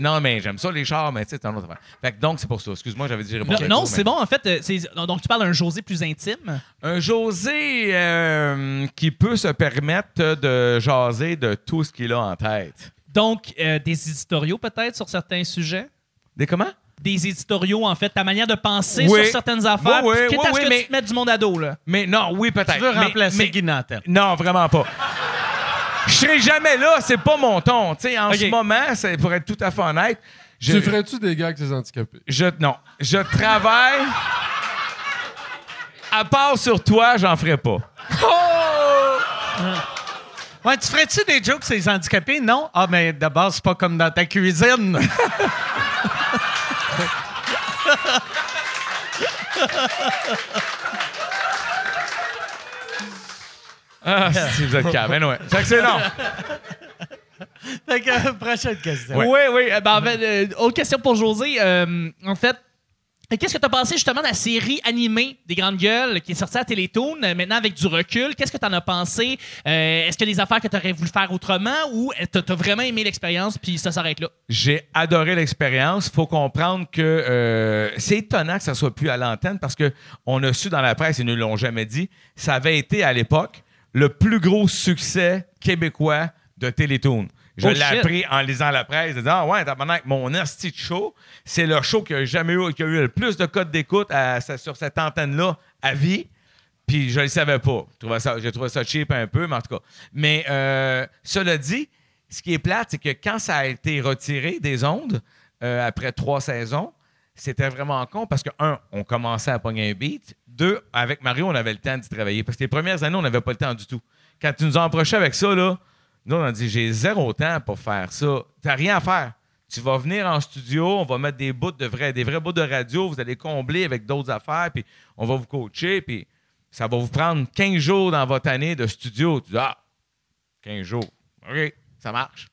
Non, mais j'aime ça, les chars, mais tu sais, c'est un autre affaire. Fait que donc, c'est pour ça. Excuse-moi, j'avais dit Non, non, c'est bon. En fait, euh, donc tu parles d'un José plus intime? Un José euh, qui peut se permettre de jaser de tout ce qu'il a en tête. Donc, euh, des éditoriaux peut-être sur certains sujets? Des comment? Des éditoriaux, en fait, ta manière de penser Oui. sur certaines affaires. Oui, oui, quitte oui, à ce oui, que mais- tu te mettes du monde à dos, là. Mais non, oui, peut-être. Tu veux Mais- remplacer mais- Guy Nantel? Non, vraiment pas. Je serai jamais là, c'est pas mon ton. Tu sais, en ce moment, c'est- pour être tout à fait honnête, je, Tu ferais-tu des gars avec tes handicapés? je non, je travaille. À part sur toi, j'en ferai pas. Ouais, tu ferais-tu des jokes sur les handicapés? Non? Ah, mais d'abord, c'est pas comme dans ta cuisine. Ah, si vous êtes calme, ouais. Fait que c'est non. fait que, euh, prochaine question. Oui, oui. euh, ben, en fait, euh, autre question pour José. Euh, en fait, qu'est-ce que tu as pensé justement de la série animée des Grandes Gueules qui est sortie à Télétoon, euh, maintenant avec du recul? Qu'est-ce que tu en as pensé? Euh, Est-ce qu'il y a des affaires que tu aurais voulu faire autrement ou tu as vraiment aimé l'expérience puis ça s'arrête là? J'ai adoré l'expérience. faut comprendre que euh, c'est étonnant que ça soit plus à l'antenne parce que on a su dans la presse, ils ne l'ont jamais dit, ça avait été à l'époque le plus gros succès québécois de Télétoon. Je Oh, l'ai appris en lisant la presse, en disant Ah ouais, tabarnak, mon asti de show, c'est le show qui a jamais eu, qui a eu le plus de codes d'écoute sur cette antenne-là à vie. Puis je le savais pas. J'ai trouvé ça cheap un peu, mais en tout cas. Mais euh, cela dit, ce qui est plate, c'est que quand ça a été retiré des ondes, euh, après trois saisons, c'était vraiment con parce que, un, on commençait à pogner un beat. Deux, avec Mario, on avait le temps d'y travailler. Parce que les premières années, on n'avait pas le temps du tout. Quand tu nous as approchés avec ça, là, nous, on a dit j'ai zéro temps pour faire ça. T'as rien à faire. Tu vas venir en studio, on va mettre des bouts de vrais, des vrais bouts de radio, vous allez combler avec d'autres affaires, puis on va vous coacher, puis ça va vous prendre 15 jours dans votre année de studio. Tu dis Ah, 15 jours. OK, ça marche.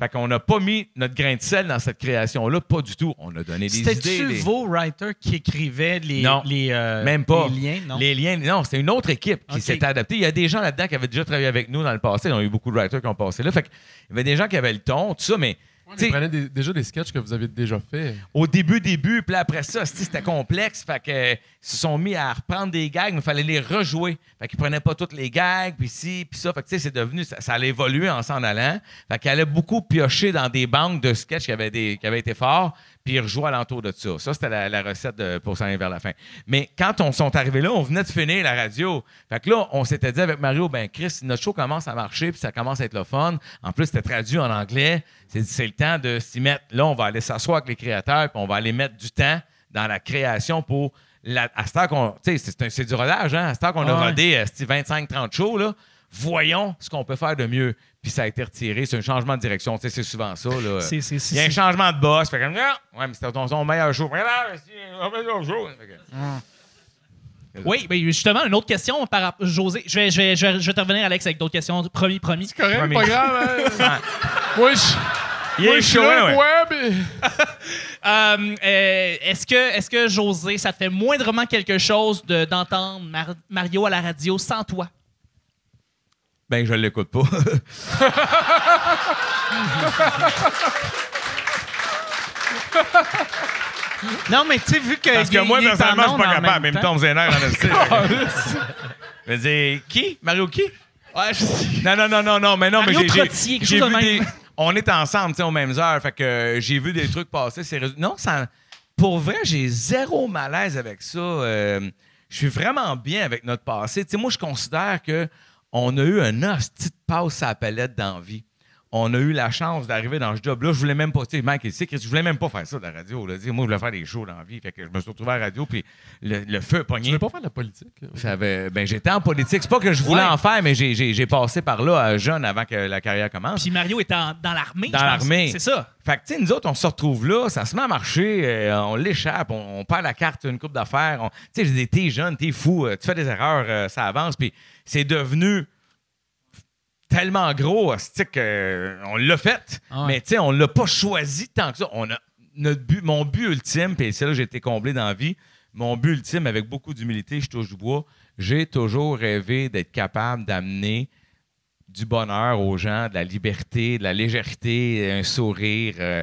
Fait qu'on n'a pas mis notre grain de sel dans cette création-là, pas du tout. On a donné des idées. C'était-tu des- vos writers qui écrivaient les, Non. les, euh, Même pas. les liens? Non? Les liens, non, c'était une autre équipe qui s'est adaptée. Il y a des gens là-dedans qui avaient déjà travaillé avec nous dans le passé. On a eu beaucoup de writers qui ont passé là. Fait qu'il y avait des gens qui avaient le ton, tout ça, mais Prenaient des- déjà des sketchs que vous avez déjà faits. au début, début, puis après ça, c'était complexe. Fait que euh, ils se sont mis à reprendre des gags, mais il fallait les rejouer. Fait qu'ils prenaient pas toutes les gags, puis ci, puis ça. Fait que tu sais, c'est devenu, ça, ça allait évoluer en s'en allant. Fait qu'ils allaient beaucoup piocher dans des banques de sketchs qui avaient, des, qui avaient été forts, puis ils rejouaient alentour de ça. Ça, c'était la, la recette de- pour s'en aller vers la fin. Mais quand on sont arrivés là, on venait de finir la radio. Fait que là, on s'était dit avec Mario, ben Chris, notre show commence à marcher, puis ça commence à être le fun. En plus, c'était traduit en anglais. C'est le temps de s'y mettre. Là, on va aller s'asseoir avec les créateurs, puis on va aller mettre du temps dans la création pour. La, à heure qu'on. Tu sais, c'est du rodage, hein? À heure qu'on a Ouais. rodé euh, c'ti, 25-30 shows, là, voyons ce qu'on peut faire de mieux. Puis ça a été retiré. C'est un changement de direction. Tu sais, c'est souvent ça, là. C'est- c'est- c'est- Il y a un changement de boss. Fait comme, Ah! ouais, mais c'était ton, ton meilleur. Fait que- Oui, ben justement, une autre question par rapport. José, je vais, je, vais, je, vais, je vais te revenir, Alex, avec d'autres questions. Promis, promis. C'est correct, mais- pas grave. hein? Moi, je Il moi, est chaud, ouais. ouais, mais- Euh, euh, est-ce, que, est-ce que, José, ça te fait moindrement quelque chose de, d'entendre Mar- Mario à la radio sans toi? Ben, je l'écoute pas. Non, mais tu sais, vu que. Parce que moi, personnellement, je suis pas capable. Mais me tombe nerfs en esti. Je veux dire, qui? Mario qui? Ouais, je- Non, non, non, non, non, mais non, Mario mais j'ai- j'ai vu des... On est ensemble, tu sais, aux mêmes heures, fait que euh, j'ai vu des trucs passer. Non, ça... Pour vrai, j'ai zéro malaise avec ça. euh, je suis vraiment bien avec notre passé. Tu sais, moi, je considère que on a eu un hostie de passe à la palette dans la vie. On a eu la chance d'arriver dans ce job-là. Je voulais même pas, tu sais, Mike, il sait que je voulais même pas faire ça de la radio. là. Moi, je voulais faire des shows dans la vie. Fait que je me suis retrouvé à la radio, puis le, le feu a Tu pogné. veux pas faire de la politique? là? Ça avait- ben, j'étais en politique. C'est pas que je voulais Ouais. en faire, mais j'ai, j'ai- j'ai passé par là euh, jeune avant que la carrière commence. Puis Mario est en- dans l'armée. Dans je pense. l'armée. C'est ça. Fait que, tu sais, nous autres, on se retrouve là, ça se met à marcher, euh, on l'échappe, on, on perd la carte une coupe d'affaires. Tu sais, je dis, t'es jeune, t'es fou, euh, tu fais des erreurs, ça avance. Puis c'est devenu tellement gros, que, euh, on l'a fait. Ah ouais. Mais tu sais, on l'a pas choisi tant que ça. On a, notre but, mon but ultime, puis c'est là que j'ai été comblé dans la vie, mon but ultime, avec beaucoup d'humilité, je touche du bois, j'ai toujours rêvé d'être capable d'amener du bonheur aux gens, de la liberté, de la légèreté, un sourire, euh,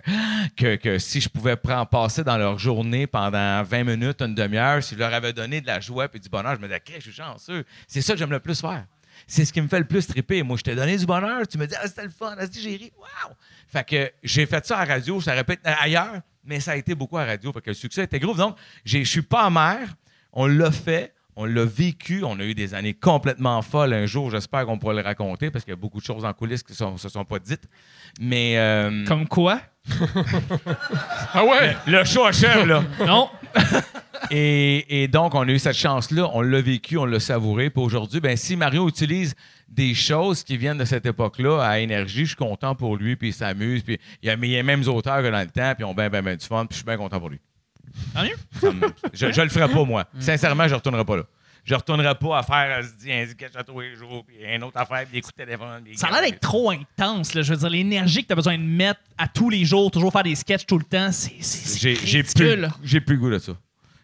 que, que si je pouvais prendre, passer dans leur journée pendant 20 minutes, une demi-heure, si je leur avais donné de la joie et du bonheur, je me disais, je suis chanceux. C'est ça que j'aime le plus faire. C'est ce qui me fait le plus triper. Moi, je t'ai donné du bonheur, tu me dis, ah, c'était le fun, ah, j'ai ri, waouh! Fait que j'ai fait ça à radio, ça répète ailleurs, mais ça a été beaucoup à radio, fait que le succès était gros. Donc, je suis pas amer, on l'a fait, on l'a vécu, on a eu des années complètement folles. Un jour, j'espère qu'on pourra le raconter parce qu'il y a beaucoup de choses en coulisses qui ne se sont pas dites. Mais euh, Comme quoi? Ah ouais? le show achève, là. Non. Et, et donc, on a eu cette chance-là, on l'a vécu, on l'a savouré. Puis aujourd'hui, ben, si Mario utilise des choses qui viennent de cette époque-là à énergie, je suis content pour lui, puis il s'amuse. Puis il y a mais il y a les mêmes auteurs que dans le temps, puis ils ont bien, bien, bien du fun, puis je suis bien content pour lui. Tant mieux. Ça me- je, je le ferai pas, moi. Sincèrement, je retournerai pas là. Je retournerai pas à faire euh, se dire, un sketch à tous les jours, puis une autre affaire, puis des coups de téléphone. puis- Ça a l'air d'être trop intense. Là. Je veux dire, l'énergie que tu as besoin de mettre à tous les jours, toujours faire des sketchs tout le temps, c'est c'est- J'ai plus, ridicule. j'ai plus le goût de ça.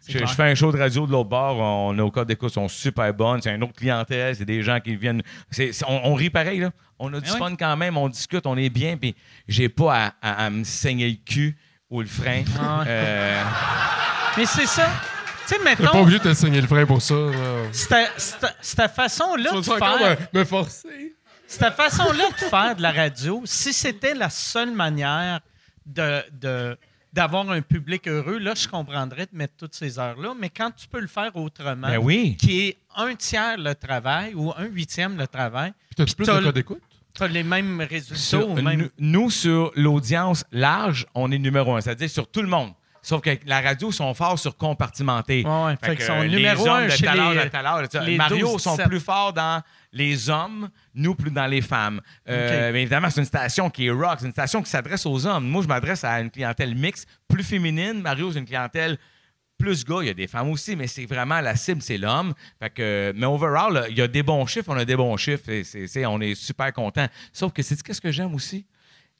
Je, clair. je fais un show de radio de l'autre bord, on, nos codes d'écoute sont super bonnes, c'est une autre clientèle, c'est des gens qui viennent. c'est- c'est- on, on rit pareil, là. On a du fun quand même, on discute, on est bien, puis j'ai pas à, à- à me saigner le cul ou le frein. Ah. Euh, Mais c'est ça. Tu sais, T'es pas mettons, obligé de te saigner le frein pour ça. cette- cette façon-là Tu de faire. me, me forcer? cette façon-là de faire de la radio, si c'était la seule manière de, de- d'avoir un public heureux, là, je comprendrais de mettre toutes ces heures-là. Mais quand tu peux le faire autrement, Ben oui. qui est un tiers le travail ou un huitième le travail, Puis t'as-tu plus de le- cas d'écoute? Les mêmes résultats. Sur- ou même- nous, nous, sur l'audience large, on est numéro un, c'est-à-dire sur tout le monde. Sauf que la radio sont forts sur compartimenter. Ouais, ouais. Fait sont les numéro hommes un de l'heure, les- à ça. les Mario 12, sont 17. plus forts dans les hommes, nous plus dans les femmes. Euh, évidemment, c'est une station qui est rock, c'est une station qui s'adresse aux hommes. Moi, je m'adresse à une clientèle mixte, plus féminine. Mario, c'est une clientèle plus gars. Il y a des femmes aussi, mais c'est vraiment la cible, c'est l'homme. Fait que, mais overall, il y a des bons chiffres, on a des bons chiffres. on est super content. Sauf que c'est qu'est-ce que j'aime aussi?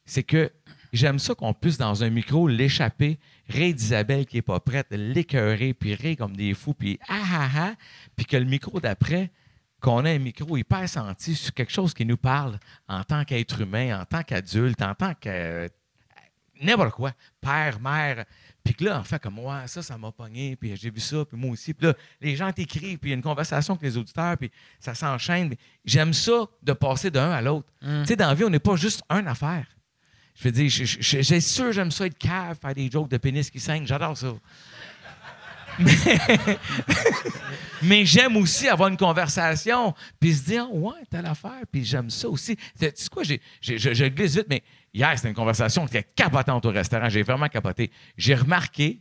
c'est que j'aime ça qu'on puisse, dans un micro, l'échapper, rire d'Isabelle qui n'est pas prête, l'écœurer, puis rire comme des fous, puis ah ah ah, puis que le micro d'après, qu'on a un micro hyper senti sur quelque chose qui nous parle en tant qu'être humain, en tant qu'adulte, en tant que n'importe quoi, père, mère. Puis que là, en fait, comme moi, ça, ça m'a pogné, puis j'ai vu ça, puis moi aussi. Puis là, les gens t'écrivent, puis il y a une conversation avec les auditeurs, puis ça s'enchaîne. J'aime ça de passer d'un à l'autre. Tu sais, dans la vie, on n'est pas juste une affaire. Je veux dire, j'ai sûr, j'aime ça être cave, faire des jokes de pénis qui saignent, j'adore ça. Mais, mais j'aime aussi avoir une conversation, puis se dire, ouais, telle affaire, puis j'aime ça aussi. Tu sais quoi, j'ai- j'ai- je, je glisse vite, mais hier, c'était une conversation qui était capotante au restaurant. J'ai vraiment capoté. J'ai remarqué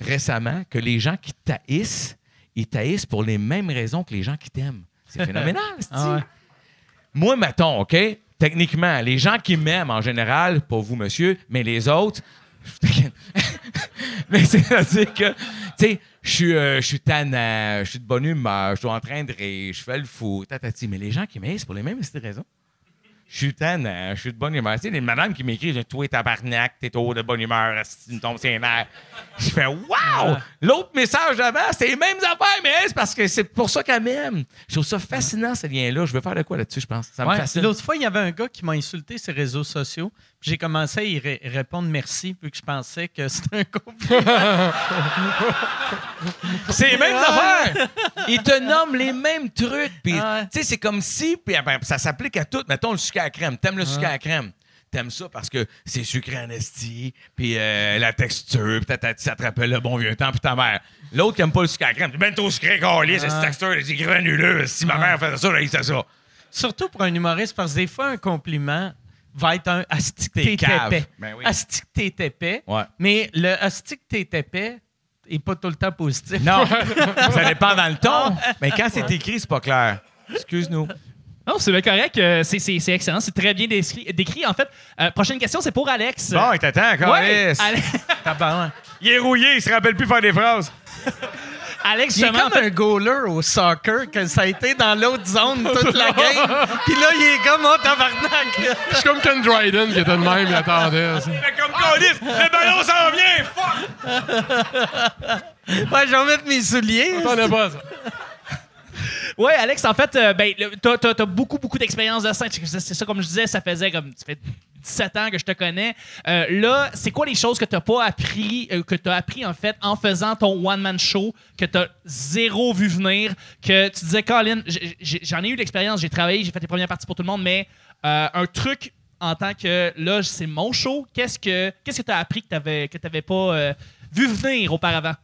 récemment que les gens qui taïssent, ils taïssent pour les mêmes raisons que les gens qui t'aiment. C'est phénoménal, Ah ouais. moi, mettons, OK? Techniquement, les gens qui m'aiment en général, pas vous, monsieur, mais les autres. mais c'est-à-dire que, tu sais, je suis, euh, je suis tannant, je suis de bonne humeur, je suis en train de rire, je fais le fou, tatati. Mais les gens qui m'aiment, c'est pour les mêmes raisons. Je suis tannant, je suis de bonne humeur. Tu sais, les madames qui m'écrivent, toi, tabarnak, t'es trop de bonne humeur, si tu me tombes nerfs. Je fais, wow! L'autre message d'avant, c'est les mêmes affaires, mais c'est parce que c'est pour ça qu'elle m'aime? Je trouve ça fascinant, ce lien-là. Je veux faire de quoi là-dessus, je pense? Ça me Ouais, fascine. L'autre fois, il y avait un gars qui m'a insulté sur les réseaux sociaux. J'ai commencé à y ré- répondre merci, vu que je pensais que c'était un compliment. C'est les mêmes affaires. Ils te nomment les mêmes trucs. Puis, tu sais, c'est comme si, puis ben, ça s'applique à tout. Mettons le sucre à la crème. T'aimes le sucre à la crème? T'aimes ça parce que c'est sucré en esti, puis euh, la texture, puis ça te rappelle le bon vieux temps, puis ta mère. L'autre qui aime pas le sucre à la crème, ben trop sucré, calé, c'est cette texture, c'est granuleux. Si ma mère faisait ça, faisait ça. Surtout pour un humoriste, parce que des fois, un compliment va être un astic T'es épais. Ben oui. Astic t'es épais. Ouais. Mais le astic t'es épais est pas tout le temps positif. Non, ça dépend dans le ton. Mais quand c'est écrit, c'est pas clair. Excuse-nous. Non, c'est bien correct. euh, c'est, c'est- c'est excellent. C'est très bien décrit. décrit. En fait, Euh, prochaine question, c'est pour Alex. Bon, t'attends, Ouais, Carlis. Ale- Tabarnak. Il est rouillé, il se rappelle plus faire des phrases. Alex, Il est en comme fait, un goaler au soccer, que ça a été dans l'autre zone toute la game. Puis là, il est comme, oh, tabarnak. Je suis comme Ken Dryden qui était de même, il attendait. ça. Fait comme Carlis, le ballon s'en vient, fuck! Ouais, je vais mettre mes souliers. Attendez pas ça. Ouais, Alex, en fait, euh, ben, t'as, beaucoup, beaucoup d'expérience de scène. C'est, c'est ça, comme je disais, ça faisait comme. Ça fait 17 ans que je te connais. Euh, là, c'est quoi les choses que t'as pas appris, euh, que t'as appris, en fait, en faisant ton one-man show, que t'as zéro vu venir, que tu disais, Colin, j'en ai eu l'expérience, j'ai travaillé, j'ai fait les premières parties pour tout le monde, mais euh, un truc en tant que là, c'est mon show, qu'est-ce que qu'est-ce que t'as appris que t'avais, que t'avais pas euh, vu venir auparavant?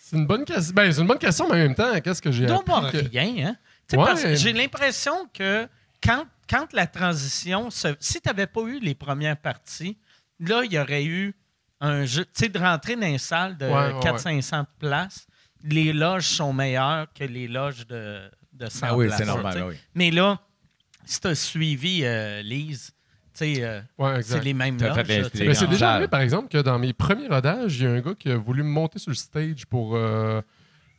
C'est une bonne question. Ben, c'est une bonne question, mais en même temps, qu'est-ce que j'ai appris? que- rien, hein? Tu sais, Ouais. parce que J'ai l'impression que quand, quand la transition, se- si tu n'avais pas eu les premières parties, là, il y aurait eu un jeu, tu sais, de rentrer dans une salle de Ouais, ouais, 400-500 places, les loges sont meilleures que les loges de, de 100 Ah oui, places, c'est normal, oui. Mais là, si tu as suivi euh, Lise, tu sais, euh, Ouais, c'est les mêmes loges. c'est déjà arrivé, par exemple, que dans mes premiers rodages, il y a un gars qui a voulu me monter sur le stage pour. euh,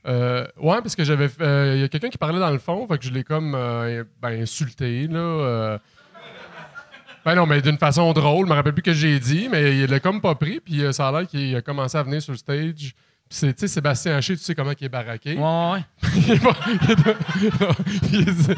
euh, ouais, parce que j'avais. fait- euh, Il y a quelqu'un qui parlait dans le fond, fait que je l'ai comme euh, ben, insulté, là. euh. Ben non, mais d'une façon drôle, je me rappelle plus que j'ai dit, mais il l'a comme pas pris, puis ça a l'air qu'il a commencé à venir sur le stage. Tu sais, Sébastien Haché, tu sais comment il est baraqué. Ouais, ouais. Il est pas- il est- il est-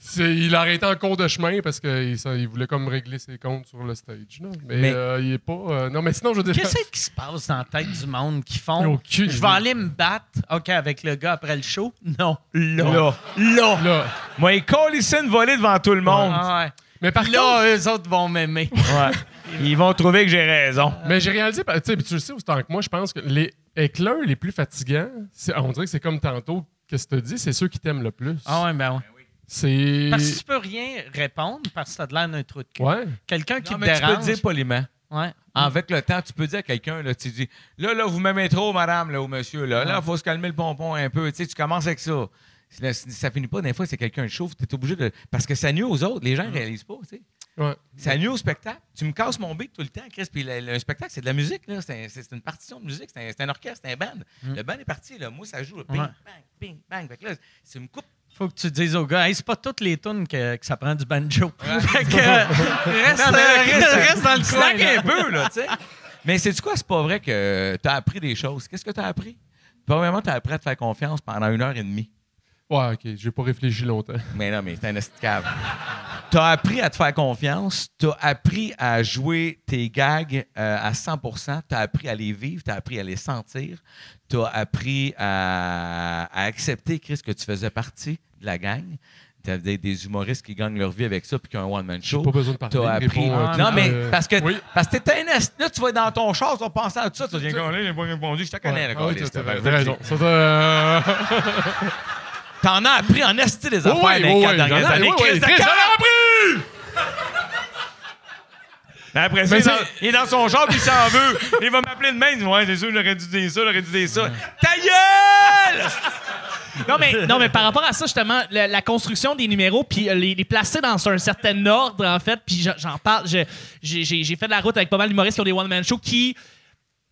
c'est- il a arrêté en cours de chemin parce qu'il il voulait comme régler ses comptes sur le stage. Mais, Mais- euh, il est pas. euh, non, mais sinon, je veux dire. Qu'est-ce qui se passe dans la tête du monde qui font Je vais aller me battre, OK, avec le gars après le show? Non, là. Là. Là. Là. Moi, il colle ici une volée devant tout le monde. Ah ouais. Mais par contre. Là, eux autres vont m'aimer. Ouais. Ils vont trouver que j'ai raison. Mais j'ai réalisé, tu sais, puis tu le sais autant que moi, je pense que les éclairs les plus fatigants, c'est- on dirait que c'est comme tantôt, qu'est-ce que tu dis, c'est ceux qui t'aiment le plus. Ah ouais, ben ouais. C'est. Parce que tu peux rien répondre parce que t'as de l'air d'un trou de cul. Ouais. Quelqu'un qui Non, te mais tu peux le dire poliment. Ouais. Avec le temps, tu peux dire à quelqu'un, là, tu dis, là, là, vous m'aimez trop, madame, là, ou monsieur, là, là, faut se calmer le pompon un peu. Tu sais, tu commences avec ça. Ça finit pas, des fois, c'est quelqu'un de chauffe, tu es obligé de. Parce que ça nuit aux autres, les gens ne réalisent pas, tu sais. Ouais. Ça nuit au spectacle. Tu me casses mon beat tout le temps, Chris. Puis le, le spectacle, c'est de la musique, là. C'est un- c'est une partition de musique, c'est un, c'est un orchestre, c'est un band. Le band est parti, là. Moi, ça joue, là. Ping, Ouais. bang, ping, bang. Fait que là, si tu me coupes. Faut que tu dises au gars, hey, c'est pas toutes les tunes que, que ça prend du banjo. fait que, euh, reste, Non, euh, reste- reste dans le coin. Là. un peu, là, tu sais. Mais c'est du quoi, c'est pas vrai que tu as appris des choses? Qu'est-ce que tu as appris? Premièrement, tu as appris à te faire confiance pendant une heure et demie. Ouais, ok, j'ai pas réfléchi longtemps. Mais non, mais c'est un de cave. Tu as appris à te faire confiance. Tu as appris à jouer tes gags euh, à 100 Tu as appris à les vivre. Tu as appris à les sentir. Tu as appris à, à accepter, Chris, que tu faisais partie de la gang. Tu as des, des humoristes qui gagnent leur vie avec ça puis qui ont un one-man J'ai show. pas besoin de parler. T'as appris. réponds, euh, Ah, non, mais euh, parce que, oui. parce que t'es un esti. Là, tu vas dans ton char, tu vas penser à tout ça. Tu dire, Colin, j'ai pas répondu, je te connais, Ouais, le t'as- t'as- t'as raison. T'en as appris en esti des affaires oui, dans les oui, quatre oui, dernières années. oui, Chris oui, de Chris, cœur! j'en ai appris! Après ça, il est dans- il est dans son char puis il s'en veut. Il va m'appeler demain. Il dit Ouais, c'est sûr, j'aurais dû dire ça, j'aurais dû dire ça. Ta gueule! Non mais, non, mais par rapport à ça, justement, la, la construction des numéros, puis euh, les, les placer dans un certain ordre, en fait, puis j'en- parle, je- j'ai j'ai- j'ai fait de la route avec pas mal d'humoristes qui ont des one-man shows qui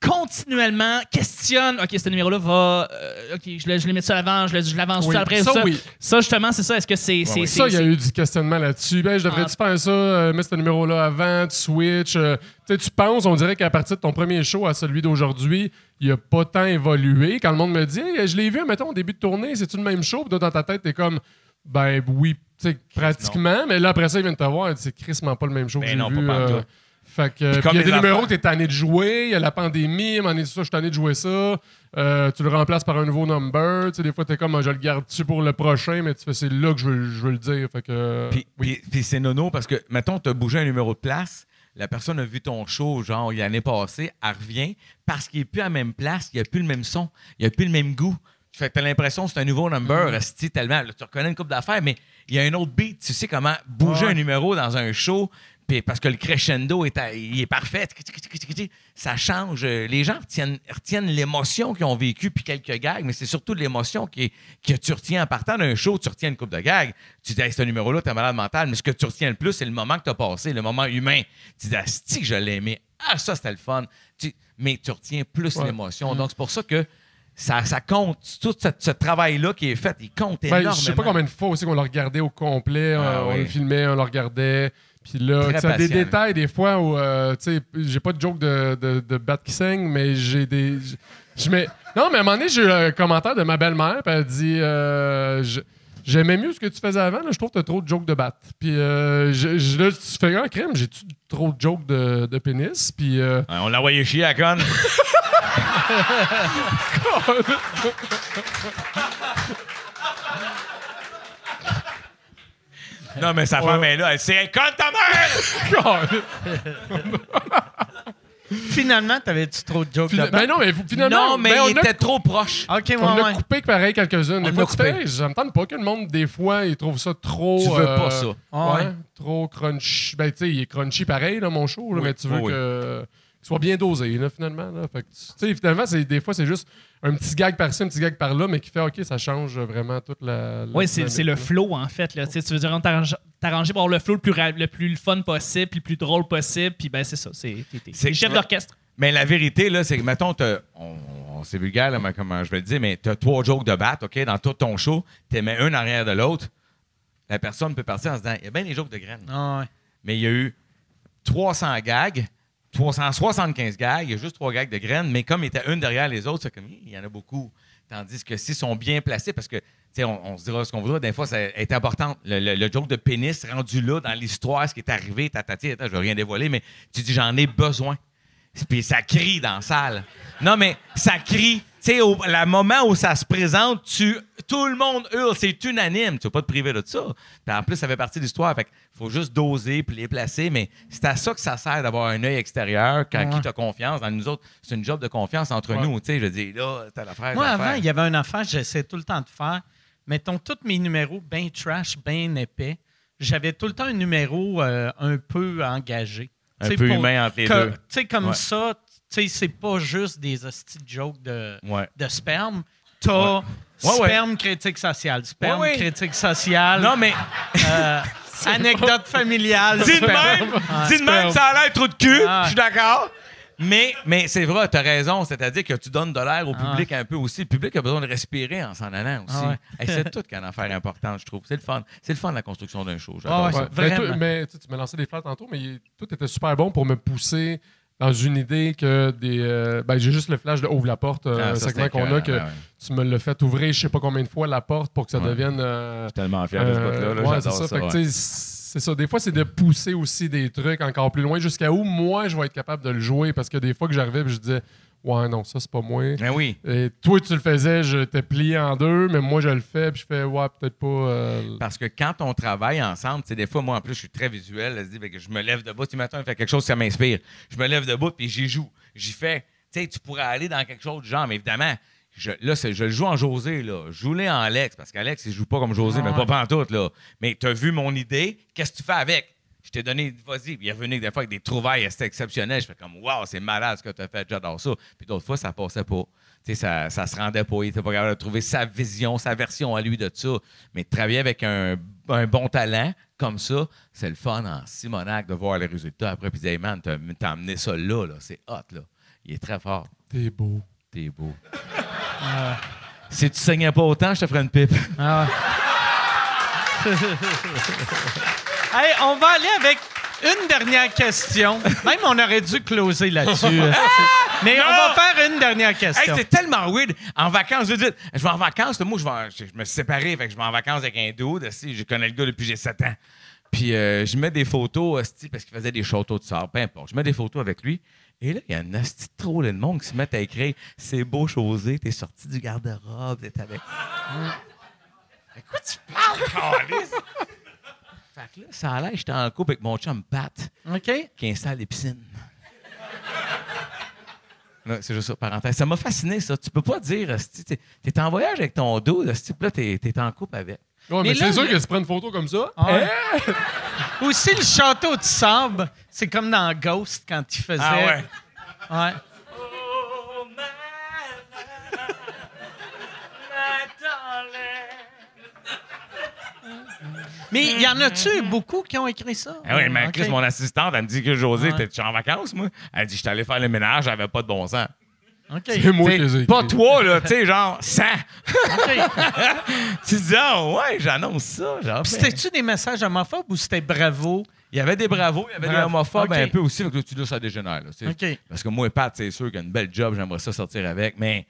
continuellement questionnent OK, ce numéro-là va. euh, OK, je, le- je les mets ça avant, je, le- je l'avance Oui, ça après. ça, ça, oui. ça, justement, c'est ça. Est-ce que c'est. c'est- Ça, il y a eu du questionnement là-dessus. Ben, je devrais-tu faire ça, euh, mettre ce numéro-là avant, tu switch. euh, tu sais, tu penses, on dirait qu'à partir de ton premier show à celui d'aujourd'hui, il a pas tant évolué. Quand le monde me dit, Hey, je l'ai vu, mettons, au début de tournée, c'est-tu le même show? Puis dans ta tête, t'es comme, ben oui, tu sais, pratiquement. Mais là, après ça, il vient de te voir, c'est crissement pas le même show que Ben j'ai non, vu. pas. Fait que, puis il y a des numéros que t'es tanné de jouer, il y a la pandémie, à un moment donné, ça, je suis tanné de jouer ça. Euh, tu le remplaces par un nouveau number. Tu sais, des fois, t'es comme, Ah, je le garde-tu pour le prochain, mais tu fais, c'est là que je veux, je veux le dire. Fait que, Puis, puis- puis c'est nono parce que, mettons, tu as bougé un numéro de place, la personne a vu ton show, genre, l'année passée, elle revient parce qu'il n'est plus à la même place, il n'y a plus le même son, il n'y a plus le même goût. Fait que tu as l'impression que c'est un nouveau number, esti, tellement. là, tu reconnais une coupe d'affaires, mais il y a un autre beat. Tu sais comment bouger un numéro dans un show, puis parce que le crescendo est, à- il est parfait. Ça change. Les gens retiennent, retiennent l'émotion qu'ils ont vécue puis quelques gags, mais c'est surtout l'émotion qui, que tu retiens en partant d'un show. Tu retiens une coupe de gags. Tu dis, hey, ce numéro-là, t'es malade mental, mais ce que tu retiens le plus, c'est le moment que tu as passé, le moment humain. Tu dis, que je l'ai aimé. Ah, ça, c'était le fun. Tu- mais tu retiens plus Ouais. l'émotion. Donc, c'est pour ça que ça, ça compte. Tout ce, ce travail-là qui est fait, il compte Ben, énormément. je sais pas combien de fois aussi qu'on l'a regardé au complet, Ah euh, on oui. le filmait, on le regardait. Puis là, tu sais, des détails des fois où, euh, tu sais, j'ai pas de joke de, de, de bat qui saigne, mais j'ai des. je- mets... Non, mais à un moment donné, j'ai eu un commentaire de ma belle-mère, puis elle dit euh, J'aimais mieux ce que tu faisais avant, là, je trouve que t'as trop de jokes de bat. Puis euh, je, je- là, tu fais un crème, j'ai-tu trop de jokes de, de pénis? Puis. Ouais, on l'a envoyé chier à conne. non, mais sa femme est là. Elle dit C'est conne ta mère! Finalement, t'avais-tu trop de jokes Fina- là-dedans? ben non, mais finalement. non, mais ben, on il a- était trop proche. OK, ouais, On a ouais. coupé pareil quelques-unes. Des On fois, tu coupé. fais, ça me tente pas que le monde, des fois, il trouve ça trop. Tu veux euh, pas ça. Ah ouais, ouais. Trop crunchy. Ben, tu sais, il est crunchy pareil, là, mon show, là, Oui, mais tu veux oui, que. Soit bien dosé, là, finalement. Là. Fait que, tu sais, finalement, c'est, des fois, c'est juste un petit gag par-ci, un petit gag par-là, mais qui fait, OK, ça change vraiment toute la. la Oui, c'est le flow, en fait. Là. Tu veux dire, on t'arrange- t'arranger pour avoir le flow le plus, ra- le plus fun possible, puis le plus drôle possible, puis ben c'est ça. C'est t'es- t'es- C'est- t'es chef d'orchestre. Mais la vérité, là, c'est que, mettons, t'as- on, on- c'est vulgaire, là, mais comment je vais le dire, mais tu as trois jokes de batte, OK, dans tout ton show, tu mets un arrière de l'autre. La personne peut partir en se disant Il y a bien des jokes de graines. Ah ouais. mais il y a eu 300 gags, 375 gags, il y a juste trois gags de graines, mais comme il était une derrière les autres, c'est comme, il y en a beaucoup. Tandis que s'ils sont bien placés, parce que sais, on, se dira ce qu'on voudra. Des fois, ça est important. Le, joke de pénis rendu là dans l'histoire, ce qui est arrivé, tatati, je veux rien dévoiler, mais tu dis j'en ai besoin. Puis ça crie dans la salle. Non, mais ça crie. Tu sais, au le moment où ça se présente, tu, tout le monde hurle, c'est unanime. Tu vas pas te priver de ça. Puis en plus, ça fait partie de l'histoire. Fait faut juste doser puis les placer. Mais c'est à ça que ça sert d'avoir un œil extérieur quand qui t'as confiance. Dans nous autres, c'est une job de confiance entre Ouais. nous. Tu sais, je dis, là, t'as l'affaire. Moi, avant, il y avait une affaire, j'essaie tout le temps de faire. Mettons tous mes numéros bien trash, bien épais. J'avais tout le temps un numéro euh, un peu engagé. Un peu pour- humain entre les que- deux. Tu sais, comme Ouais. ça, sais, c'est pas juste des hosties de jokes de, Ouais. de sperme. T'as Ouais. Ouais, ouais. sperme critique sociale, sperme Ouais, ouais. critique sociale, Non, mais euh, anecdote familiale. dis de même, dis de même, ça a l'air trop de cul. Ah. Je suis d'accord. Mais, mais c'est vrai, tu as raison. C'est-à-dire que tu donnes de l'air au Ah. public un peu aussi. Le public a besoin de respirer en s'en allant aussi. Ah ouais. Hey, c'est tout qu'une affaire importante, je trouve. C'est le fun. C'est le fun de la construction d'un show. Ah ouais, ça. Ouais. Mais tu tu m'as lancé des fleurs tantôt, mais tout était super bon pour me pousser dans une idée que des. euh, ben, j'ai juste le flash de Ouvre la porte, euh, Ah, un segment qu'on a, que ouais. tu me l'as fait ouvrir je sais pas combien de fois la porte pour que ça Ouais. devienne. euh, Je suis tellement fier de ce bout-là. là. ouais, c'est ça. ça. Fait c'est ça. Des fois, c'est de pousser aussi des trucs encore plus loin jusqu'à où moi, je vais être capable de le jouer parce que des fois que j'arrivais je disais, ouais, non, ça, c'est pas moi. Ben oui. Et toi, tu le faisais, je t'ai plié en deux, mais moi, je le fais, puis je fais, ouais, peut-être pas. euh, Parce que quand on travaille ensemble, tu sais, des fois, moi, en plus, je suis très visuel. là, je dis, ben, je me lève debout. Tu matin, il fait quelque chose, ça m'inspire. Je me lève debout, puis j'y joue. J'y fais. Tu sais, tu pourrais aller dans quelque chose du genre, mais évidemment, je, là, je le joue en José, là. Joue-le en Alex, parce qu'Alex, il joue pas comme José, mais pas pantoute, là. Mais tu as vu mon idée, qu'est-ce que tu fais avec? Je t'ai donné, vas-y. Puis il est revenu des fois avec des trouvailles, c'était exceptionnel. Je fais comme, waouh, c'est malade ce que tu as fait, j'adore ça. Puis d'autres fois, ça passait pas. Tu sais, ça, ça se rendait pas. Il était pas capable de trouver sa vision, sa version à lui de ça. Mais travailler avec un, un bon talent comme ça, c'est le fun en Simonac de voir les résultats après. Puis hey man, t'as amené ça là, là. c'est hot, là. Il est très fort. T'es beau. T'es beau. Si tu saignais pas autant, je te ferais une pipe. Ah ouais. Hey, on va aller avec une dernière question. Même on aurait dû closer là-dessus. euh, Mais on va faire une dernière Hey, question. c'est tellement weird. En vacances, je vais en vacances. Moi, je, vais je, je me suis séparé, fait que je vais en vacances avec un dude. Si, je connais le gars depuis que j'ai 7 ans. Puis euh, je mets des photos, parce qu'il faisait des châteaux de sable, peu importe. Je mets des photos avec lui. Et là, il y a un esti de trop de monde qui se met à écrire C'est beau, José, t'es sorti du garde-robe, t'es avec. De quoi tu parles? Fait que là, ça a l'air, j'étais en couple avec mon chum Pat OK? qui installe des piscines. Là, C'est juste ça, parenthèse. Ça m'a fasciné, ça. Tu peux pas dire, t'es t'es en voyage avec ton dos, puis là, t'es t'es en couple avec. Ouais, Mais mais, là, c'est sûr que tu prends une photo comme ça. Ouais. Aussi, le château de sable, c'est comme dans Ghost quand il faisait. Ah ouais. Ouais. Mais il y en a-tu beaucoup qui ont écrit ça? Ah oui, mais. Chris, mon assistante, elle me dit que José, Ouais. t'es en vacances, moi? Elle dit, je suis allé faire le ménage, j'avais pas de bon sens. OK. C'est moi qui les ai pas toi, là, tu sais, genre 100. OK. tu dis, ah ouais, j'annonce ça. Genre, Puis ben, C'était-tu des messages homophobes ou c'était bravo? il y avait des bravos, il y avait des homophobes OK. un peu aussi, fait que là, tu dis, ça dégénère. Là. Parce que moi et Pat, c'est sûr qu'il y a une belle job, j'aimerais ça sortir avec, mais.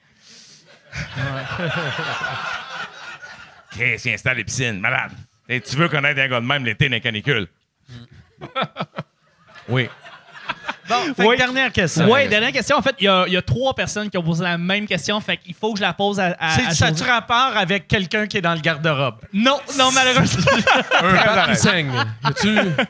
Chris, il installe les piscines, malade. Et tu veux connaître un gars de même l'été dans les canicules? oui. Bon, fait que Oui. dernière question. Oui, dernière question. En fait, il y, a- il y a trois personnes qui ont posé la même question. Fait qu'il faut que je la pose à. à, C'est à ça tu rapport avec quelqu'un qui est dans le garde-robe? Non, non, malheureusement. Un qui saigne.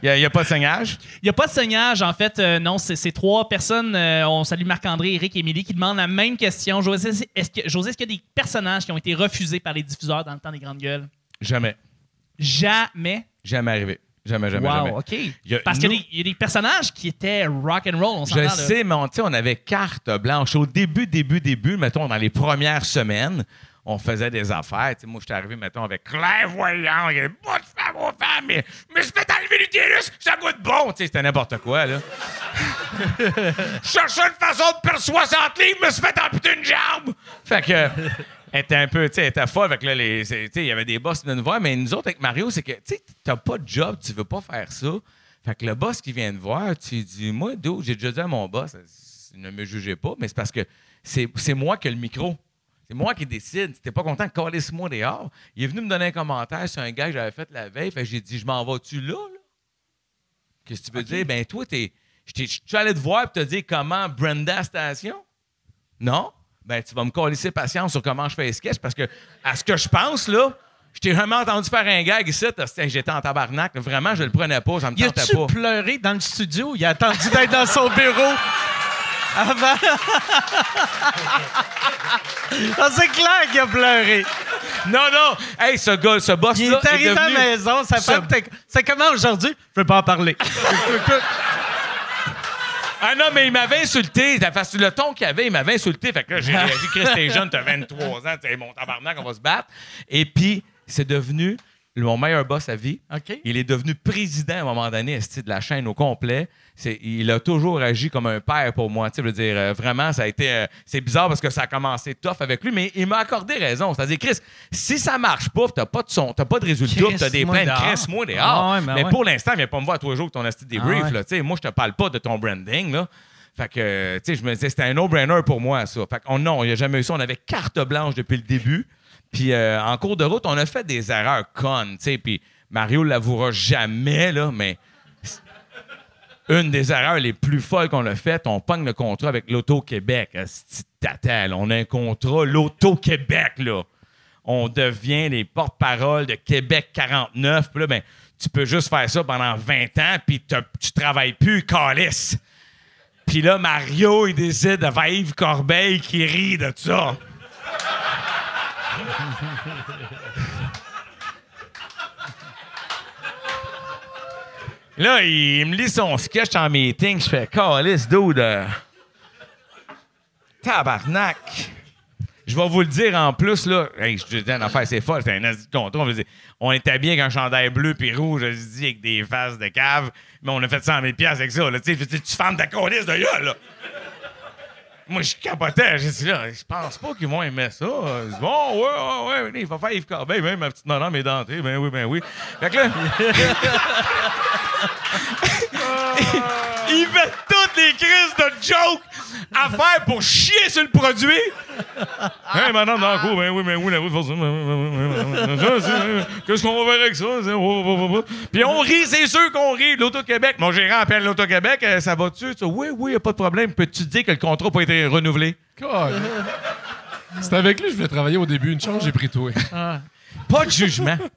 Il n'y a, pas de saignage? Il n'y a pas de saignage, en fait. euh, non, c'est trois personnes. euh, on salue Marc-André, Eric et Émilie qui demandent la même question. José, est-ce que- José, est-ce qu'il y a des personnages qui ont été refusés par les diffuseurs dans le temps des grandes gueules? Jamais. Jamais. Jamais arrivé. Jamais, jamais, wow, jamais. OK. Il y a- Parce qu'il y, a des- il y a des personnages qui étaient rock and roll, on. Je sais, mais on, on avait carte blanche. Au début, début, début, mettons, dans les premières semaines, on faisait des affaires. Tu sais, moi, je suis arrivé, mettons, avec clairvoyant, il y a de femme aux femmes, mais je me suis fait enlever l'utérus, ça goûte bon. Tu sais, c'était n'importe quoi, là. Je cherchais une façon de perdre 60 livres, je me suis fait amputer une jambe. Fait que, elle était un peu, tu sais, elle était folle. Fait que là, les- il y avait des boss qui venaient nous voir, mais nous autres, avec Mario, c'est que, tu sais, t'as pas de job, tu veux pas faire ça. Fait que le boss qui vient te voir, tu dis, moi, d'où j'ai déjà dit à mon boss, ne me jugez pas, mais c'est parce que c'est moi qui ai le micro. C'est moi qui décide. Si t'es pas content, calisse-moi dehors. Il est venu me donner un commentaire sur un gars que j'avais fait la veille. Fait que j'ai dit, je m'en vas-tu là, là? Qu'est-ce que tu veux dire? Ben, toi, t'es. Je t'ai- je suis allé te voir et te dire comment Brenda Station? Non? Ben, tu vas me calisser patience sur comment je fais les sketchs parce que, à ce que je pense, là, je t'ai vraiment entendu faire un gag ici. J'étais en tabarnak. Vraiment, je le prenais pas. Ça me tentait pas. pleuré dans le studio? Il a attendu d'être dans son bureau. Avant. Ah, c'est clair qu'il a pleuré. Non, non! Hey, ce gars, ce boss-là. Il est arrivé à devenu- la maison, sa Ce- femme C'est comment aujourd'hui? Je veux pas en parler. Ah non, mais il m'avait insulté. Le ton qu'il avait, il m'avait insulté. Fait que là, j'ai réagi, Chris, t'es jeune, t'as 23 ans, t'es mon tabarnak, on va se battre. Et puis, c'est devenu mon meilleur boss à vie. Il est devenu président à un moment donné de la chaîne au complet. Il a toujours agi comme un père pour moi. Tu veux dire, euh, vraiment, ça a été. euh, c'est bizarre parce que ça a commencé tough avec lui, mais il m'a accordé raison. C'est-à-dire, Chris, si ça marche pas, t'as pas de son, t'as pas de résultat, t'as des plaintes, dehors. crisse-moi dehors. Ah ouais, ben mais ouais. pour l'instant, viens pas me voir tous les jours avec ton débrief. Ah ouais. Tu sais, moi, je te parle pas de ton branding. Là. Fait que, tu sais, je me disais, c'était un no-brainer pour moi, ça. Fait qu'on, non, il n'y a jamais eu ça. On avait carte blanche depuis le début. Puis euh, en cours de route, on a fait des erreurs connes, tu sais. Puis Mario l'avouera jamais, là, mais une des erreurs les plus folles qu'on a faites, on pogne le contrat avec l'Auto-Québec. Là. On a un contrat, l'Auto-Québec, là. On devient les porte-parole de Québec 49. Puis là, ben, tu peux juste faire ça pendant 20 ans, puis tu travailles plus, calice. Puis là, Mario, il décide de Yves Corbeil qui rit de ça. Là, il me lit son sketch en meeting. Je fais Calice, dude. euh, Tabarnak. Je vais vous le dire en plus, là. Hey, je dis une affaire, c'est folle. C'est un. On, est habillé avec un chandail bleu puis rouge, je dis, avec des faces de cave. Mais on a fait 100 000 piastres avec ça. Là. Tu fermes ta calice de gueule, là. Moi, je capotais. J'ai dit, là, je pense pas qu'ils vont aimer ça. Je dis, bon, ouais, ouais, ouais, il va faire Yves Corbeil. Ben, ma petite madame est dentée. Ben oui, ben oui. Fait que là. il crises de jokes à faire pour chier sur le produit. Hey, madame dans le cours, ben oui, ben oui, ben oui, forcément. C'est- Qu'est-ce qu'on va faire avec ça? C'est- oh, oh, oh. Puis on rit, c'est sûr qu'on rit de l'Auto-Québec. Mon gérant appelle l'Auto-Québec, euh, ça va-tu? Oui, oui, y a pas de problème. Peux-tu dire que le contrat n'a pas été renouvelé? C'était avec lui que je voulais travailler au début. Une chance, j'ai pris toi. Pas de jugement. tu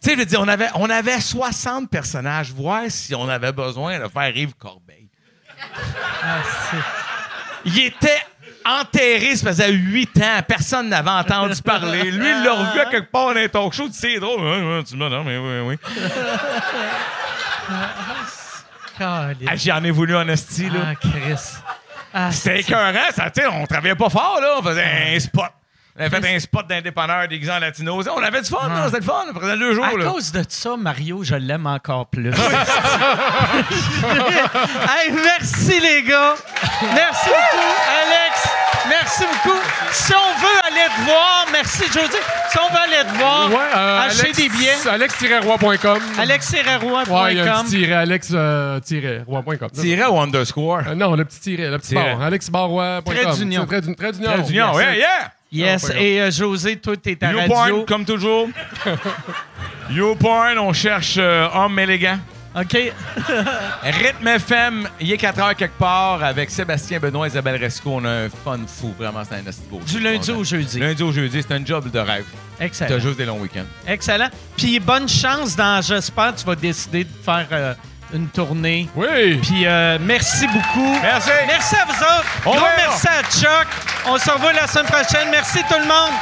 sais, je veux dire, on avait, on avait 60 personnages. Voir si on avait besoin de faire Yves Corbeil. Il était enterré, ça faisait 8 ans. Personne n'avait entendu parler. Lui, il l'a revu à quelque part dans un talk show. Tu sais, C'est drôle. Tu me non, mais oui, oui. Ah, J'en ai voulu en esti, là. Ah, Chris. Ah, C'était écœurant. Ça, tu sais, on travaillait pas fort, là. On faisait un spot. On avait fait un spot déguisé en latino. On avait du fun, là. C'était le fun. On prenait deux jours, À là. cause de ça, Mario, je l'aime encore plus. hey, merci les gars. Merci beaucoup, Alex. Merci beaucoup. Si on veut aller te voir, merci Jody. Si on veut aller te voir, Ouais, euh, acheter Alex- des billets. Alex-roi.com. alexserreroy.com. Ouais, il y a un petit tiret, alex-roi.com. Tiret ou underscore? Euh, non, le petit tiret, le petit Tiret. barre. alexbarrois.com. Trait d'union. Trait d'union. Trait d'union. Yeah, yeah! Yes, et euh, José, toi, t'es à radio. YouPorn, comme toujours. YouPorn, on cherche euh, homme élégant. OK. Rythme FM, il est 4 heures quelque part avec Sébastien Benoît et Isabelle Resco. On a un fun fou, vraiment, c'est un beau. Du lundi au jeudi. Lundi au jeudi, c'est un job de rêve. T'as Excellent. juste des longs week-ends. Excellent. Puis bonne chance dans J'espère que tu vas décider de faire euh, une tournée. Oui. Puis euh, merci beaucoup. Merci. Merci à vous autres. Au Gros merci à Chuck. On se revoit la semaine prochaine. Merci tout le monde.